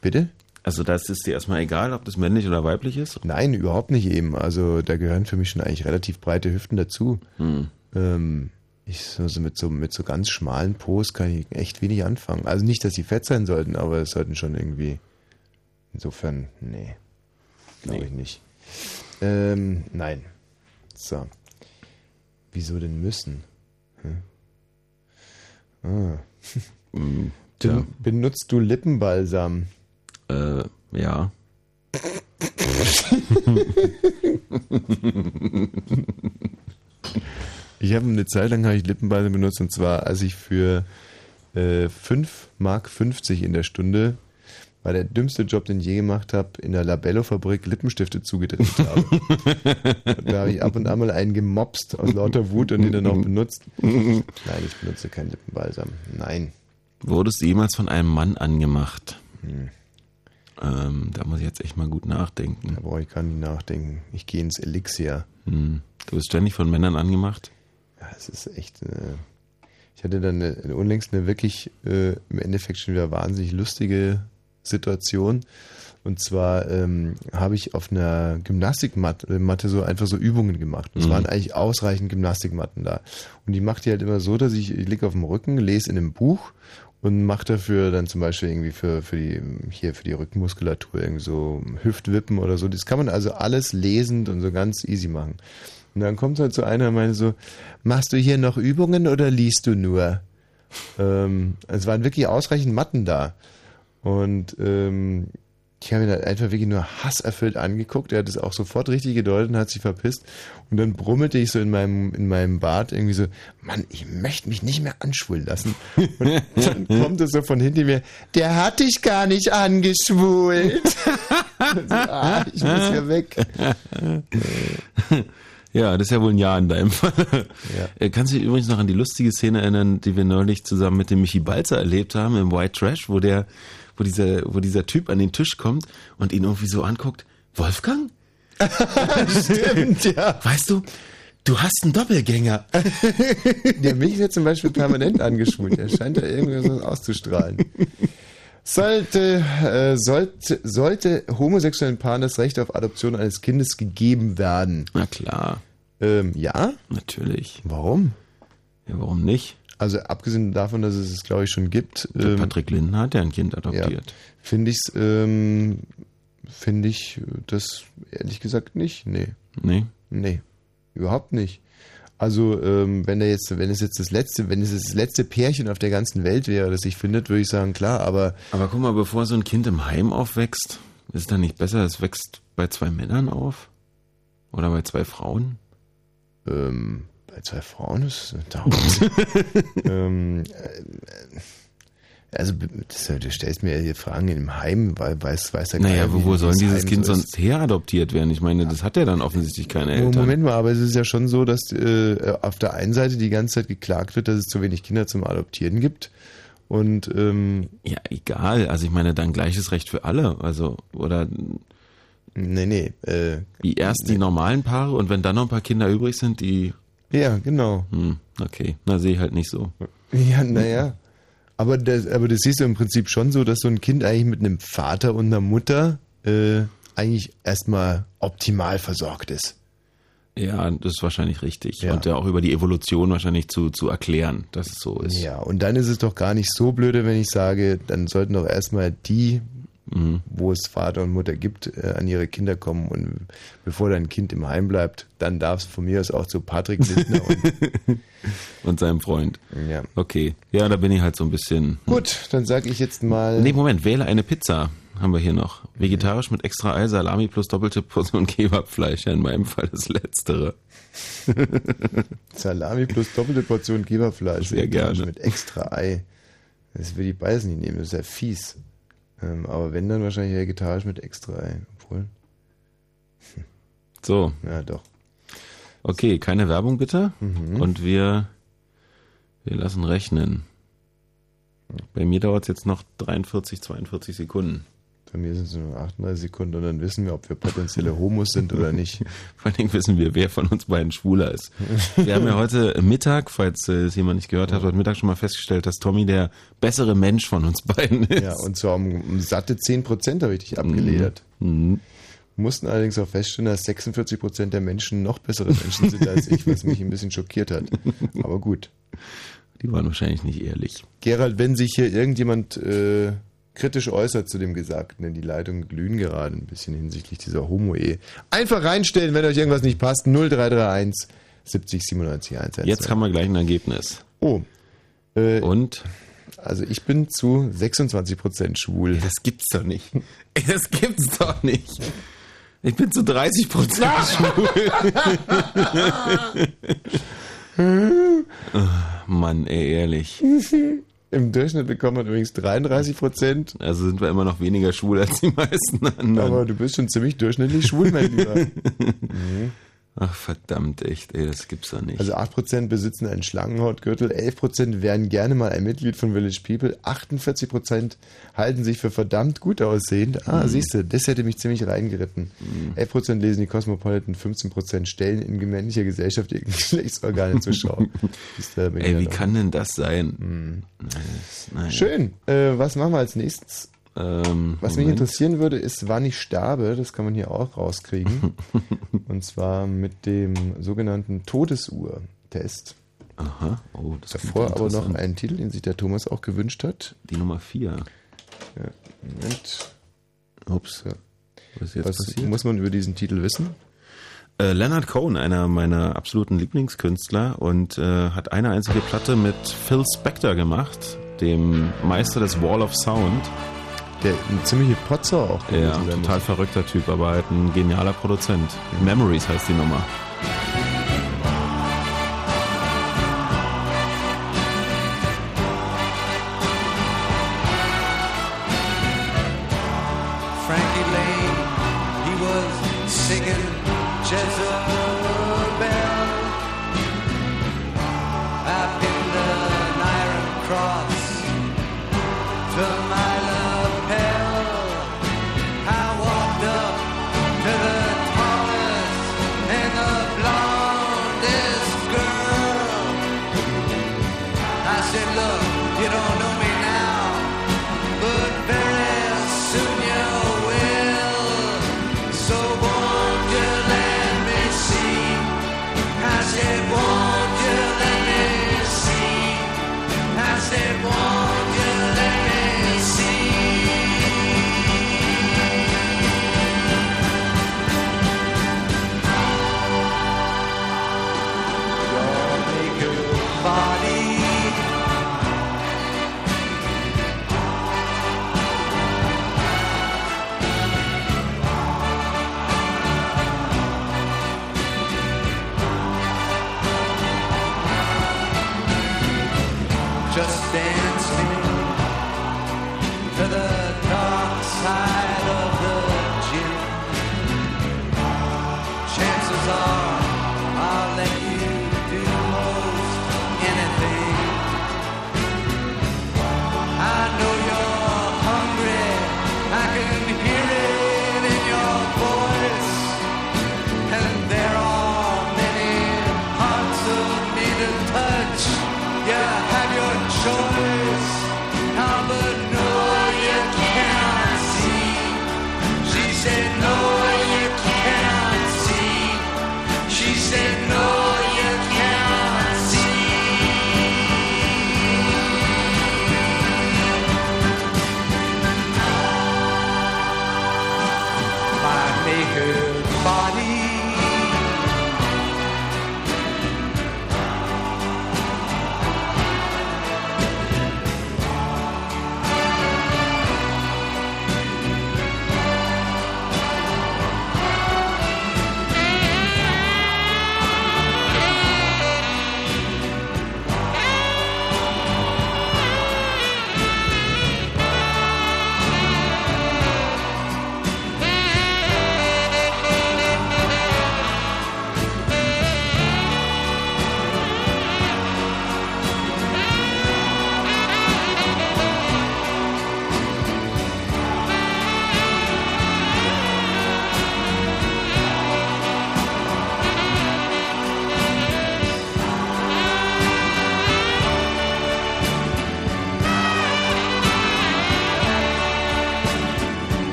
Bitte? Also das ist dir erstmal egal, ob das männlich oder weiblich ist? Nein, überhaupt nicht eben. Also da gehören für mich schon eigentlich relativ breite Hüften dazu. Hm. Ähm, ich also mit so mit so ganz schmalen Pos kann ich echt wenig anfangen. Also nicht, dass sie fett sein sollten, aber es sollten schon irgendwie. Insofern, nee, glaube ich nicht. Ähm, nein. So. Wieso denn müssen? Hm? Ah. Tja. Ben, benutzt du Lippenbalsam? Äh, ja. Ich habe eine Zeit lang habe ich Lippenbalsam benutzt und zwar, als ich für äh, 5 Mark 50 in der Stunde war der dümmste Job, den ich je gemacht habe, in der Labello-Fabrik Lippenstifte zugedreht habe. Da habe ich ab und an mal einen gemopst aus lauter Wut und den dann auch benutzt. Nein, ich benutze keinen Lippenbalsam. Nein. Wurdest du jemals von einem Mann angemacht? Hm. Ähm, da muss ich jetzt echt mal gut nachdenken. Brauche ich gar nicht nachdenken. Ich gehe ins Elixir. Hm. Du wirst ständig von Männern angemacht? Ja, es ist echt. Äh, ich hatte dann eine, unlängst eine wirklich äh, im Endeffekt schon wieder wahnsinnig lustige Situation. Und zwar ähm, habe ich auf einer Gymnastikmatte äh, so einfach so Übungen gemacht. Es Mhm. waren eigentlich ausreichend Gymnastikmatten da. Und die macht die halt immer so, dass ich, ich liege auf dem Rücken, lese in einem Buch und mache dafür dann zum Beispiel irgendwie für, für die, hier für die Rückenmuskulatur irgendwie so Hüftwippen oder so. Das kann man also alles lesend und so ganz easy machen. Und dann kommt halt so einer und meinte so, machst du hier noch Übungen oder liest du nur? Ähm, es waren wirklich ausreichend Matten da. Und ähm, ich habe ihn halt einfach wirklich nur hasserfüllt angeguckt. Er hat es auch sofort richtig gedeutet und hat sich verpisst. Und dann brummelte ich so in meinem, in meinem Bart irgendwie so, Mann, ich möchte mich nicht mehr anschwulen lassen. Und dann kommt es so von hinter mir, der hat dich gar nicht angeschwult. so, ah, ich muss hier weg. Ja, das ist ja wohl ein Ja in deinem Fall. Äh, Kannst du dich übrigens noch an die lustige Szene erinnern, die wir neulich zusammen mit dem Michi Balzer erlebt haben im White Trash, wo der, wo dieser, wo dieser Typ an den Tisch kommt und ihn irgendwie so anguckt, Wolfgang? Stimmt, ja. Weißt du, du hast einen Doppelgänger. Der mich wird zum Beispiel permanent angeschwult. Er scheint da irgendwie so auszustrahlen. Sollte, äh, sollte, sollte homosexuellen Paaren das Recht auf Adoption eines Kindes gegeben werden? Na klar. Ähm, ja? Natürlich. Warum? Ja, warum nicht? Also abgesehen davon, dass es es, glaube ich, schon gibt. Der ähm, Patrick Linden hat ja ein Kind adoptiert. Ja, finde ich ähm, finde ich das ehrlich gesagt nicht. Nee. Nee? Nee. Überhaupt nicht. Also, ähm, wenn er jetzt, wenn es jetzt das letzte, wenn es das letzte Pärchen auf der ganzen Welt wäre, das sich findet, würde ich sagen, klar, aber. Aber guck mal, bevor so ein Kind im Heim aufwächst, ist es dann nicht besser, es wächst bei zwei Männern auf? Oder bei zwei Frauen? Ähm, bei zwei Frauen ist es ähm, äh, also, das, du stellst mir hier Fragen im Heim, weil weiß, weiß ja Naja, keiner, wo, wie wo soll dieses Heim Kind so sonst her adoptiert werden? Ich meine, das hat ja dann offensichtlich keine Eltern. Moment mal, aber es ist ja schon so, dass äh, auf der einen Seite die ganze Zeit geklagt wird, dass es zu wenig Kinder zum Adoptieren gibt. Und ähm, ja, egal. Also ich meine, dann gleiches Recht für alle. Also, oder Nee, nee. Äh, wie erst die normalen Paare und wenn dann noch ein paar Kinder übrig sind, die. Ja, genau. Hm, okay. Na, sehe ich halt nicht so. Ja, naja. Aber das, aber das siehst du im Prinzip schon so, dass so ein Kind eigentlich mit einem Vater und einer Mutter äh, eigentlich erstmal optimal versorgt ist. Ja, das ist wahrscheinlich richtig. Ja. Und ja auch über die Evolution wahrscheinlich zu, zu erklären, dass es so ist. Ja, und dann ist es doch gar nicht so blöde, wenn ich sage, dann sollten doch erstmal die, Mhm. wo es Vater und Mutter gibt, äh, an ihre Kinder kommen. Und bevor dein Kind im Heim bleibt, dann darf es von mir aus auch zu Patrick Lindner. und, Und seinem Freund. ja. Okay. Ja, da bin ich halt so ein bisschen. Gut, dann sage ich jetzt mal. Nee, Moment, wähle eine Pizza. Haben wir hier noch. Vegetarisch mit extra Ei, Salami plus doppelte Portion Kebabfleisch. Ja, in meinem Fall das Letztere. Salami plus doppelte Portion Geberfleisch. Sehr gerne. Mit extra Ei. Das will ich beides nicht nehmen, das ist ja fies. Ähm, aber wenn, dann wahrscheinlich vegetarisch mit extra Ei. Obwohl. So. Ja, doch. Okay, keine Werbung bitte. Mhm. Und wir, wir lassen rechnen. Bei mir dauert es jetzt noch 43, 42 Sekunden. Bei mir sind es nur 38 Sekunden und dann wissen wir, ob wir potenzielle Homos sind oder nicht. Vor allen Dingen wissen wir, wer von uns beiden schwuler ist. Wir haben ja heute Mittag, falls äh, es jemand nicht gehört hat, heute Mittag schon mal festgestellt, dass Tommy der bessere Mensch von uns beiden ist. Ja, und zwar um, um satte 10% habe ich dich abgeledert. Mhm. Mussten allerdings auch feststellen, dass 46% der Menschen noch bessere Menschen sind als ich, was mich ein bisschen schockiert hat. Aber gut. Die waren wahrscheinlich nicht ehrlich. Gerald, wenn sich hier irgendjemand äh, kritisch äußert zu dem Gesagten, denn die Leitungen glühen gerade ein bisschen hinsichtlich dieser Homo-Ehe. Einfach reinstellen, wenn euch irgendwas nicht passt. 0331 70 97 110. Jetzt haben wir gleich ein Ergebnis. Oh. Äh, Und? Also ich bin zu 26% schwul. Das gibt's doch nicht. Ey, das gibt's doch nicht. Ich bin zu 30 Prozent schwul. Mann, ey, ehrlich. Im Durchschnitt bekommt man übrigens 33 Prozent. Also sind wir immer noch weniger schwul als die meisten anderen. Aber du bist schon ziemlich durchschnittlich schwul, mein Lieber. Mhm. Ach verdammt, echt, ey, das gibt's doch nicht. Also 8% besitzen einen Schlangenhautgürtel, 11% wären gerne mal ein Mitglied von Village People, 48% halten sich für verdammt gut aussehend. Ah, Mhm. siehst du, das hätte mich ziemlich reingeritten. 11% lesen die Cosmopolitan, 15% stellen in männlicher Gesellschaft ihre Geschlechtsorgane zur Schau. Siehst du, da bin ich ey, wie kann denn das sein? Das- naja. Schön. Äh, was machen wir als nächstes? Ähm, Was mich Moment. interessieren würde, ist, wann ich sterbe. Das kann man hier auch rauskriegen. Und zwar mit dem sogenannten Todesuhr-Test. Aha, oh, das Davor aber noch einen Titel, den sich der Thomas auch gewünscht hat. Die Nummer 4. Ja, Moment. Ups. Ja. Was ist jetzt Was passiert? muss man über diesen Titel wissen? Äh, Leonard Cohen, einer meiner absoluten Lieblingskünstler und äh, hat eine einzige Platte mit Phil Spector gemacht, dem Meister des Wall of Sound. Der eine ziemliche Potzer auch. Ja, gewesen sein total verrückter Typ, aber halt ein genialer Produzent. Memories heißt die Nummer. You don't know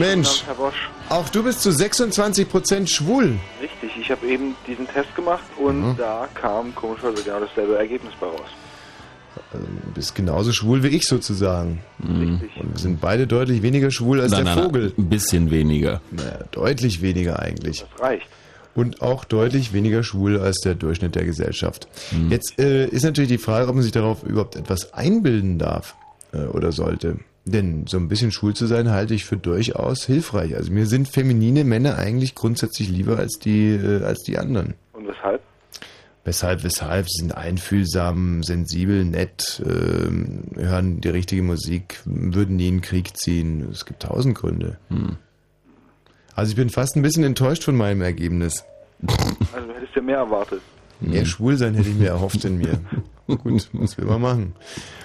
Mensch, Herr Bosch. auch du bist zu 26% schwul. Richtig, ich habe eben diesen Test gemacht und Mhm. da kam komischerweise genau dasselbe Ergebnis bei raus. Also, du bist genauso schwul wie ich sozusagen. Und wir sind beide deutlich weniger schwul als Nein, der nein, Vogel. Ein bisschen weniger. Naja, deutlich weniger eigentlich. Das reicht. Und auch deutlich weniger schwul als der Durchschnitt der Gesellschaft. Hm. Jetzt äh, ist natürlich die Frage, ob man sich darauf überhaupt etwas einbilden darf äh, oder sollte. Denn so ein bisschen schwul zu sein, halte ich für durchaus hilfreich. Also mir sind feminine Männer eigentlich grundsätzlich lieber als die, äh, als die anderen. Und weshalb? Weshalb, weshalb? Sie sind einfühlsam, sensibel, nett, ähm, hören die richtige Musik, würden nie in den Krieg ziehen. Es gibt tausend Gründe. Also ich bin fast ein bisschen enttäuscht von meinem Ergebnis. Also du hättest ja mehr erwartet. Mehr schwul sein hätte ich mir erhofft in mir. Gut, muss wir mal machen.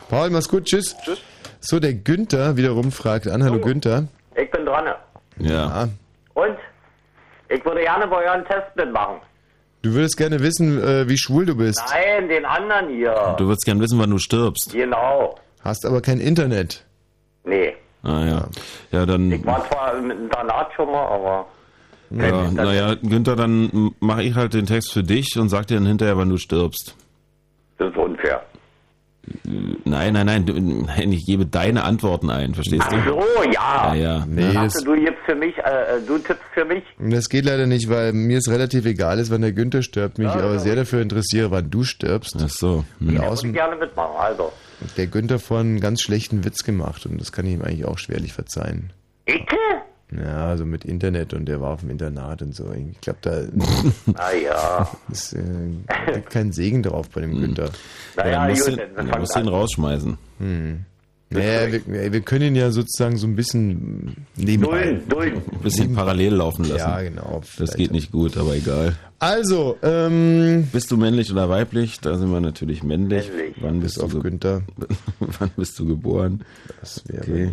Paul, mach's gut, tschüss. Tschüss. So, der Günther wiederum fragt an. Hallo Günther. Ich bin dran. Ja. Und? Ich würde gerne bei euren Test mitmachen. Du würdest gerne wissen, äh, wie schwul du bist. Nein, den anderen hier. Du würdest gern wissen, wann du stirbst. Genau. Hast aber kein Internet. Nee. Ah ja. Ja, dann. Ich war zwar im Internat schon mal, aber. Ja, naja, Günther, dann mache ich halt den Text für dich und sag dir dann hinterher, wann du stirbst. Das ist unfair. Nein, nein, nein, nein, ich gebe deine Antworten ein, verstehst du? Ach so, ja. Ja, ja. Nee, Dachte, du gibst für mich, äh, du tippst für mich? das geht leider nicht, weil mir es relativ egal ist, wann der Günther stirbt. Mich aber sehr dafür interessiere, wann du stirbst. Ach so. Und Ja, würde ich gerne mitmachen, also. der Günther vorhin einen ganz schlechten Witz gemacht und das kann ich ihm eigentlich auch schwerlich verzeihen. Icke? Ja, also mit Internet und der war auf dem Internat und so. Ich glaube, da Ah ja. ist äh, kein Segen drauf bei dem Günther. Naja, ja, dann musst gut, du, dann dann musst du ihn rausschmeißen. Hm. Naja, wir, wir können ihn ja sozusagen so ein bisschen nebenbei. Dulden. Ein bisschen parallel laufen lassen. Ja, genau. Das geht nicht gut, aber egal. Also, ähm, Bist du männlich oder weiblich? Da sind wir natürlich männlich. Männlich. Wann bist bis auf du Günther. Wann bist du geboren? Das wäre Okay.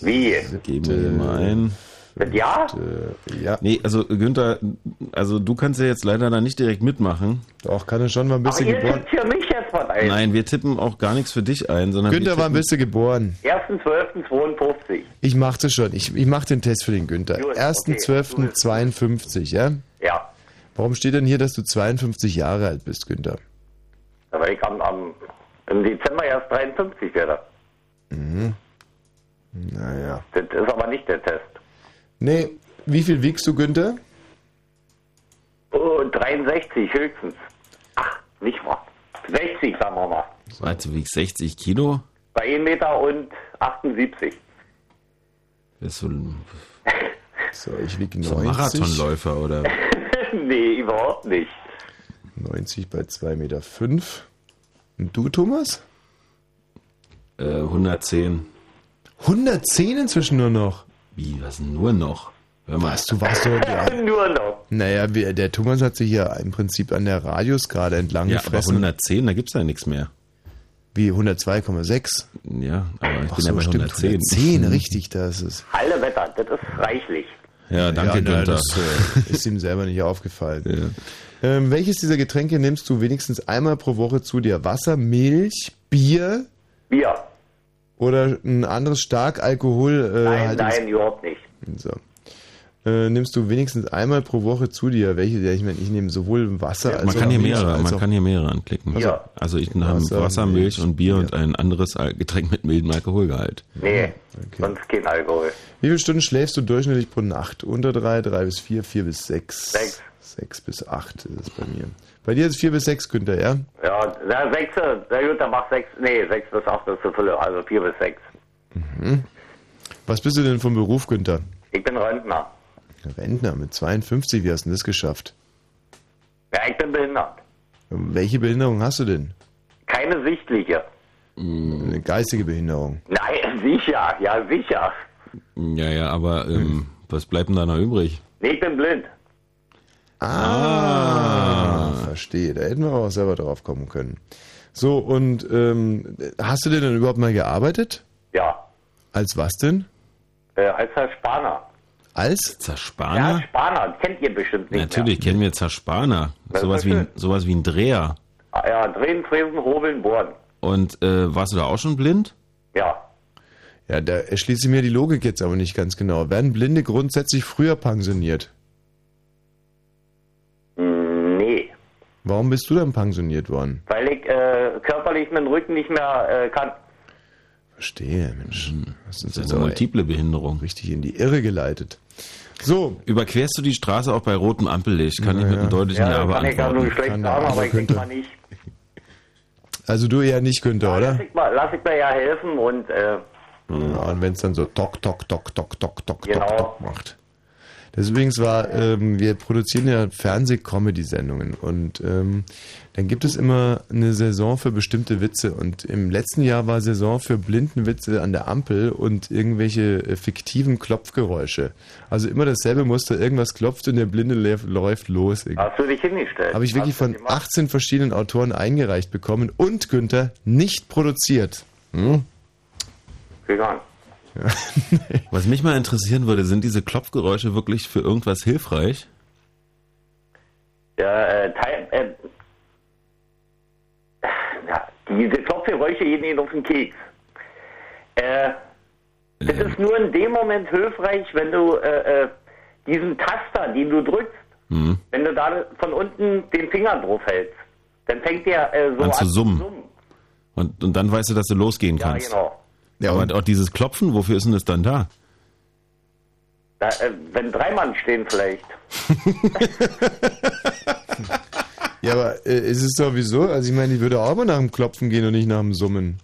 Wie? Geben wir hier mal ein. Mit Ja? siebte- Ja, Nee, also Günther, also du kannst ja jetzt leider da nicht direkt mitmachen. doch, kann er schon mal ein Aber bisschen ihr geboren. für mich jetzt was ein. Nein, wir tippen auch gar nichts für dich ein, sondern Günther, tippen, bist du geboren? 1.12.52. Ich mach das schon. Ich, ich mach den Test für den Günther. Gut, 1.12.52, ja? Ja. Warum steht denn hier, dass du 52 Jahre alt bist, Günther? Aber ich am, am, im Dezember erst 53 werde. Mhm. Naja. Das ist aber nicht der Test. Nee, wie viel wiegst du, Günther? Oh, 63 höchstens. Ach, nicht wahr. 60, sagen wir mal. Warte, du wiegst 60 Kilo? Bei 1 Meter und 78. Bist du ein So, ich wieg so 90. Marathonläufer oder? nee, überhaupt nicht. 90 bei 2,5 Meter. Fünf. Und du, Thomas? Äh, 110. 110 inzwischen nur noch. Wie, was nur noch? Hör mal. Was, du warst doch... Ja. Nur noch. Naja, wir, der Thomas hat sich ja im Prinzip an der Radius gerade entlang Ja, aber gefressen. 110, da gibt's ja nichts mehr. Wie 102,6? Ja, aber ich Ach bin so, ja bei stimmt, 110. 110, richtig, das ist. Alle Wetter, das ist reichlich. Ja, danke, ja, Günther. das äh, ist ihm selber nicht aufgefallen. Ähm, welches dieser Getränke nimmst du wenigstens einmal pro Woche zu dir? Wasser, Milch, Bier Bier. Oder ein anderes stark Alkohol? Äh, Nein, nein, überhaupt nicht. So. Äh, nimmst du wenigstens einmal pro Woche zu dir? Welche? Ja, ich meine, ich nehme sowohl Wasser als man auch kann hier Milch mehrere, als man kann hier mehrere anklicken. Ja. Also ich habe Wasser, Wasser, Milch und Bier und ein anderes Getränk mit mildem Alkoholgehalt. Nee, sonst kein Alkohol. Wie viele Stunden schläfst du durchschnittlich pro Nacht? Unter drei, drei bis vier, vier bis sechs. Sechs. Sechs bis acht ist es bei mir. Bei dir ist es vier bis sechs, Günther, ja? Ja, na, sechs, na gut, dann mach sechs, nee, sechs bis acht ist zu viel, also vier bis sechs. Mhm. Was bist du denn vom Beruf, Günther? Ich bin Rentner. Rentner mit 52, wie hast du denn das geschafft? Ja, ich bin behindert. Welche Behinderung hast du denn? Keine sichtliche. Eine geistige Behinderung. Nein, sicher, ja, sicher. Ja, ja, aber ähm, was bleibt denn da noch übrig? Nee, ich bin blind. Ah, verstehe. Da hätten wir auch selber drauf kommen können. So, und ähm, hast du denn dann überhaupt mal gearbeitet? Ja, Als was denn? äh, als Herr Spaner. Als? Ja, Zerspaner? Spaner, kennt ihr bestimmt nicht Natürlich kennen wir Zerspaner. Sowas wie, ja ein, sowas wie ein Dreher. mehr. Ah, Ja, drehen, fräsen, hobeln, bohren. Und äh, warst du da auch schon blind? Ja. Ja, da erschließt sich mir die Logik jetzt aber nicht ganz genau. Werden Blinde grundsätzlich früher pensioniert? Warum bist du dann pensioniert worden? weil ich äh, körperlich dem Rücken nicht mehr äh, kann. Verstehe, Mensch. Das ist Das ist eine multiple Behinderung. Richtig in die Irre geleitet. So. Überquerst du die Straße auch bei rotem Ampellicht? Kann ich mit einem deutlichen Ja, kann ich ja nur schlecht sagen, er, aber aber ich denke mal nicht. Also du eher nicht, Günther, oder? Lass ich, mal, lass ich mir ja helfen und äh, Ja, und wenn es dann so tok, tok, tok, tok, tok, tok, Genau. tok, tok macht. Das übrigens war, ähm, wir produzieren ja Fernseh-Comedy-Sendungen und ähm, dann gibt es immer eine Saison für bestimmte Witze und im letzten Jahr war Saison für Blindenwitze an der Ampel und irgendwelche äh, fiktiven Klopfgeräusche. Also immer dasselbe Muster, irgendwas klopft und der Blinde läuft, los. hast du dich hingestellt. Habe ich wirklich von 18 verschiedenen Autoren eingereicht bekommen und Günther nicht produziert. Hm? Gegangen. Was mich mal interessieren würde, sind diese Klopfgeräusche wirklich für irgendwas hilfreich? Ja, äh, Teil, äh, ja, diese Klopfgeräusche gehen ihnen auf den Keks. Äh, das ist nur in dem Moment hilfreich, wenn du äh, äh, diesen Taster, den du drückst, Hm. wenn du da von unten den Finger drauf hältst, dann fängt der äh, so An an zu summen. Und, und dann weißt du, dass du losgehen Ja, kannst. genau. Ja, aber auch dieses Klopfen, wofür ist denn das dann da? Da, äh, wenn drei Mann stehen vielleicht. Ja, aber äh, ist es sowieso, also ich meine, ich würde auch immer nach dem Klopfen gehen und nicht nach dem Summen.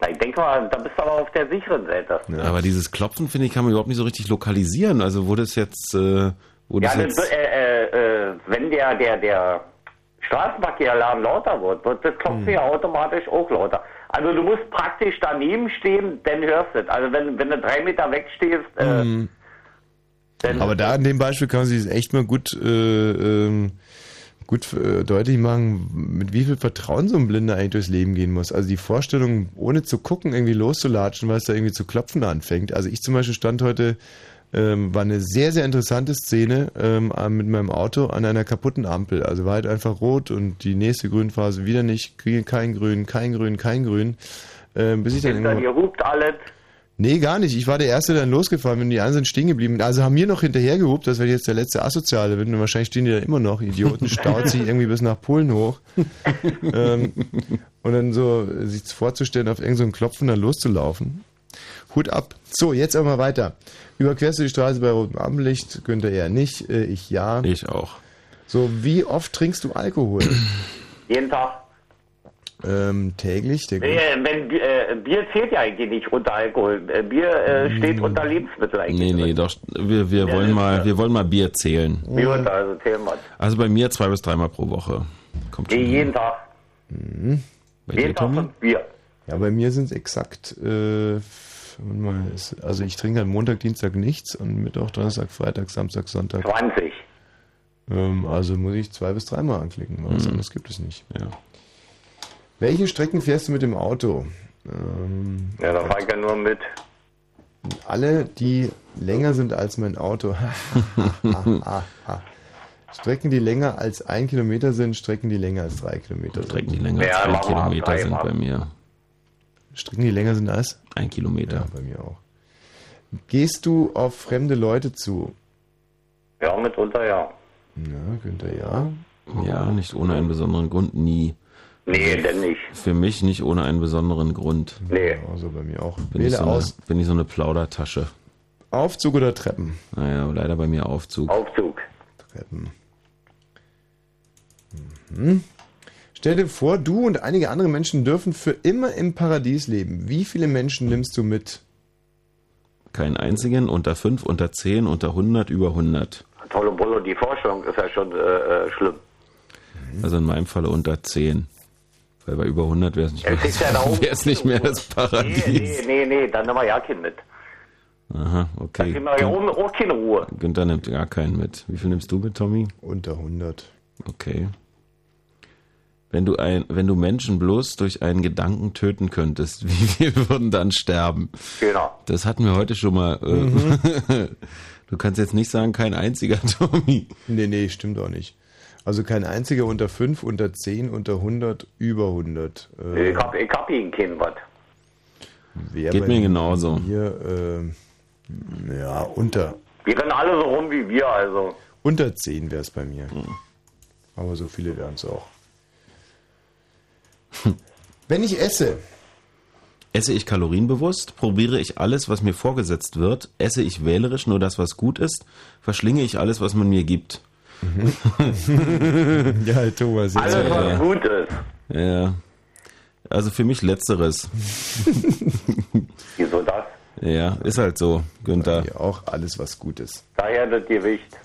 Na, ich denke mal, da bist du aber auf der sicheren Seite. Aber dieses Klopfen, finde ich, kann man überhaupt nicht so richtig lokalisieren. Also wo das jetzt, äh, wo Ja, das das, jetzt... äh, äh, äh, wenn der, der, der Straßenverkehrlärm lauter wird, wird das Klopfen Hm. ja automatisch auch lauter. Also du musst praktisch daneben stehen, dann hörst du es. Also wenn, wenn du drei Meter wegstehst, äh, Mhm. Aber da in dem Beispiel kann man sich das echt mal gut, äh, ähm, gut äh, deutlich machen, mit wie viel Vertrauen so ein Blinder eigentlich durchs Leben gehen muss. Also die Vorstellung, ohne zu gucken, irgendwie loszulatschen, weil es da irgendwie zu klopfen anfängt. Also ich zum Beispiel stand heute, ähm, war eine sehr, sehr interessante Szene ähm, mit meinem Auto an einer kaputten Ampel. Also war halt einfach rot und die nächste Grünphase wieder nicht, kein Grün, kein Grün, kein Grün. Ähm, bis ich dann irgendwann- dir hupt alles. Nee, gar nicht. Ich war der Erste, der dann losgefahren bin. Die anderen sind stehen geblieben. Also haben mir noch hinterhergehupt, dass wir jetzt der letzte Asoziale bin. Und wahrscheinlich stehen die da immer noch. Idioten staut sich irgendwie bis nach Polen hoch. ähm, und dann so sich vorzustellen, auf irgendeinen so Klopfen dann loszulaufen. Hut ab. So, jetzt aber mal weiter. Überquerst du die Straße bei rotem Ampellicht? Günther eher nicht. Äh, ich ja. Ich auch. So, wie oft trinkst du Alkohol? Jeden Tag. ähm, täglich? Der Nee, wenn, Bi- äh, Bier zählt ja eigentlich nicht unter Alkohol. Äh, Bier äh, steht unter Lebensmittel eigentlich. Nee, nee, doch, wir, wir, Ja, wollen mal, wir wollen mal Bier zählen. Wie unter, also zählen wir. Also bei mir zwei bis dreimal pro Woche. Kommt Nee, hin. jeden Tag. Mhm. Bei jeden dir, Tag Bier. Ja, bei mir sind es exakt, äh, also ich trinke halt Montag, Dienstag nichts und Mittwoch, Donnerstag, Freitag, Samstag, Sonntag. 20. Ähm, also muss ich zwei bis dreimal anklicken, weil was Mhm. anderes gibt es nicht. Ja. Welche Strecken fährst du mit dem Auto? Ähm, Ja, da fahre ich ja nur mit. alle, die länger sind als mein Auto. Strecken, die länger als ein Kilometer sind, Strecken, die länger als drei Kilometer sind. Strecken, die länger als mal Kilometer drei, sind bei mir. Strecken, die länger sind als? Ein Kilometer. Ja, bei mir auch. Gehst du auf fremde Leute zu? Ja, mitunter ja. Ja, Günther, ja. Ja, nicht ohne einen besonderen Grund, nie. Nee, denn nicht. Für mich nicht ohne einen besonderen Grund. Nee. Also bei mir auch. Bin, ich so, eine, aus. bin ich so eine Plaudertasche. Aufzug oder Treppen? Naja, leider bei mir Aufzug. Aufzug. Treppen. Mhm. Stell dir vor, du und einige andere Menschen dürfen für immer im Paradies leben. Wie viele Menschen nimmst du mit? Keinen einzigen, unter 5, unter 10, unter 100, über 100. Tolle Bollo, die Vorstellung ist ja schon äh, äh, schlimm. Also in meinem Falle unter 10. Weil bei über 100 wäre es nicht, Ja, nicht mehr das Paradies. Nee, nee, nee, dann nehmen wir ja keinen mit. Aha, Dann okay. kriegen wir ja oben auch keine Ruhe. Günther nimmt gar keinen mit. Wie viel nimmst du mit, Tommy? Unter 100. Okay. Wenn du, ein, wenn du Menschen bloß durch einen Gedanken töten könntest, wie viele würden dann sterben? Genau. Das hatten wir heute schon mal. Äh, Mhm. du kannst jetzt nicht sagen, kein einziger, Tommy. Nee, nee, stimmt auch nicht. Also kein einziger unter 5, unter 10, unter 100, über 100. Äh, Ich hab, ich hab Ihnen keinen was. Wär Geht mir genauso. Mir, äh, ja, unter, Die rennen alle so rum wie wir, also. unter 10 wäre es bei mir. Hm. Aber so viele wären es auch. Wenn ich esse, Esse ich kalorienbewusst? Probiere ich alles, was mir vorgesetzt wird? Esse ich wählerisch nur das, was gut ist? Verschlinge ich alles, was man mir gibt? ja, Thomas. jetzt- Alles, was Ja. gut ist. Ja. Also für mich letzteres. Wieso das? Ja, ist halt so, Günther. Ja, auch alles, was gut ist. Daher das Gewicht.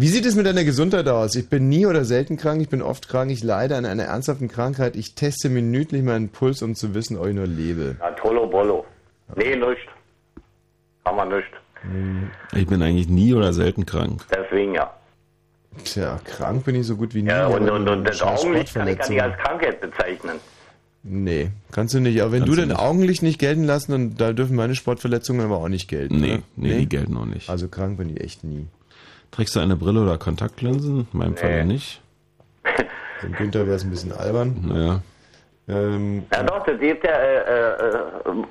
Wie sieht es mit deiner Gesundheit aus? Ich bin nie oder selten krank, ich bin oft krank, ich leide an einer ernsthaften Krankheit. Ich teste minütlich meinen Puls, um zu wissen, ob ich nur lebe. Na, Tolo Bolo. Nee, nicht. Kann man nicht. Ich bin eigentlich nie oder selten krank. Deswegen ja. Tja, krank bin ich so gut wie nie. Ja, und, und, und das Augenlicht kann ich gar nicht als Krankheit bezeichnen. Nee, kannst du nicht. Aber wenn Kannst du dein nicht. Augenlicht nicht gelten lässt, dann da dürfen meine Sportverletzungen aber auch nicht gelten. Nee, oder? nee, die gelten auch nicht. Also krank bin ich echt nie. Trägst du eine Brille oder Kontaktlinsen? In meinem Fall nicht. Dem Günther wäre es ein bisschen albern. Ja. Ähm, Ja doch, das gibt ja, äh, äh, äh,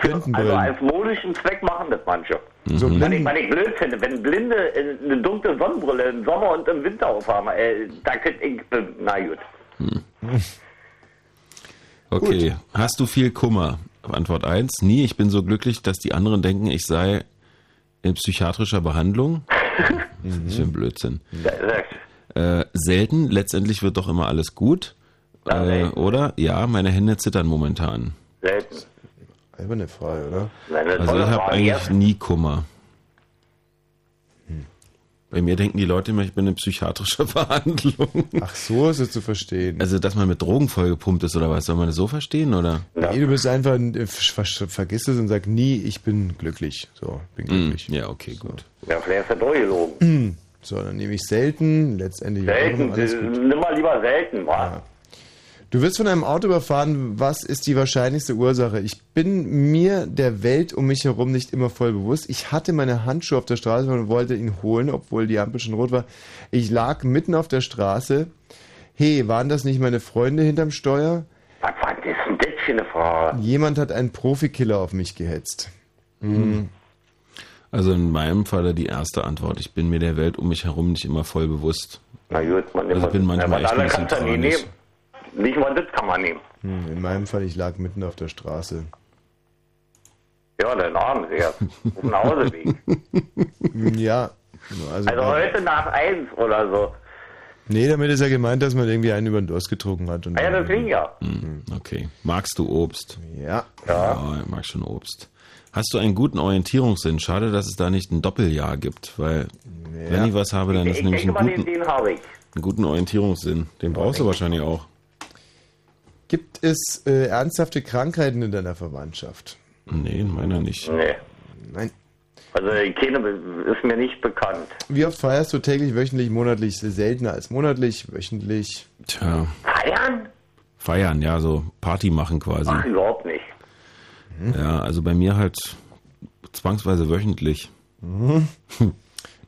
für, also als modischen Zweck machen das manche. So Was ich, Blinden, was ich blöd finde, wenn Blinde eine dunkle Sonnenbrille im Sommer und im Winter aufhaben, äh, da könnte ich, äh, na gut. Okay. Hast du viel Kummer? Antwort 1. Nie. Ich bin so glücklich, dass die anderen denken, ich sei in psychiatrischer Behandlung. Das ist für ein Blödsinn. Äh, selten. Letztendlich wird doch immer alles gut. Äh, oder? Ja, meine Hände zittern momentan. Selten. alberne Frage, oder? Eine Also ich habe eigentlich nie Kummer. Bei mir denken die Leute immer, ich bin in psychiatrischer Behandlung. Ach so, ist es zu verstehen. Also, dass man mit Drogen vollgepumpt ist oder was? Soll man das so verstehen oder? Nee, du bist einfach, äh, ver vergiss es und sag nie, ich bin glücklich. So, bin glücklich. Ja, okay, gut. Ja, vielleicht ist er durchgelogen. So, dann nehme ich selten, letztendlich Selten, immer alles gut. nimm mal lieber selten, wa? Du wirst von einem Auto überfahren. Was ist die wahrscheinlichste Ursache? Ich bin mir der Welt um mich herum nicht immer voll bewusst. Ich hatte meine Handschuhe auf der Straße und wollte ihn holen, obwohl die Ampel schon rot war. Ich lag mitten auf der Straße. Hey, waren das nicht meine Freunde hinterm Steuer? Was war das denn das für eine Frage? Jemand hat einen Profikiller auf mich gehetzt. Hm. Also in meinem Falle die erste Antwort. Ich bin mir der Welt um mich herum nicht immer voll bewusst. Na gut, man Also ich bin manchmal echt ein bisschen traurig. Nicht mal das kann man nehmen. Hm, In meinem Fall, ich lag mitten auf der Straße. Ja, dann abends erst. Auf dem Hauseweg. Ja. Also, Also heute nach eins oder so. nee, damit ist ja gemeint, dass man irgendwie einen über den Durst getrunken hat. Und Ah ja, deswegen ja. Hm, okay. Magst du Obst? Ja. Ja, ich mag schon Obst. Hast du einen guten Orientierungssinn? Schade, dass es da nicht ein Doppeljahr gibt, weil wenn ich was habe, dann Ich, ist ich nämlich denke einen mal, den, guten, den habe ich. einen guten Orientierungssinn. Den brauchst du wahrscheinlich auch. Gibt es äh, ernsthafte Krankheiten in deiner Verwandtschaft? Nee, in meiner nicht. Nee. Nein. Also keine ist mir nicht bekannt. Wie oft feierst du täglich, wöchentlich, monatlich? Seltener als monatlich, wöchentlich. Tja, Feiern? feiern, ja, so Party machen quasi. Ach, überhaupt nicht. Ja, also bei mir halt zwangsweise wöchentlich. Mhm.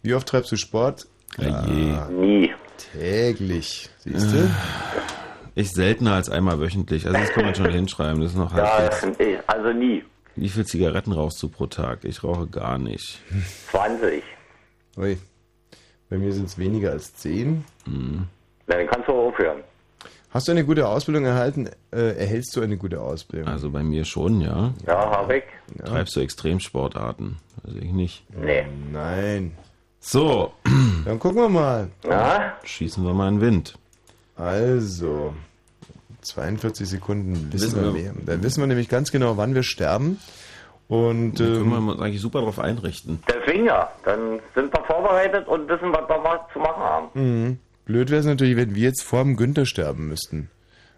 Wie oft treibst du Sport? Ja, je. Nie. Täglich. Siehst du? Ich seltener als einmal wöchentlich. Also das kann man schon hinschreiben. Das ist noch Ja, halbwegs. ich- also nie. Wie viel Zigaretten rauchst du pro Tag? Ich rauche gar nicht. 20. Ui. Bei mir sind es weniger als 10. Mhm. Dann kannst du aufhören. Hast du eine gute Ausbildung erhalten? Äh, erhältst du eine gute Ausbildung? Also bei mir schon, ja. Ja, habe ich. Treibst du Extremsportarten? Also ich nicht. Nee. Nein. So. Dann gucken wir mal. Ja? Schießen wir mal in den Wind. Also, 42 Sekunden wissen, Wissen wir wir- mehr. Dann wissen wir nämlich ganz genau, wann wir sterben. Und Da können wir ähm, uns eigentlich super darauf einrichten. Deswegen ja. Dann sind wir vorbereitet und wissen, was wir mal zu machen haben. mh, blöd wäre es natürlich, wenn wir jetzt vor dem Günther sterben müssten.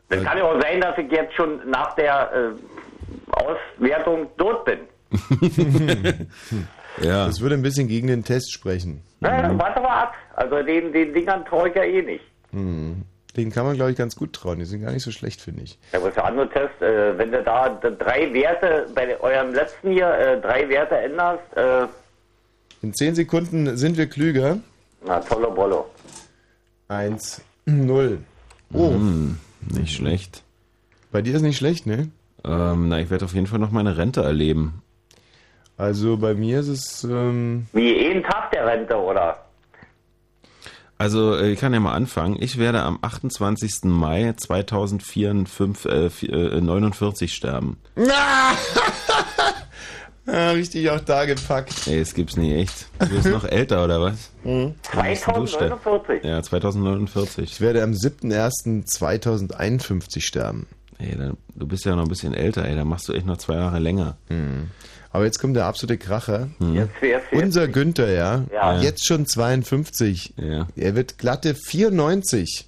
Dann kann ja auch sein, dass ich jetzt schon nach der äh, Auswertung tot bin. Ja. Das würde ein bisschen gegen den Test sprechen. Na, warte mal ab. Also den, den Dingern traue ich ja eh nicht. Hm. Den kann man, glaube ich, ganz gut trauen. Die sind gar nicht so schlecht, finde ich. Ja, aber der andere Test, äh, wenn du da drei Werte bei eurem letzten hier äh, drei Werte änderst, äh, In 10 Sekunden sind wir klüger. na tolle Bollo. 1, 0. Oh, Hm, nicht schlecht. bei dir ist nicht schlecht, ne? Ähm, na, ich werde auf jeden Fall noch meine Rente erleben. Also bei mir ist es. Ähm, Wie jeden Tag der Rente, oder? Also, äh, ich kann ja mal anfangen. Ich werde am 28. Mai 2049 äh, äh, 49 sterben. ja, richtig auch da gepackt. Ey, das gibt's nicht echt. Du bist noch älter, oder was? Mhm. Wann bist denn du sterben? 2049. Ja, 2049. Ich werde am 7.01.2051 sterben. Ey, dann, du bist ja noch ein bisschen älter, ey. Dann machst du echt noch zwei Jahre länger. Mhm. Aber jetzt kommt der absolute Kracher. Jetzt wär's Unser Günther, ja, Ja. jetzt schon 52. Er wird glatte 94.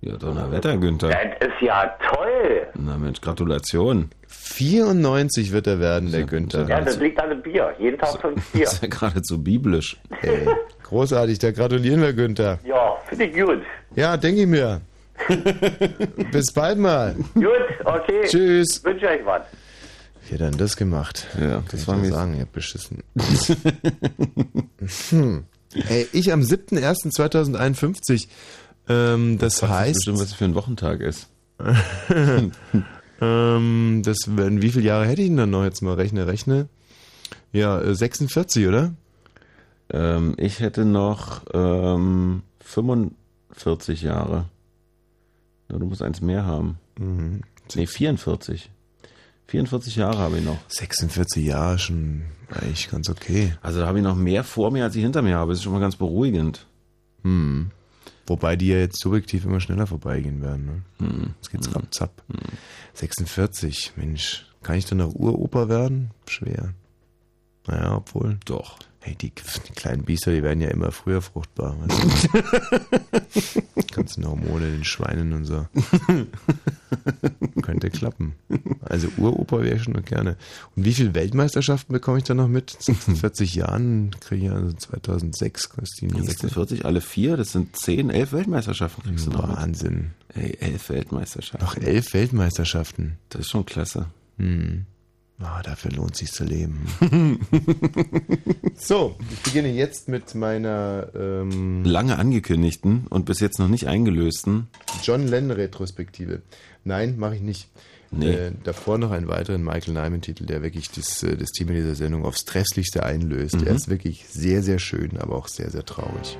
Ja, Donnerwetter, Günther. Das ist ja toll. Na Mensch, Gratulation. 94 wird er werden, der Günther. Ja, das liegt an dem Bier. Jeden Tag fünf Bier. Das ist ja geradezu biblisch. Ey, großartig, da gratulieren wir Günther. Ja, finde ich gut. Ja, denke ich mir. Bis bald mal. Gut, okay. Tschüss. Wünsche euch was. Wie hat er denn das gemacht? Ja, das war mir sagen, ihr habt beschissen. hm. Ey, ich am 7.01.2051. Ähm, das weiß heißt. bestimmt, was für ein Wochentag ist. ähm, das werden, wie viele Jahre hätte ich denn dann noch jetzt mal rechne, rechne? Ja, äh, 46, oder? Ähm, ich hätte noch ähm, 45 Jahre. Du musst eins mehr haben. Mhm. Nee, 44. 44 Jahre habe ich noch. 46 Jahre schon eigentlich ganz okay. Also da habe ich noch mehr vor mir, als ich hinter mir habe. Das ist schon mal ganz beruhigend. Hm. Wobei die ja jetzt subjektiv immer schneller vorbeigehen werden. Ne? Hm. Jetzt geht's rapzapp. 46, Mensch. Kann ich dann noch Uroper werden? Schwer. Naja, obwohl. Doch. Hey, die, die kleinen Biester, die werden ja immer früher fruchtbar. Weißt du? Ganzen Hormone, den Schweinen und so. Könnte klappen. Also Uroper wäre ich schon noch gerne. Und wie viele Weltmeisterschaften bekomme ich dann noch mit? 46 Jahren kriege ich also 2006 ist die nächste. 46, alle vier, das sind 10, 11 Weltmeisterschaften kriegst du noch. mit. Wahnsinn. Ey, 11 Weltmeisterschaften. Noch elf Weltmeisterschaften. Das ist schon klasse. Hm. Ah, dafür lohnt sich zu leben. so, ich beginne jetzt mit meiner ähm, Lange angekündigten und bis jetzt noch nicht eingelösten. John Lennon-Retrospektive. Nein, mache ich nicht. Nee. Äh, davor noch einen weiteren Michael Nyman-Titel, der wirklich das, äh, das Thema dieser Sendung aufs Trefflichste einlöst. Mhm. Er ist wirklich sehr, sehr schön, aber auch sehr, sehr traurig.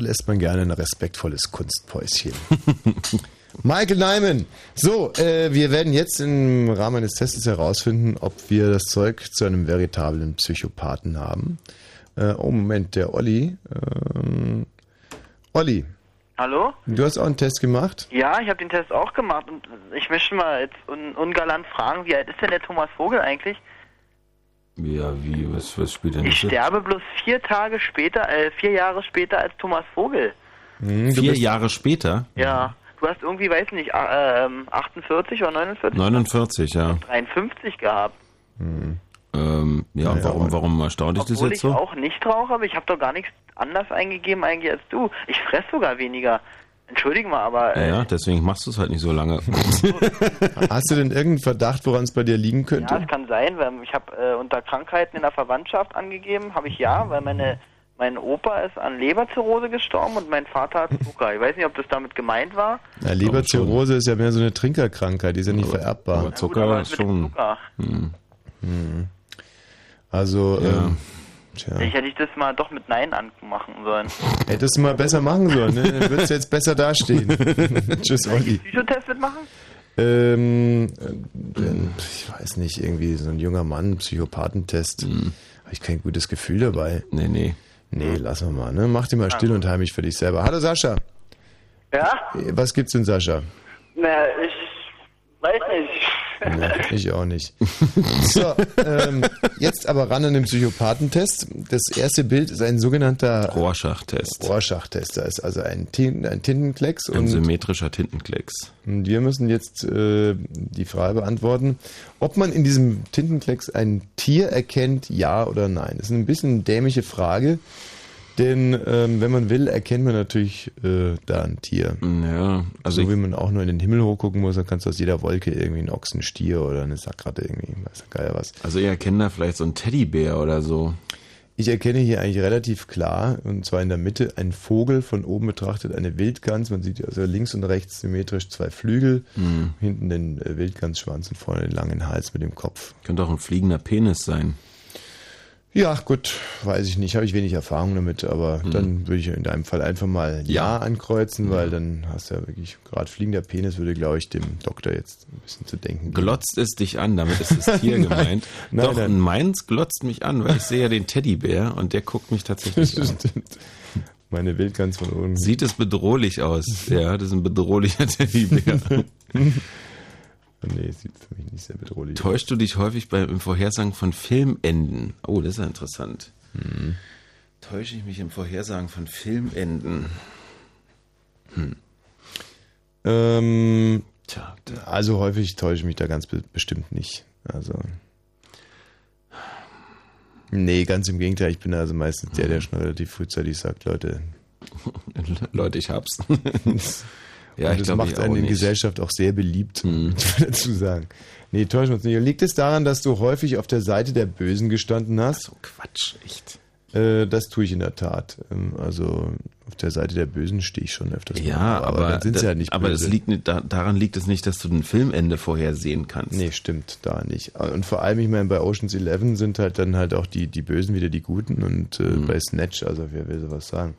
Lässt man gerne ein respektvolles Kunstpäuschen. Michael Nyman. So, äh, wir werden jetzt im Rahmen eines Tests herausfinden, ob wir das Zeug zu einem veritablen Psychopathen haben. Äh, oh, Moment, der Olli. Ähm, Olli, Hallo? du hast auch einen Test gemacht? Ja, ich habe den Test auch gemacht und ich möchte mal jetzt un ungalant fragen, wie alt ist denn der Thomas Vogel eigentlich? Ja, wie, was, was spielt denn Ich das? sterbe bloß vier Tage später, äh, vier Jahre später als Thomas Vogel. Hm, Vier Jahre später? Ja. Du hast irgendwie, weiß nicht, äh, ähm, 48 oder 49? 49, ja. 53 gehabt. Ähm, ja, und warum, warum erstaunt dich das Obwohl jetzt ich so? auch nicht rauche, aber ich habe doch gar nichts anders eingegeben eigentlich als du. Ich fress sogar weniger. Entschuldige mal, aber Ja, äh, ja, deswegen machst du es halt nicht so lange. Hast du denn irgendeinen Verdacht, woran es bei dir liegen könnte? Ja, es kann sein, weil ich habe äh, unter Krankheiten in der Verwandtschaft angegeben, habe ich ja, weil meine mein Opa ist an Leberzirrhose gestorben und mein Vater hat Zucker. Ich weiß nicht, ob das damit gemeint war. Na, Leberzirrhose ist ja mehr so eine Trinkerkrankheit, die ist ja nicht vererbbar. aber Zucker aber ist schon- Zucker. Hm. Hm. Also, ähm, tja. Ich hätte ich das mal doch mit Nein anmachen sollen. Hättest du mal besser machen sollen, ne? Dann würdest du jetzt besser dastehen. Tschüss, Olli. Psychotest mitmachen? Ähm, äh, ich weiß nicht, irgendwie so ein junger Mann, Psychopathentest. Habe ich kein gutes Gefühl dabei. Nee, nee. Nee, lass mal mal, ne? Mach dir mal still und heimlich für dich selber. Hallo Sascha. Ja? Was gibt's denn, Sascha? Na, ich weiß nicht. Nee, ich auch nicht. So, ähm, jetzt aber ran an den Psychopathentest. Das erste Bild ist ein sogenannter Rorschach-Test. Rorschach-Test. Da ist also ein, Tin ein Tintenklecks Ein und symmetrischer Tintenklecks. Und wir müssen jetzt äh, die Frage beantworten, ob man in diesem Tintenklecks ein Tier erkennt, ja oder nein. Das ist ein bisschen eine dämliche Frage, denn ähm, wenn man will, erkennt man natürlich äh, da ein Tier. Ja, also so wie man auch nur in den Himmel hochgucken muss, dann kannst du aus jeder Wolke irgendwie einen Ochsen, Stier oder eine Sackratte irgendwie, weiß der Geier was. Also ihr erkennt da vielleicht so einen Teddybär oder so. Ich erkenne hier eigentlich relativ klar, und zwar in der Mitte ein Vogel, von oben betrachtet eine Wildgans. Man sieht also links und rechts symmetrisch zwei Flügel, Hm. hinten den äh, Wildgansschwanz und vorne den langen Hals mit dem Kopf. Könnte auch ein fliegender Penis sein. Ja, gut, weiß ich nicht, habe ich wenig Erfahrung damit, aber Mhm. dann würde ich in deinem Fall einfach mal Ja, ankreuzen, weil dann hast du ja wirklich, gerade fliegender Penis würde, glaube ich, dem Doktor jetzt ein bisschen zu denken geben. Glotzt es dich an, damit ist das Tier Nein, gemeint. nein, Doch, nein. meins glotzt mich an, weil ich sehe ja den Teddybär und der guckt mich tatsächlich an. Stimmt. Meine Wildgans von oben. Sieht es bedrohlich aus. Ja, das ist ein bedrohlicher Teddybär. Nee, sieht für mich nicht sehr bedrohlich Täuschst du dich häufig beim Vorhersagen von Filmenden? Oh, das ist ja interessant. Mhm. Täusche ich mich im Vorhersagen von Filmenden? Hm. Ähm, also häufig täusche ich mich da ganz be bestimmt nicht. Also. Nee, ganz im Gegenteil, ich bin also meistens der, der schon relativ frühzeitig sagt, Leute. Leute, ich hab's. ja, ich das glaub, macht einen in nicht. Gesellschaft auch sehr beliebt, man dazu sagen. Nee, täuschen wir uns nicht. Und Liegt es daran, dass du häufig auf der Seite der Bösen gestanden hast? So Quatsch, echt. Äh, das tue ich in der Tat. Ähm, Also auf der Seite der Bösen stehe ich schon öfters. Ja, mal. aber, dann sind sie da- ja nicht aber böse. das liegt nicht, da, daran liegt es nicht, dass du ein Filmende vorhersehen kannst. Nee, stimmt, da nicht. Und vor allem, ich meine, bei Ocean's Eleven sind halt dann halt auch die, die Bösen wieder die Guten und äh, Mhm. bei Snatch, also wer will sowas sagen.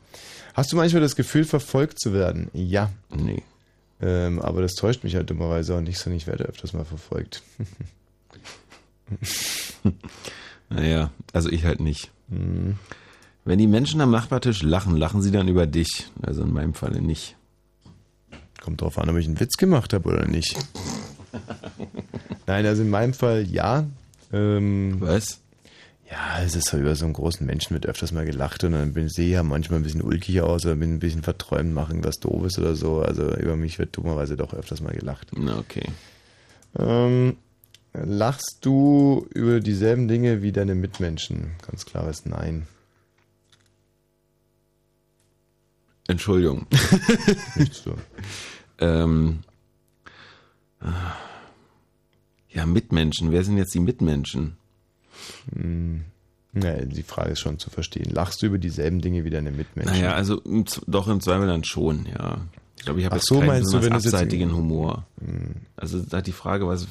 Hast du manchmal das Gefühl, verfolgt zu werden? Ja. Nee. Ähm, aber das täuscht mich halt dummerweise auch nicht, sondern ich werde öfters mal verfolgt. Naja, also ich halt nicht. Mhm. Wenn die Menschen am Nachbartisch lachen, lachen sie dann über dich. Also in meinem Falle nicht. Kommt drauf an, ob ich einen Witz gemacht habe oder nicht. Nein, also in meinem Fall ja. Ähm, Was? Ja, es ist so über so einen großen Menschen wird öfters mal gelacht und dann bin ich sehe ja manchmal ein bisschen ulkig aus oder bin ein bisschen verträumt, mache irgendwas Doofes oder so. Also über mich wird dummerweise doch öfters mal gelacht. Na, okay. Ähm, lachst du über dieselben Dinge wie deine Mitmenschen? Ganz klares Nein. Entschuldigung. Nichts so. ähm, ja, Mitmenschen. Wer sind jetzt die Mitmenschen? Hm. Ja, die Frage ist schon zu verstehen. Lachst du über dieselben Dinge wie deine Mitmenschen? Naja, also doch im Zweifel dann schon, ja. Ich glaube, ich habe Ach jetzt so, keinen meinst du, wenn abseitigen Humor. Hm. Also da die Frage, was...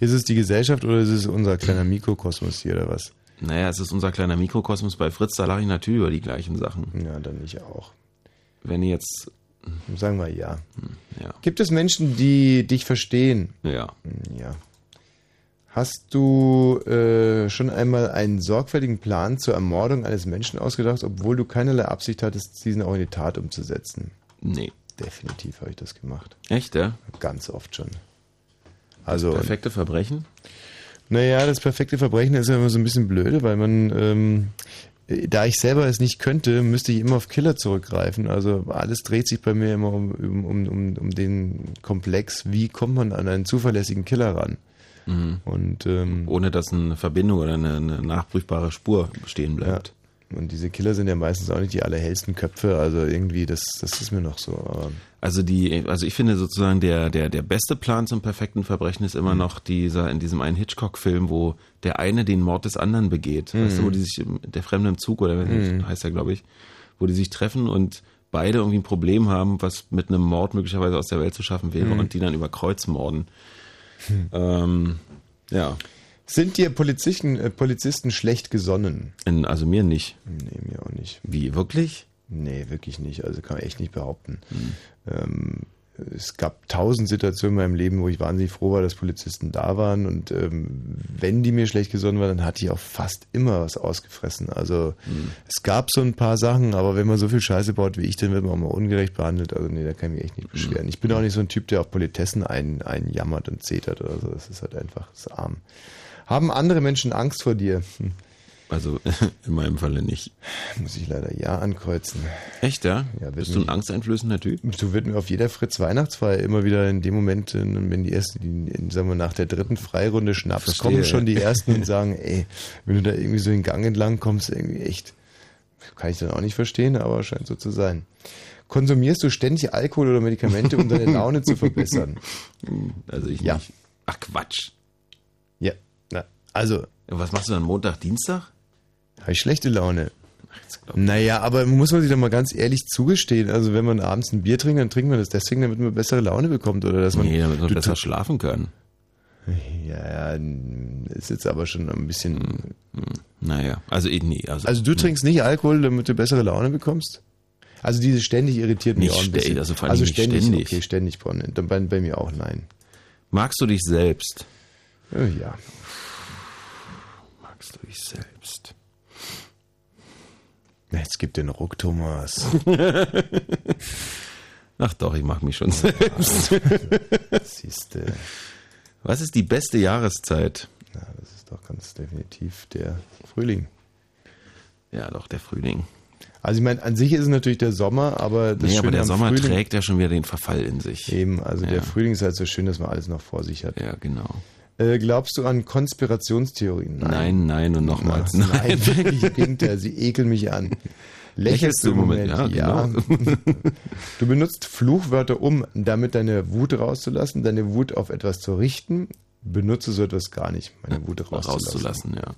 Ist es die Gesellschaft oder ist es unser kleiner Mikrokosmos hier oder was? Naja, es ist unser kleiner Mikrokosmos bei Fritz, da lache ich natürlich über die gleichen Sachen. Ja, dann ich auch. wenn jetzt. Sagen wir ja. ja. Gibt es Menschen, die dich verstehen? Ja. Ja. Hast du äh, schon einmal einen sorgfältigen Plan zur Ermordung eines Menschen ausgedacht, obwohl du keinerlei Absicht hattest, diesen auch in die Tat umzusetzen? Nee. Definitiv habe ich das gemacht. Echt, ja? Ganz oft schon. Also perfekte Verbrechen? Naja, das perfekte Verbrechen ist ja immer so ein bisschen blöde, weil man, ähm, äh, da ich selber es nicht könnte, müsste ich immer auf Killer zurückgreifen. Also alles dreht sich bei mir immer um, um, um, um den Komplex, wie kommt man an einen zuverlässigen Killer ran? Mhm. Und ähm, Ohne dass eine Verbindung oder eine, eine nachprüfbare Spur bestehen bleibt. Und diese Killer sind ja meistens auch nicht die allerhellsten Köpfe, also irgendwie, das, das ist mir noch so. Aber Also die, also ich finde sozusagen der, der, der beste Plan zum perfekten Verbrechen ist immer noch dieser, in diesem einen Hitchcock-Film, wo der eine den Mord des anderen begeht. Mhm. Weißt du, wo die sich, der Fremde im Zug oder Mhm. heißt er, glaube ich, wo die sich treffen und beide irgendwie ein Problem haben, was mit einem Mord möglicherweise aus der Welt zu schaffen wäre Mhm. und die dann über Kreuz morden. Ähm, ja. Sind dir Polizisten, äh, Polizisten schlecht gesonnen? Also mir nicht. Nee, mir auch nicht. Wie, wirklich? Nee, wirklich nicht. Also kann man echt nicht behaupten. Ähm, es gab tausend Situationen in meinem Leben, wo ich wahnsinnig froh war, dass Polizisten da waren. Und ähm, wenn die mir schlecht gesonnen waren, dann hatte ich auch fast immer was ausgefressen. Also es gab so ein paar Sachen, aber wenn man so viel Scheiße baut wie ich, dann wird man auch mal ungerecht behandelt. Also nee, da kann ich mich echt nicht beschweren. Ich bin auch nicht so ein Typ, der auf Politessen ein, einjammert und zetert oder so. Das ist halt einfach das arm. Haben andere Menschen Angst vor dir? Hm. Also in meinem Falle nicht. Muss ich leider ja ankreuzen. Echt, ja? Ja, Bist du ein angsteinflößender Typ? So wird mir auf jeder Fritz Weihnachtsfeier immer wieder in dem Moment, äh, wenn die erste, die, sagen wir, nach der dritten Freirunde Schnaps Verstehe, kommen schon die ersten und sagen, ey, wenn du da irgendwie so den Gang entlang kommst, irgendwie echt, kann ich dann auch nicht verstehen, aber scheint so zu sein. Konsumierst du ständig Alkohol oder Medikamente, um deine Laune zu verbessern? Also ich ja. nicht. Ach Quatsch. Ja, na, also. Was machst du dann Montag, Dienstag? Habe ich schlechte Laune. Naja, aber muss man sich doch mal ganz ehrlich zugestehen. Also wenn man abends ein Bier trinkt, dann trinkt man das deswegen, damit man bessere Laune bekommt oder dass man Nee, damit man besser schlafen kann. Ja, ja, ist jetzt aber schon ein bisschen. Naja, also eh, nee. Also, Also du trinkst nicht Alkohol, damit du bessere Laune bekommst? Also diese ständig irritiert mich Nicht auch ein ständig, bisschen. also vor allem also nicht ständig, ständig. okay, ständig. Dann bei, bei mir auch nein. Magst du dich selbst? Äh, Ja. Magst du dich selbst? Jetzt gibt den Ruck, Thomas. Ach doch, ich mag mich schon selbst. Siehste. Was ist die beste Jahreszeit? Ja, das ist doch ganz definitiv der Frühling. Ja, doch, der Frühling. Also ich meine, an sich ist es natürlich der Sommer, aber das nee, aber der Sommer Frühling, trägt ja schon wieder den Verfall in sich. Eben, also Ja. der Frühling ist halt so schön, dass man alles noch vor sich hat. Ja, genau. Äh, glaubst du an Konspirationstheorien? Nein, nein und nochmals Nein, nein. wirklich Gegenteil, sie ekeln mich an. Lächelst du im Moment? Ja, ja. genau. Du benutzt Fluchwörter, um damit deine Wut rauszulassen, deine Wut auf etwas zu richten. Benutze so etwas gar nicht, meine Wut rauszulassen. Rauszulassen, ja.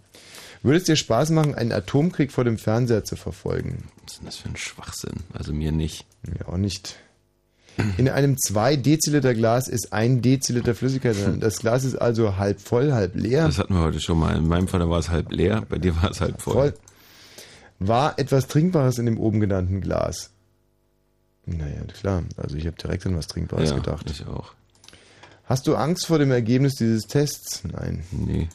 Würde es dir Spaß machen, einen Atomkrieg vor dem Fernseher zu verfolgen? Was ist denn das für ein Schwachsinn? Also mir nicht. Mir auch nicht. In einem 2 Deziliter Glas ist ein Deziliter Flüssigkeit drin. Das Glas ist also halb voll, halb leer. Das hatten wir heute schon mal. In meinem Fall war es halb leer, bei dir war es halb voll. Voll. War etwas Trinkbares in dem oben genannten Glas? Naja, klar. Also ich habe direkt an was Trinkbares Ja, gedacht. ich auch. Hast du Angst vor dem Ergebnis dieses Tests? Nein. Nee.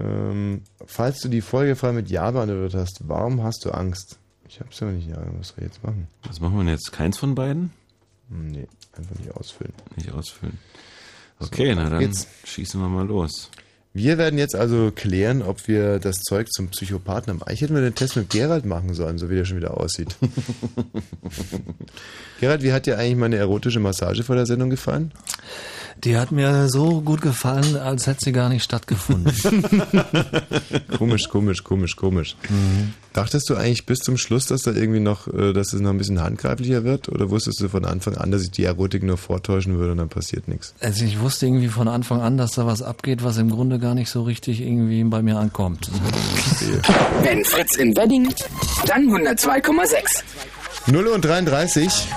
Ähm, falls du die Folge frei mit Ja beantwortet hast, warum hast du Angst? Ich hab's ja nicht. Ja, was ich jetzt machen? Was machen wir denn jetzt? Keins von beiden? Hm, Nee, einfach nicht ausfüllen. Nicht ausfüllen. Okay, So, na dann geht's. schießen wir mal los. Wir werden jetzt also klären, ob wir das Zeug zum Psychopathen haben. Eigentlich hätten wir den Test mit Gerald machen sollen, so wie der schon wieder aussieht. Gerald, wie hat dir eigentlich meine erotische Massage vor der Sendung gefallen? Die hat mir so gut gefallen, als hätte sie gar nicht stattgefunden. komisch, komisch, komisch, komisch. Dachtest du eigentlich bis zum Schluss, dass da irgendwie noch, äh, dass es noch ein bisschen handgreiflicher wird? Oder wusstest du von Anfang an, dass ich die Erotik nur vortäuschen würde und dann passiert nichts? Also ich wusste irgendwie von Anfang an, dass da was abgeht, was im Grunde gar nicht so richtig irgendwie bei mir ankommt. Wenn Fritz in Wedding, dann 102,6. 0 und 33.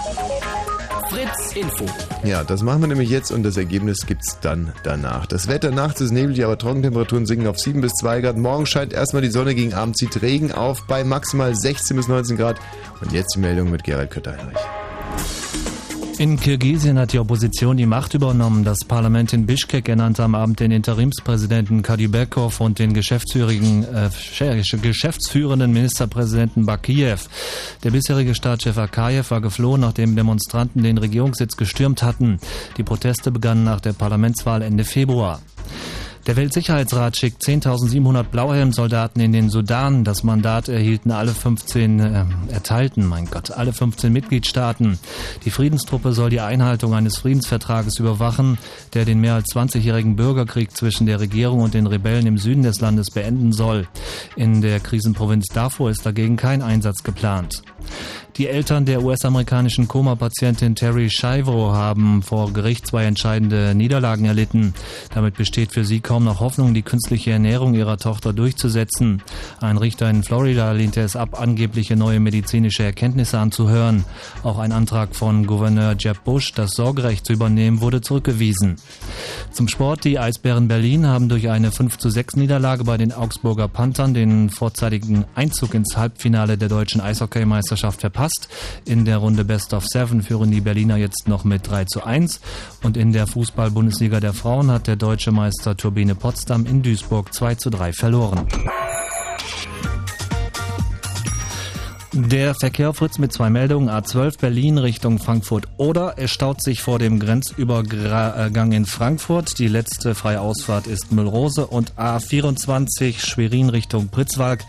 Fritz Info. Ja, das machen wir nämlich jetzt und das Ergebnis gibt's dann danach. Das Wetter nachts ist neblig, aber Trockentemperaturen sinken auf 7 bis 2 Grad. Morgen scheint erstmal die Sonne, gegen Abend zieht Regen auf bei maximal 16 bis 19 Grad. Und jetzt die Meldung mit Gerald Kötter-Heinrich. In Kirgisien hat die Opposition die Macht übernommen. Das Parlament in Bischkek ernannte am Abend den Interimspräsidenten Kadybekov und den geschäftsführigen, äh, geschäftsführenden Ministerpräsidenten Bakiev. Der bisherige Staatschef Akayev war geflohen, nachdem Demonstranten den Regierungssitz gestürmt hatten. Die Proteste begannen nach der Parlamentswahl Ende Februar. Der Weltsicherheitsrat schickt 10.700 Blauhelmsoldaten in den Sudan. Das Mandat erhielten alle 15, äh, erteilten, mein Gott, alle 15 Mitgliedstaaten. Die Friedenstruppe soll die Einhaltung eines Friedensvertrages überwachen, der den mehr als 20-jährigen Bürgerkrieg zwischen der Regierung und den Rebellen im Süden des Landes beenden soll. In der Krisenprovinz Darfur ist dagegen kein Einsatz geplant. Die Eltern der US-amerikanischen Koma-Patientin Terry Schiavo haben vor Gericht zwei entscheidende Niederlagen erlitten. Damit besteht für sie kaum noch Hoffnung, die künstliche Ernährung ihrer Tochter durchzusetzen. Ein Richter in Florida lehnte es ab, angebliche neue medizinische Erkenntnisse anzuhören. Auch ein Antrag von Gouverneur Jeb Bush, das Sorgerecht zu übernehmen, wurde zurückgewiesen. Zum Sport. Die Eisbären Berlin haben durch eine 5 zu 6 Niederlage bei den Augsburger Panthern den vorzeitigen Einzug ins Halbfinale der deutschen Eishockeymeisterschaft verpasst. In der Runde Best of Seven führen die Berliner jetzt noch mit 3 zu 1 und in der Fußball-Bundesliga der Frauen hat der deutsche Meister Turbine Potsdam in Duisburg 2 zu 3 verloren. Der Verkehr Fritz mit zwei Meldungen. A12 Berlin Richtung Frankfurt oder es staut sich vor dem Grenzübergang in Frankfurt. Die letzte freie Ausfahrt ist Müllrose und A24 Schwerin Richtung Pritzwalk.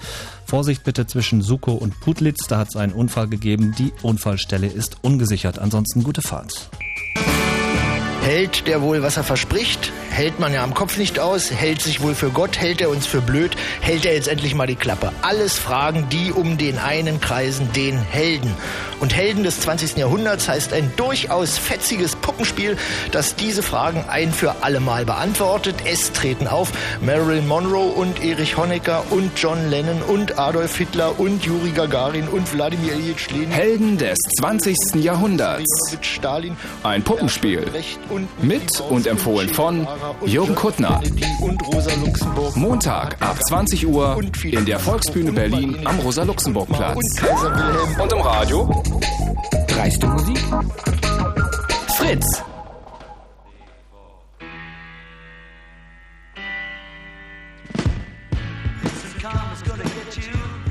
Vorsicht bitte zwischen Suko und Putlitz, da hat es einen Unfall gegeben. Die Unfallstelle ist ungesichert. Ansonsten gute Fahrt. Hält der wohl, was er verspricht? Hält man ja am Kopf nicht aus? Hält sich wohl für Gott? Hält er uns für blöd? Hält er jetzt endlich mal die Klappe? Alles Fragen, die um den einen kreisen, den Helden. Und Helden des 20. Jahrhunderts heißt ein durchaus fetziges Puppenspiel, das diese Fragen ein für alle Mal beantwortet. Es treten auf Marilyn Monroe und Erich Honecker und John Lennon und Adolf Hitler und Juri Gagarin und Wladimir Ilyich Lenin. Helden des 20. Jahrhunderts. Ein Puppenspiel. Mit und empfohlen von Jürgen Kuttner. Montag ab 20 Uhr in der Volksbühne Berlin am Rosa-Luxemburg-Platz. Und im Radio? Dreiste Musik? Fritz. Karma's gonna get you.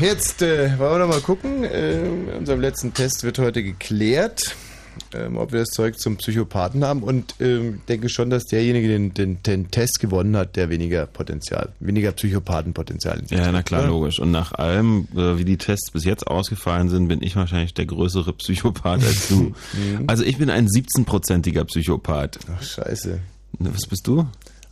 Jetzt äh, wollen wir noch mal gucken. Äh, in unserem letzten Test wird heute geklärt, ähm, ob wir das Zeug zum Psychopathen haben. Und ähm, denke schon, dass derjenige den, den, den Test gewonnen hat, der weniger Potenzial, weniger Psychopathenpotenzial in sich Ja, na klar, oder? logisch. Und nach allem, äh, wie die Tests bis jetzt ausgefallen sind, bin ich wahrscheinlich der größere Psychopath als du. Mhm. Also ich bin ein 17-prozentiger Psychopath. Ach, scheiße. Was bist du?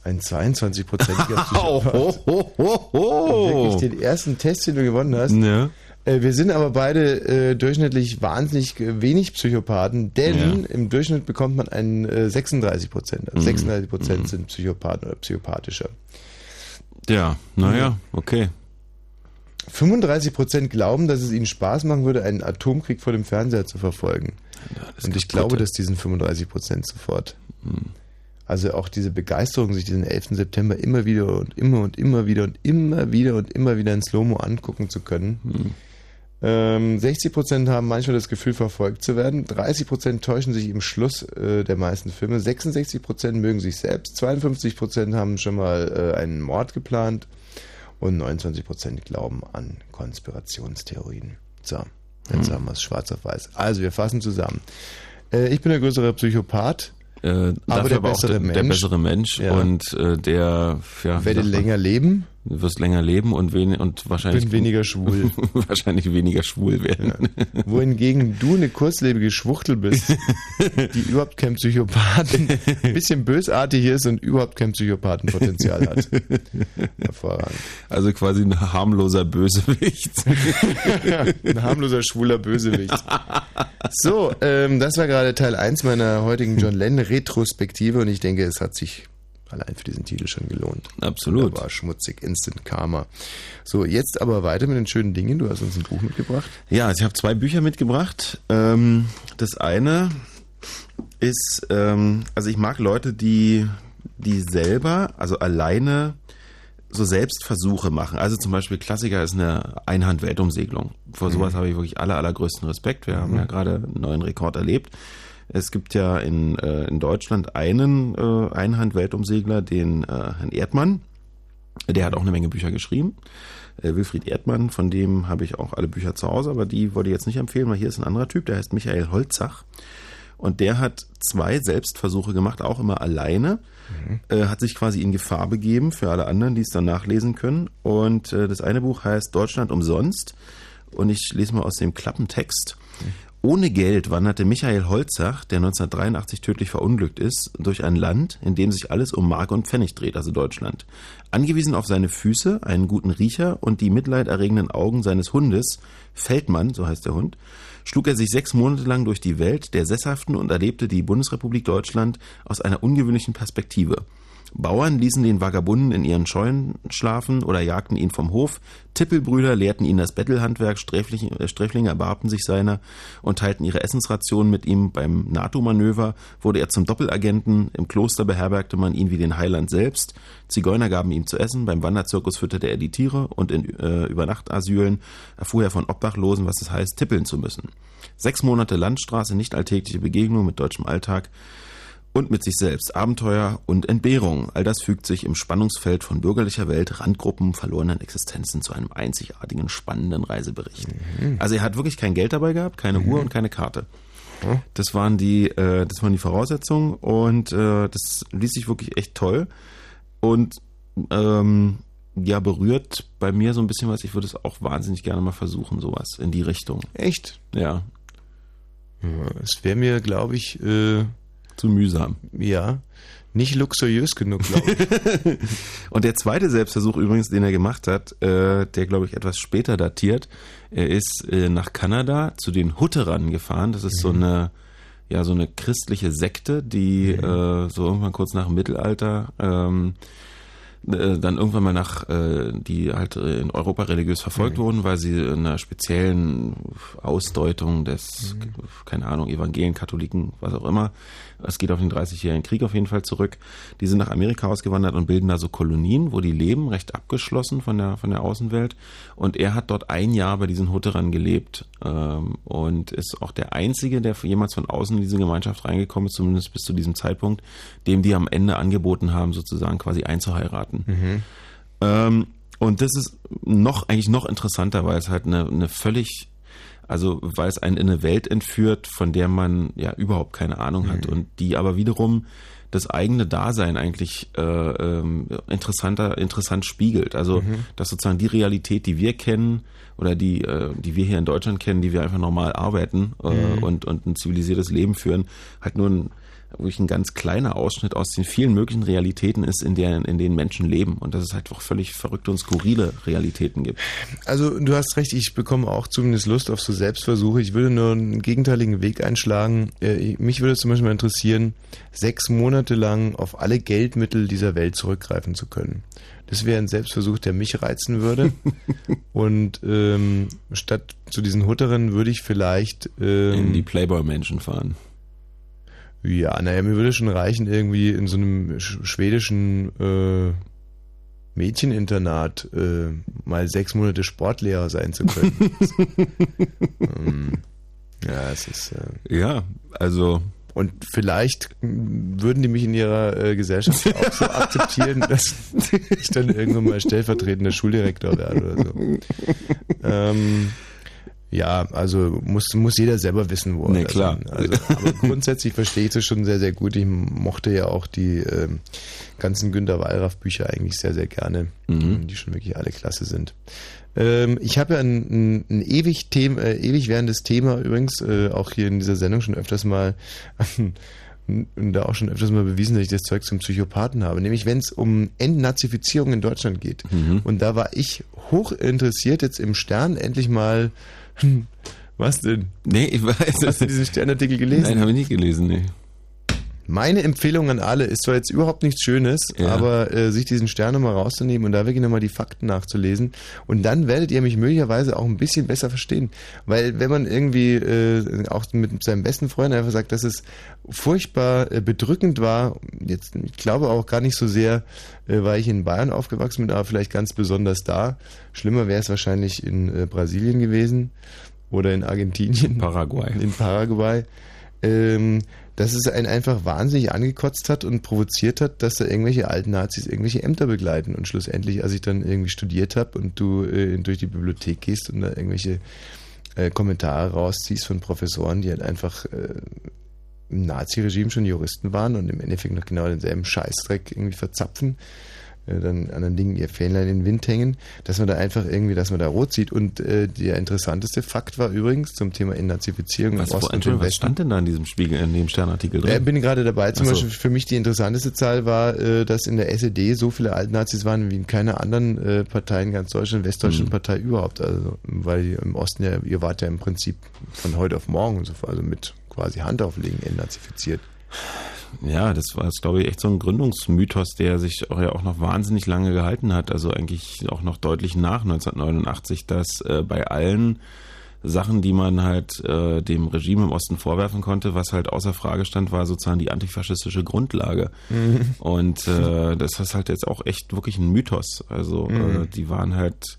Ein 22-prozentiger Ho, Psychopath. ho, ho, ho, ho. Wirklich den ersten Test, den du gewonnen hast. Ja. Äh, Wir sind aber beide äh, durchschnittlich wahnsinnig wenig Psychopathen, denn Ja. im Durchschnitt bekommt man einen äh, 36 Prozent. Also Mhm. 36 Prozent sind Psychopathen oder psychopathischer. Ja, naja, okay. 35 Prozent glauben, dass es ihnen Spaß machen würde, einen Atomkrieg vor dem Fernseher zu verfolgen. Und ich glaube, dass diesen 35 Prozent sofort. Hm. Also auch diese Begeisterung, sich diesen 11. September immer wieder und immer und immer wieder und immer wieder und immer wieder in Slow-Mo angucken zu können. Hm. Ähm, 60 Prozent haben manchmal das Gefühl, verfolgt zu werden. 30 Prozent täuschen sich im Schluss äh, der meisten Filme. 66 Prozent mögen sich selbst. 52 Prozent haben schon mal äh, einen Mord geplant. Und 29 Prozent glauben an Konspirationstheorien. So, jetzt Hm. haben wir es schwarz auf weiß. Also, wir fassen zusammen. Äh, ich bin der größere Psychopath. Äh, aber dafür der aber auch bessere der, Mensch. der bessere Mensch Ja. und äh, der ja, Werde länger leben. Du wirst länger leben und, wen und wahrscheinlich Bin weniger schwul. wahrscheinlich weniger schwul werden. Wohingegen du eine kurzlebige Schwuchtel bist, die überhaupt kein Psychopathen, ein bisschen bösartig ist und überhaupt kein Psychopathenpotenzial hat. Hervorragend. Also quasi ein harmloser Bösewicht. ein harmloser schwuler Bösewicht. So, ähm, das war gerade Teil 1 meiner heutigen John Lennon Retrospektive und ich denke, es hat sich allein für diesen Titel schon gelohnt. Absolut. War schmutzig, Instant Karma. So, jetzt aber weiter mit den schönen Dingen. Du hast uns ein Buch mitgebracht. Ja, also ich habe zwei Bücher mitgebracht. Ähm, das eine ist, ähm, also ich mag Leute, die, die selber, also alleine so Selbstversuche machen. Also zum Beispiel Klassiker ist eine Einhand-Weltumsegelung. Vor sowas Mhm. habe ich wirklich aller, allergrößten Respekt. Wir haben Mhm. ja gerade einen neuen Rekord erlebt. Es gibt ja in, äh, in Deutschland einen äh, Einhand-Weltumsegler, den äh, Herrn Erdmann. Der hat auch eine Menge Bücher geschrieben. Äh, Wilfried Erdmann, von dem habe ich auch alle Bücher zu Hause, aber die wollte ich jetzt nicht empfehlen, weil hier ist ein anderer Typ, der heißt Michael Holzach. Und der hat zwei Selbstversuche gemacht, auch immer alleine. Äh, hat sich quasi in Gefahr begeben für alle anderen, die es dann nachlesen können. Und äh, das eine Buch heißt Deutschland umsonst. Und ich lese mal aus dem Klappentext. Ohne Geld wanderte Michael Holzach, der 1983 tödlich verunglückt ist, durch ein Land, in dem sich alles um Mark und Pfennig dreht, also Deutschland. Angewiesen auf seine Füße, einen guten Riecher und die mitleiderregenden Augen seines Hundes, Feldmann, so heißt der Hund, schlug er sich sechs Monate lang durch die Welt der Sesshaften und erlebte die Bundesrepublik Deutschland aus einer ungewöhnlichen Perspektive. Bauern ließen den Vagabunden in ihren Scheunen schlafen oder jagten ihn vom Hof. Tippelbrüder lehrten ihn das Bettelhandwerk, Sträflinge, äh, Sträflinge erbarmten sich seiner und teilten ihre Essensrationen mit ihm. Beim NATO-Manöver wurde er zum Doppelagenten. Im Kloster beherbergte man ihn wie den Heiland selbst. Zigeuner gaben ihm zu essen. Beim Wanderzirkus fütterte er die Tiere und in äh, Übernachtasylen erfuhr er von Obdachlosen, was es heißt, tippeln zu müssen. Sechs Monate Landstraße, nicht alltägliche Begegnung mit deutschem Alltag und mit sich selbst. Abenteuer und Entbehrung. All das fügt sich im Spannungsfeld von bürgerlicher Welt, Randgruppen, verlorenen Existenzen zu einem einzigartigen, spannenden Reisebericht. Also er hat wirklich kein Geld dabei gehabt, keine Uhr und keine Karte. Das waren die, äh, das waren die Voraussetzungen und äh, das ließ sich wirklich echt toll und ähm, ja berührt bei mir so ein bisschen was. Ich würde es auch wahnsinnig gerne mal versuchen, sowas in die Richtung. Echt? Ja. Es wäre mir, glaube ich, äh, zu mühsam. Ja. Nicht luxuriös genug, glaube ich. Und der zweite Selbstversuch übrigens, den er gemacht hat, äh, der glaube ich etwas später datiert, er ist äh, nach Kanada zu den Hutterern gefahren. Das ist so eine ja so eine christliche Sekte, die äh, so irgendwann kurz nach dem Mittelalter ähm, äh, dann irgendwann mal nach, äh, die halt äh, in Europa religiös verfolgt wurden, weil sie in einer speziellen Ausdeutung des, keine Ahnung, Evangelien, Katholiken, was auch immer, es geht auf den 30-jährigen Krieg auf jeden Fall zurück, die sind nach Amerika ausgewandert und bilden da so Kolonien, wo die leben, recht abgeschlossen von der, von der Außenwelt. Und er hat dort ein Jahr bei diesen Hutterern gelebt ähm, und ist auch der Einzige, der jemals von außen in diese Gemeinschaft reingekommen ist, zumindest bis zu diesem Zeitpunkt, dem die am Ende angeboten haben, sozusagen quasi einzuheiraten. Ähm, Und das ist noch, eigentlich noch interessanter, weil es halt eine, eine völlig, also weil es einen in eine Welt entführt, von der man ja überhaupt keine Ahnung hat und die aber wiederum das eigene Dasein eigentlich äh, ähm, interessanter, interessant spiegelt. Also Mhm. dass sozusagen die Realität, die wir kennen oder die, äh, die wir hier in Deutschland kennen, die wir einfach normal arbeiten äh, Mhm. und, und ein zivilisiertes Leben führen, halt nur ein wirklich ein ganz kleiner Ausschnitt aus den vielen möglichen Realitäten ist, in, der, in denen Menschen leben. Und dass es halt auch völlig verrückte und skurrile Realitäten gibt. Also du hast recht, ich bekomme auch zumindest Lust auf so Selbstversuche. Ich würde nur einen gegenteiligen Weg einschlagen. Äh, Mich würde zum Beispiel mal interessieren, sechs Monate lang auf alle Geldmittel dieser Welt zurückgreifen zu können. Das wäre ein Selbstversuch, der mich reizen würde. Und ähm, statt zu diesen Hutterinnen würde ich vielleicht ähm, In die Playboy-Menschen fahren. Ja, naja, mir würde schon reichen, irgendwie in so einem sch schwedischen äh, Mädcheninternat äh, mal sechs Monate Sportlehrer sein zu können. ähm, ja, es ist. Äh, ja, also. Und vielleicht würden die mich in ihrer äh, Gesellschaft auch so akzeptieren, dass ich dann irgendwann mal stellvertretender Schuldirektor werde oder so. Ähm, ja, also muss, muss jeder selber wissen, wo er Nee, klar. Also, aber grundsätzlich verstehe ich das schon sehr, sehr gut. Ich mochte ja auch die ähm, ganzen Günter Wallraff Bücher eigentlich sehr, sehr gerne, Mhm. die schon wirklich alle klasse sind. Ähm, ich habe ja ein, ein, ein ewig, Thema, äh, ewig währendes Thema übrigens, äh, auch hier in dieser Sendung schon öfters mal und da auch schon öfters mal bewiesen, dass ich das Zeug zum Psychopathen habe. Nämlich wenn es um Entnazifizierung in Deutschland geht. Und da war ich hoch interessiert, jetzt im Stern endlich mal. Hm, Was denn? Nee, ich weiß. Hast du diesen Sternartikel gelesen? Nein, habe ich nicht gelesen, nee. Meine Empfehlung an alle ist zwar jetzt überhaupt nichts Schönes, Ja. aber äh, sich diesen Stern nochmal rauszunehmen und da wirklich nochmal die Fakten nachzulesen. Und dann werdet ihr mich möglicherweise auch ein bisschen besser verstehen. Weil wenn man irgendwie äh, auch mit seinem besten Freund einfach sagt, dass es furchtbar äh, bedrückend war, jetzt ich glaube auch gar nicht so sehr, äh, weil ich in Bayern aufgewachsen bin, aber vielleicht ganz besonders da. Schlimmer wäre es wahrscheinlich in äh, Brasilien gewesen oder in Argentinien. Paraguay. In Paraguay. Ähm, dass es einen einfach wahnsinnig angekotzt hat und provoziert hat, dass da irgendwelche alten Nazis irgendwelche Ämter begleiten. Und schlussendlich, als ich dann irgendwie studiert habe und du äh, durch die Bibliothek gehst und da irgendwelche äh, Kommentare rausziehst von Professoren, die halt einfach äh, im Nazi-Regime schon Juristen waren und im Endeffekt noch genau denselben Scheißdreck irgendwie verzapfen, dann anderen Dingen ihr Fähnlein in den Wind hängen, dass man da einfach irgendwie, dass man da rot sieht. Und äh, der interessanteste Fakt war übrigens zum Thema Entnazifizierung Was, im Osten und im Entschuldigung, was Westen. stand denn da in diesem Spiegel, in dem Sternartikel drin? Ja, bin gerade dabei. Zum so. Beispiel für mich die interessanteste Zahl war, äh, dass in der SED so viele Altnazis waren wie in keiner anderen äh, Partei in ganz Deutschland, westdeutschen Mhm. Partei überhaupt. Also, weil im Osten ja, ihr wart ja im Prinzip von heute auf morgen und so, also mit quasi Handauflegen entnazifiziert. Ja, das war, glaube ich, echt so ein Gründungsmythos, der sich auch ja auch noch wahnsinnig lange gehalten hat. Also eigentlich auch noch deutlich nach 1989, dass äh, bei allen Sachen, die man halt äh, dem Regime im Osten vorwerfen konnte, was halt außer Frage stand, war sozusagen die antifaschistische Grundlage. Mhm. Und äh, das ist halt jetzt auch echt wirklich ein Mythos. Also äh, Mhm. die waren halt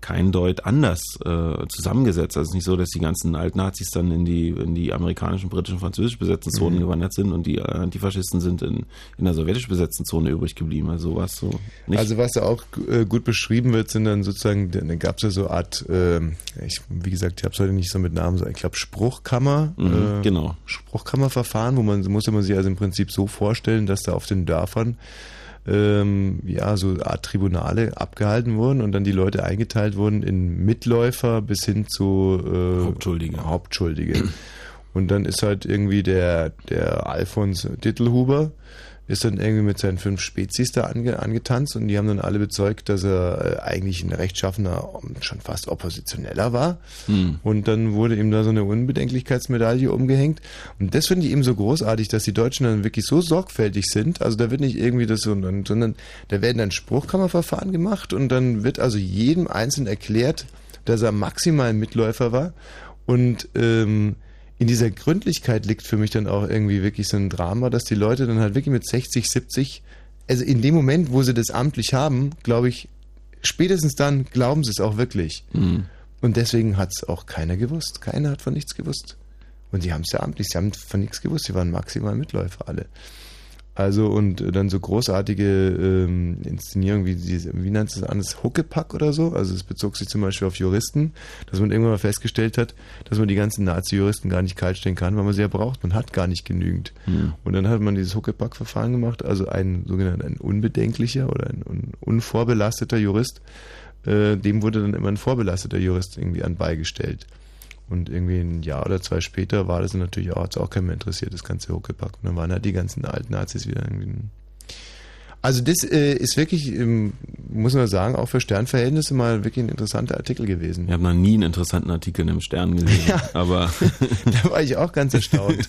kein Deut anders äh, zusammengesetzt. Also es ist nicht so, dass die ganzen Altnazis dann in die in die amerikanischen, britischen, französisch besetzten Zonen Mhm. gewandert sind und die äh, Antifaschisten sind in, in der sowjetisch besetzten Zone übrig geblieben. Also war es so nicht. Also was da auch äh, gut beschrieben wird, sind dann sozusagen, dann gab es ja so eine Art, ähm, ich, wie gesagt, ich habe es heute nicht so mit Namen, so ich glaube Spruchkammer. Mhm, genau. Spruchkammerverfahren, wo man musste man sich also im Prinzip so vorstellen, dass da auf den Dörfern ähm, ja so eine Art Tribunale abgehalten wurden und dann die Leute eingeteilt wurden in Mitläufer bis hin zu äh, Hauptschuldige. Hauptschuldige. Und dann ist halt irgendwie der, der Alfons Dittelhuber ist dann irgendwie mit seinen fünf Spezies da ange, angetanzt und die haben dann alle bezeugt, dass er äh, eigentlich ein rechtschaffener, schon fast Oppositioneller war. Hm. Und dann wurde ihm da so eine Unbedenklichkeitsmedaille umgehängt. Und das finde ich eben so großartig, dass die Deutschen dann wirklich so sorgfältig sind. Also da wird nicht irgendwie das so, sondern da werden dann Spruchkammerverfahren gemacht und dann wird also jedem Einzelnen erklärt, dass er maximal Mitläufer war. Und ähm, in dieser Gründlichkeit liegt für mich dann auch irgendwie wirklich so ein Drama, dass die Leute dann halt wirklich mit 60, 70, also in dem Moment, wo sie das amtlich haben, glaube ich, spätestens dann glauben sie es auch wirklich. Mhm. Und deswegen hat es auch keiner gewusst. Keiner hat von nichts gewusst. Und sie haben es ja amtlich, sie haben von nichts gewusst, sie waren maximal Mitläufer alle. Also und dann so großartige ähm, Inszenierungen wie diese, wie nennt es das Huckepack oder so. Also es bezog sich zum Beispiel auf Juristen, dass man irgendwann mal festgestellt hat, dass man die ganzen Nazi-Juristen gar nicht kaltstellen kann, weil man sie ja braucht. Man hat gar nicht genügend. Hm. Und dann hat man dieses Huckepack-Verfahren gemacht, also ein sogenannter ein unbedenklicher oder ein un unvorbelasteter Jurist, äh, dem wurde dann immer ein vorbelasteter Jurist irgendwie anbeigestellt. Und irgendwie ein Jahr oder zwei später war das natürlich auch, hat's auch keinen mehr interessiert, das ganze Huckepack. Und dann waren halt die ganzen alten Nazis wieder irgendwie. Also das äh, ist wirklich, ähm, muss man sagen, auch für Sternverhältnisse mal wirklich ein interessanter Artikel gewesen. Ich habe noch nie einen interessanten Artikel im Stern gesehen, aber da war ich auch ganz erstaunt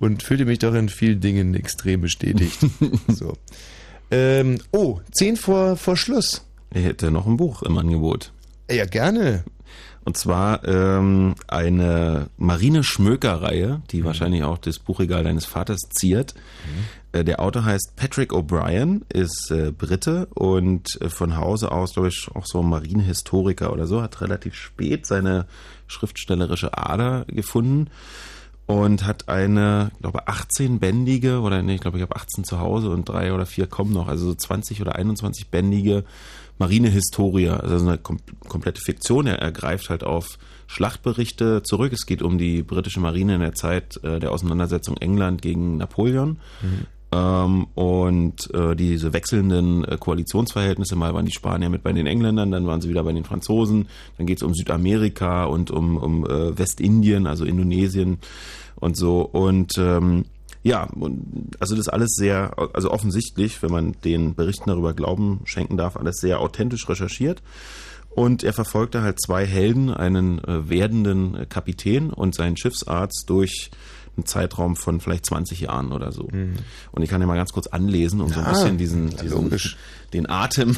und fühlte mich doch in vielen Dingen extrem bestätigt. so. Ähm, oh, zehn vor, vor Schluss. ich hätte noch ein Buch im Angebot. Ja, gerne. Und zwar ähm, eine Marine-Schmöker-Reihe, die wahrscheinlich auch das Buchregal deines Vaters ziert. Äh, der Autor heißt Patrick O'Brien, ist äh, Brite und äh, von Hause aus, glaube ich, auch so Marinehistoriker oder so, hat relativ spät seine schriftstellerische Ader gefunden und hat eine, ich glaube, 18-bändige oder nee, ich glaube, ich habe 18 zu Hause und drei oder vier kommen noch, also so 20 oder 21-bändige Marinehistorie, also eine kom komplette Fiktion. Er, er greift halt auf Schlachtberichte zurück. Es geht um die britische Marine in der Zeit äh, der Auseinandersetzung England gegen Napoleon. Ähm, und äh, diese wechselnden äh, Koalitionsverhältnisse, mal waren die Spanier mit bei den Engländern, dann waren sie wieder bei den Franzosen, dann geht es um Südamerika und um, um äh, Westindien, also Indonesien und so. Und ähm, ja, und also das alles sehr, also offensichtlich, wenn man den Berichten darüber Glauben schenken darf, alles sehr authentisch recherchiert. Und er verfolgte halt zwei Helden, einen äh, werdenden äh, Kapitän und seinen Schiffsarzt durch einen Zeitraum von vielleicht 20 Jahren oder so. Und ich kann ja mal ganz kurz anlesen, um so ein Ja, bisschen diesen, ja, diesen den Atem,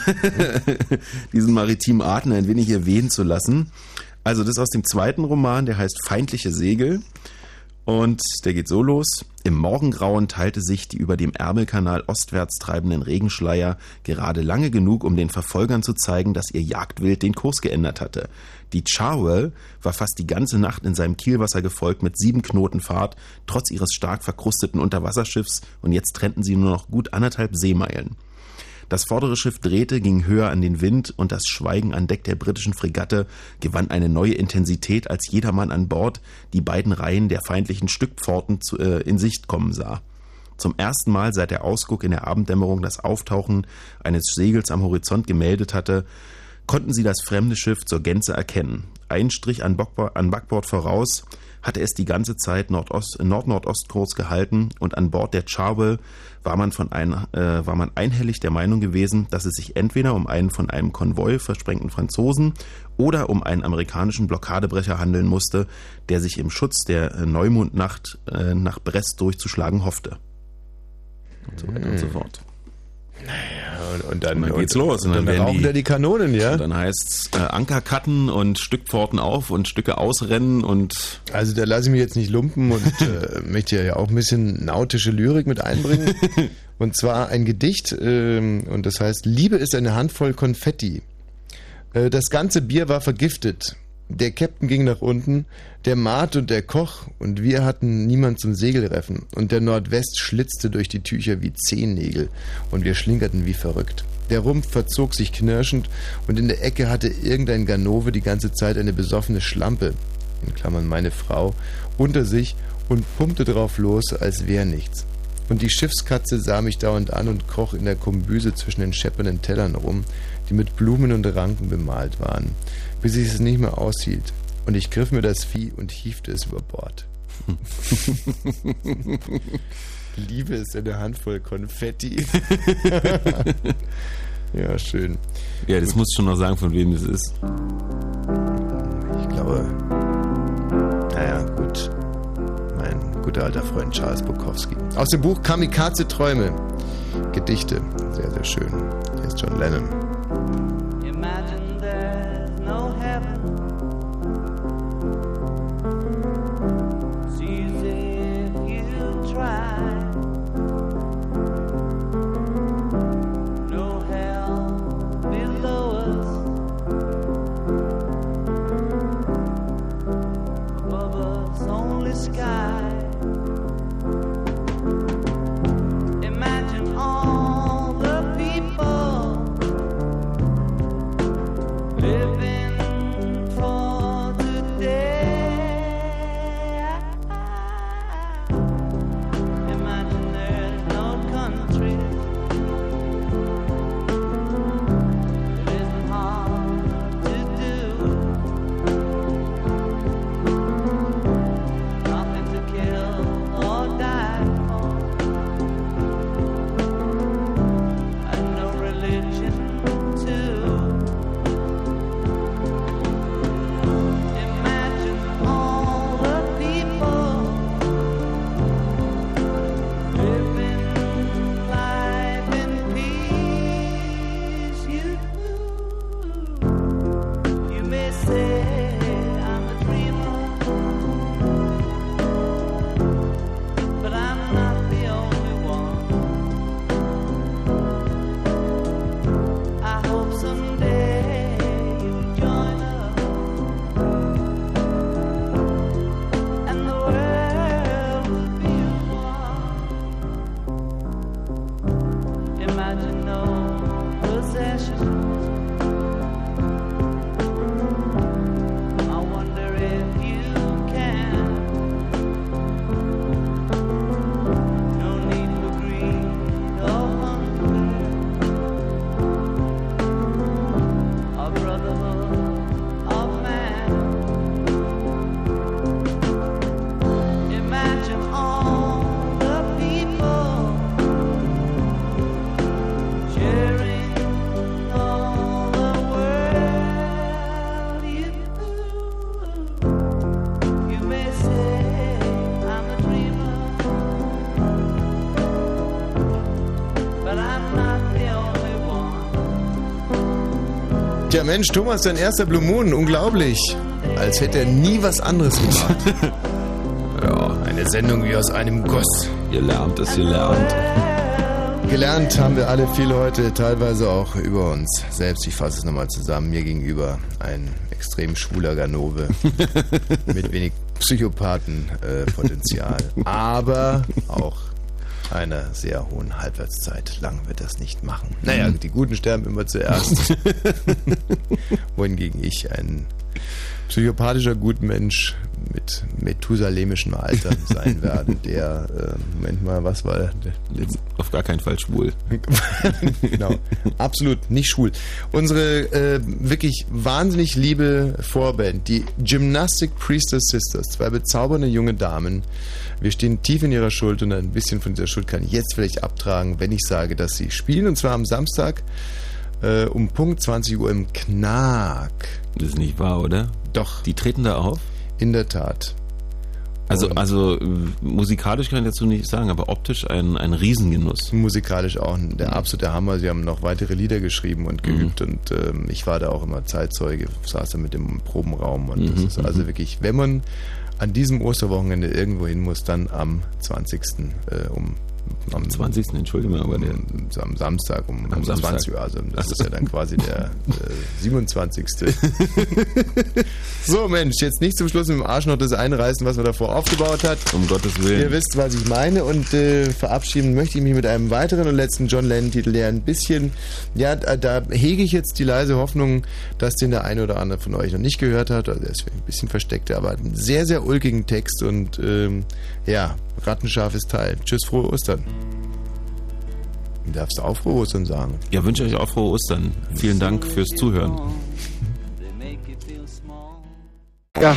diesen maritimen Atem ein wenig erwähnen zu lassen. Also das ist aus dem zweiten Roman, der heißt Feindliche Segel. Und der geht so los. Im Morgengrauen teilte sich die über dem Ärmelkanal ostwärts treibenden Regenschleier gerade lange genug, um den Verfolgern zu zeigen, dass ihr Jagdwild den Kurs geändert hatte. Die Charwell war fast die ganze Nacht in seinem Kielwasser gefolgt mit sieben Knoten Fahrt, trotz ihres stark verkrusteten Unterwasserschiffs, und jetzt trennten sie nur noch gut anderthalb Seemeilen. Das vordere Schiff drehte, ging höher an den Wind und das Schweigen an Deck der britischen Fregatte gewann eine neue Intensität, als jedermann an Bord die beiden Reihen der feindlichen Stückpforten zu, äh, in Sicht kommen sah. Zum ersten Mal seit der Ausguck in der Abenddämmerung das Auftauchen eines Segels am Horizont gemeldet hatte, konnten sie das fremde Schiff zur Gänze erkennen. Ein Strich an, an Backbord voraus hatte es die ganze Zeit Nordost, Nord-Nordostkurs gehalten und an Bord der Charwell war man, von ein, äh, war man einhellig der Meinung gewesen, dass es sich entweder um einen von einem Konvoi versprengten Franzosen oder um einen amerikanischen Blockadebrecher handeln musste, der sich im Schutz der äh, Neumondnacht äh, nach Brest durchzuschlagen hoffte. Und so weiter und so fort. Ja, und, und dann, Und dann geht's und, los. Und dann, dann rauchen die, da die Kanonen, ja? Und dann heißt's äh, Anker cutten und Stückpforten auf und Stücke ausrennen und Also da lasse ich mich jetzt nicht lumpen und äh, möchte ja auch ein bisschen nautische Lyrik mit einbringen. Und zwar ein Gedicht, ähm, und das heißt, Liebe ist eine Handvoll Konfetti. Äh, das ganze Bier war vergiftet. Der Captain ging nach unten, der Mat und der Koch und wir hatten niemand zum Segelreffen. Und der Nordwest schlitzte durch die Tücher wie Zehennägel und wir schlingerten wie verrückt. Der Rumpf verzog sich knirschend und in der Ecke hatte irgendein Ganove die ganze Zeit eine besoffene Schlampe, in Klammern meine Frau, unter sich und pumpte drauf los, als wär nichts. Und die Schiffskatze sah mich dauernd an und kroch in der Kombüse zwischen den scheppernden Tellern rum, die mit Blumen und Ranken bemalt waren, bis ich es nicht mehr aushielt. Und ich griff mir das Vieh und hiefte es über Bord. Liebe ist eine Handvoll Konfetti. ja, schön. Ja, das Gut. musst du schon noch sagen, von wem das ist. Ich glaube, naja, gut. Mein guter alter Freund Charles Bukowski. Aus dem Buch Kamikaze Träume. Gedichte. Sehr, sehr schön. Hier ist John Lennon. Imagine Tja Mensch, Thomas, dein erster Blue Moon, unglaublich. Als hätte er nie was anderes gemacht. Ja, eine Sendung wie aus einem Guss. Ihr lernt es, ihr lernt. Gelernt haben wir alle viel heute, teilweise auch über uns selbst. Ich fasse es nochmal zusammen. Mir gegenüber ein extrem schwuler Ganove mit wenig Psychopathenpotenzial, aber auch einer sehr hohen Halbwertszeit. Lang wird das nicht machen. Naja, die Guten sterben immer zuerst. Wohingegen ich ein psychopathischer Gutmensch mit methusalemischem Alter sein werde, der, äh, Moment mal, was war der Auf gar keinen Fall schwul. genau, absolut nicht schwul. Unsere äh, wirklich wahnsinnig liebe Vorband, die Gymnastic Priestess Sisters, zwei bezaubernde junge Damen. Wir stehen tief in ihrer Schuld und ein bisschen von dieser Schuld kann ich jetzt vielleicht abtragen, wenn ich sage, dass sie spielen und zwar am Samstag äh, um Punkt 20 Uhr im Knack. Das ist nicht wahr, oder? Doch. Die treten da auf? In der Tat. Also, Und- also äh, musikalisch kann ich dazu nicht sagen, aber optisch ein, ein Riesengenuss. Musikalisch auch der absolute Hammer. Sie haben noch weitere Lieder geschrieben und geübt und ähm, ich war da auch immer Zeitzeuge, saß da mit dem Probenraum und das Mhm, ist also wirklich, wenn man an diesem Osterwochenende irgendwo hin muss, dann am 20. Äh, um am 20. Entschuldigung, aber der am Samstag um, Am um Samstag. 20 Uhr, also das ist ja dann quasi der äh, 27. so Mensch, jetzt nicht zum Schluss mit dem Arsch noch das einreißen, was man davor aufgebaut hat. Um Gottes Willen. Ihr wisst, was ich meine und äh, verabschieden möchte ich mich mit einem weiteren und letzten John Lennon-Titel, der ein bisschen, ja, da, da hege ich jetzt die leise Hoffnung, dass den der eine oder andere von euch noch nicht gehört hat. Also der ist ein bisschen versteckt, aber einen sehr, sehr ulkigen Text und ähm, ja, rattenscharfes Teil. Tschüss, frohe Ostern. Darfst du auch frohe Ostern sagen? Ja, wünsche euch auch frohe Ostern. Vielen Dank fürs Zuhören. Ja.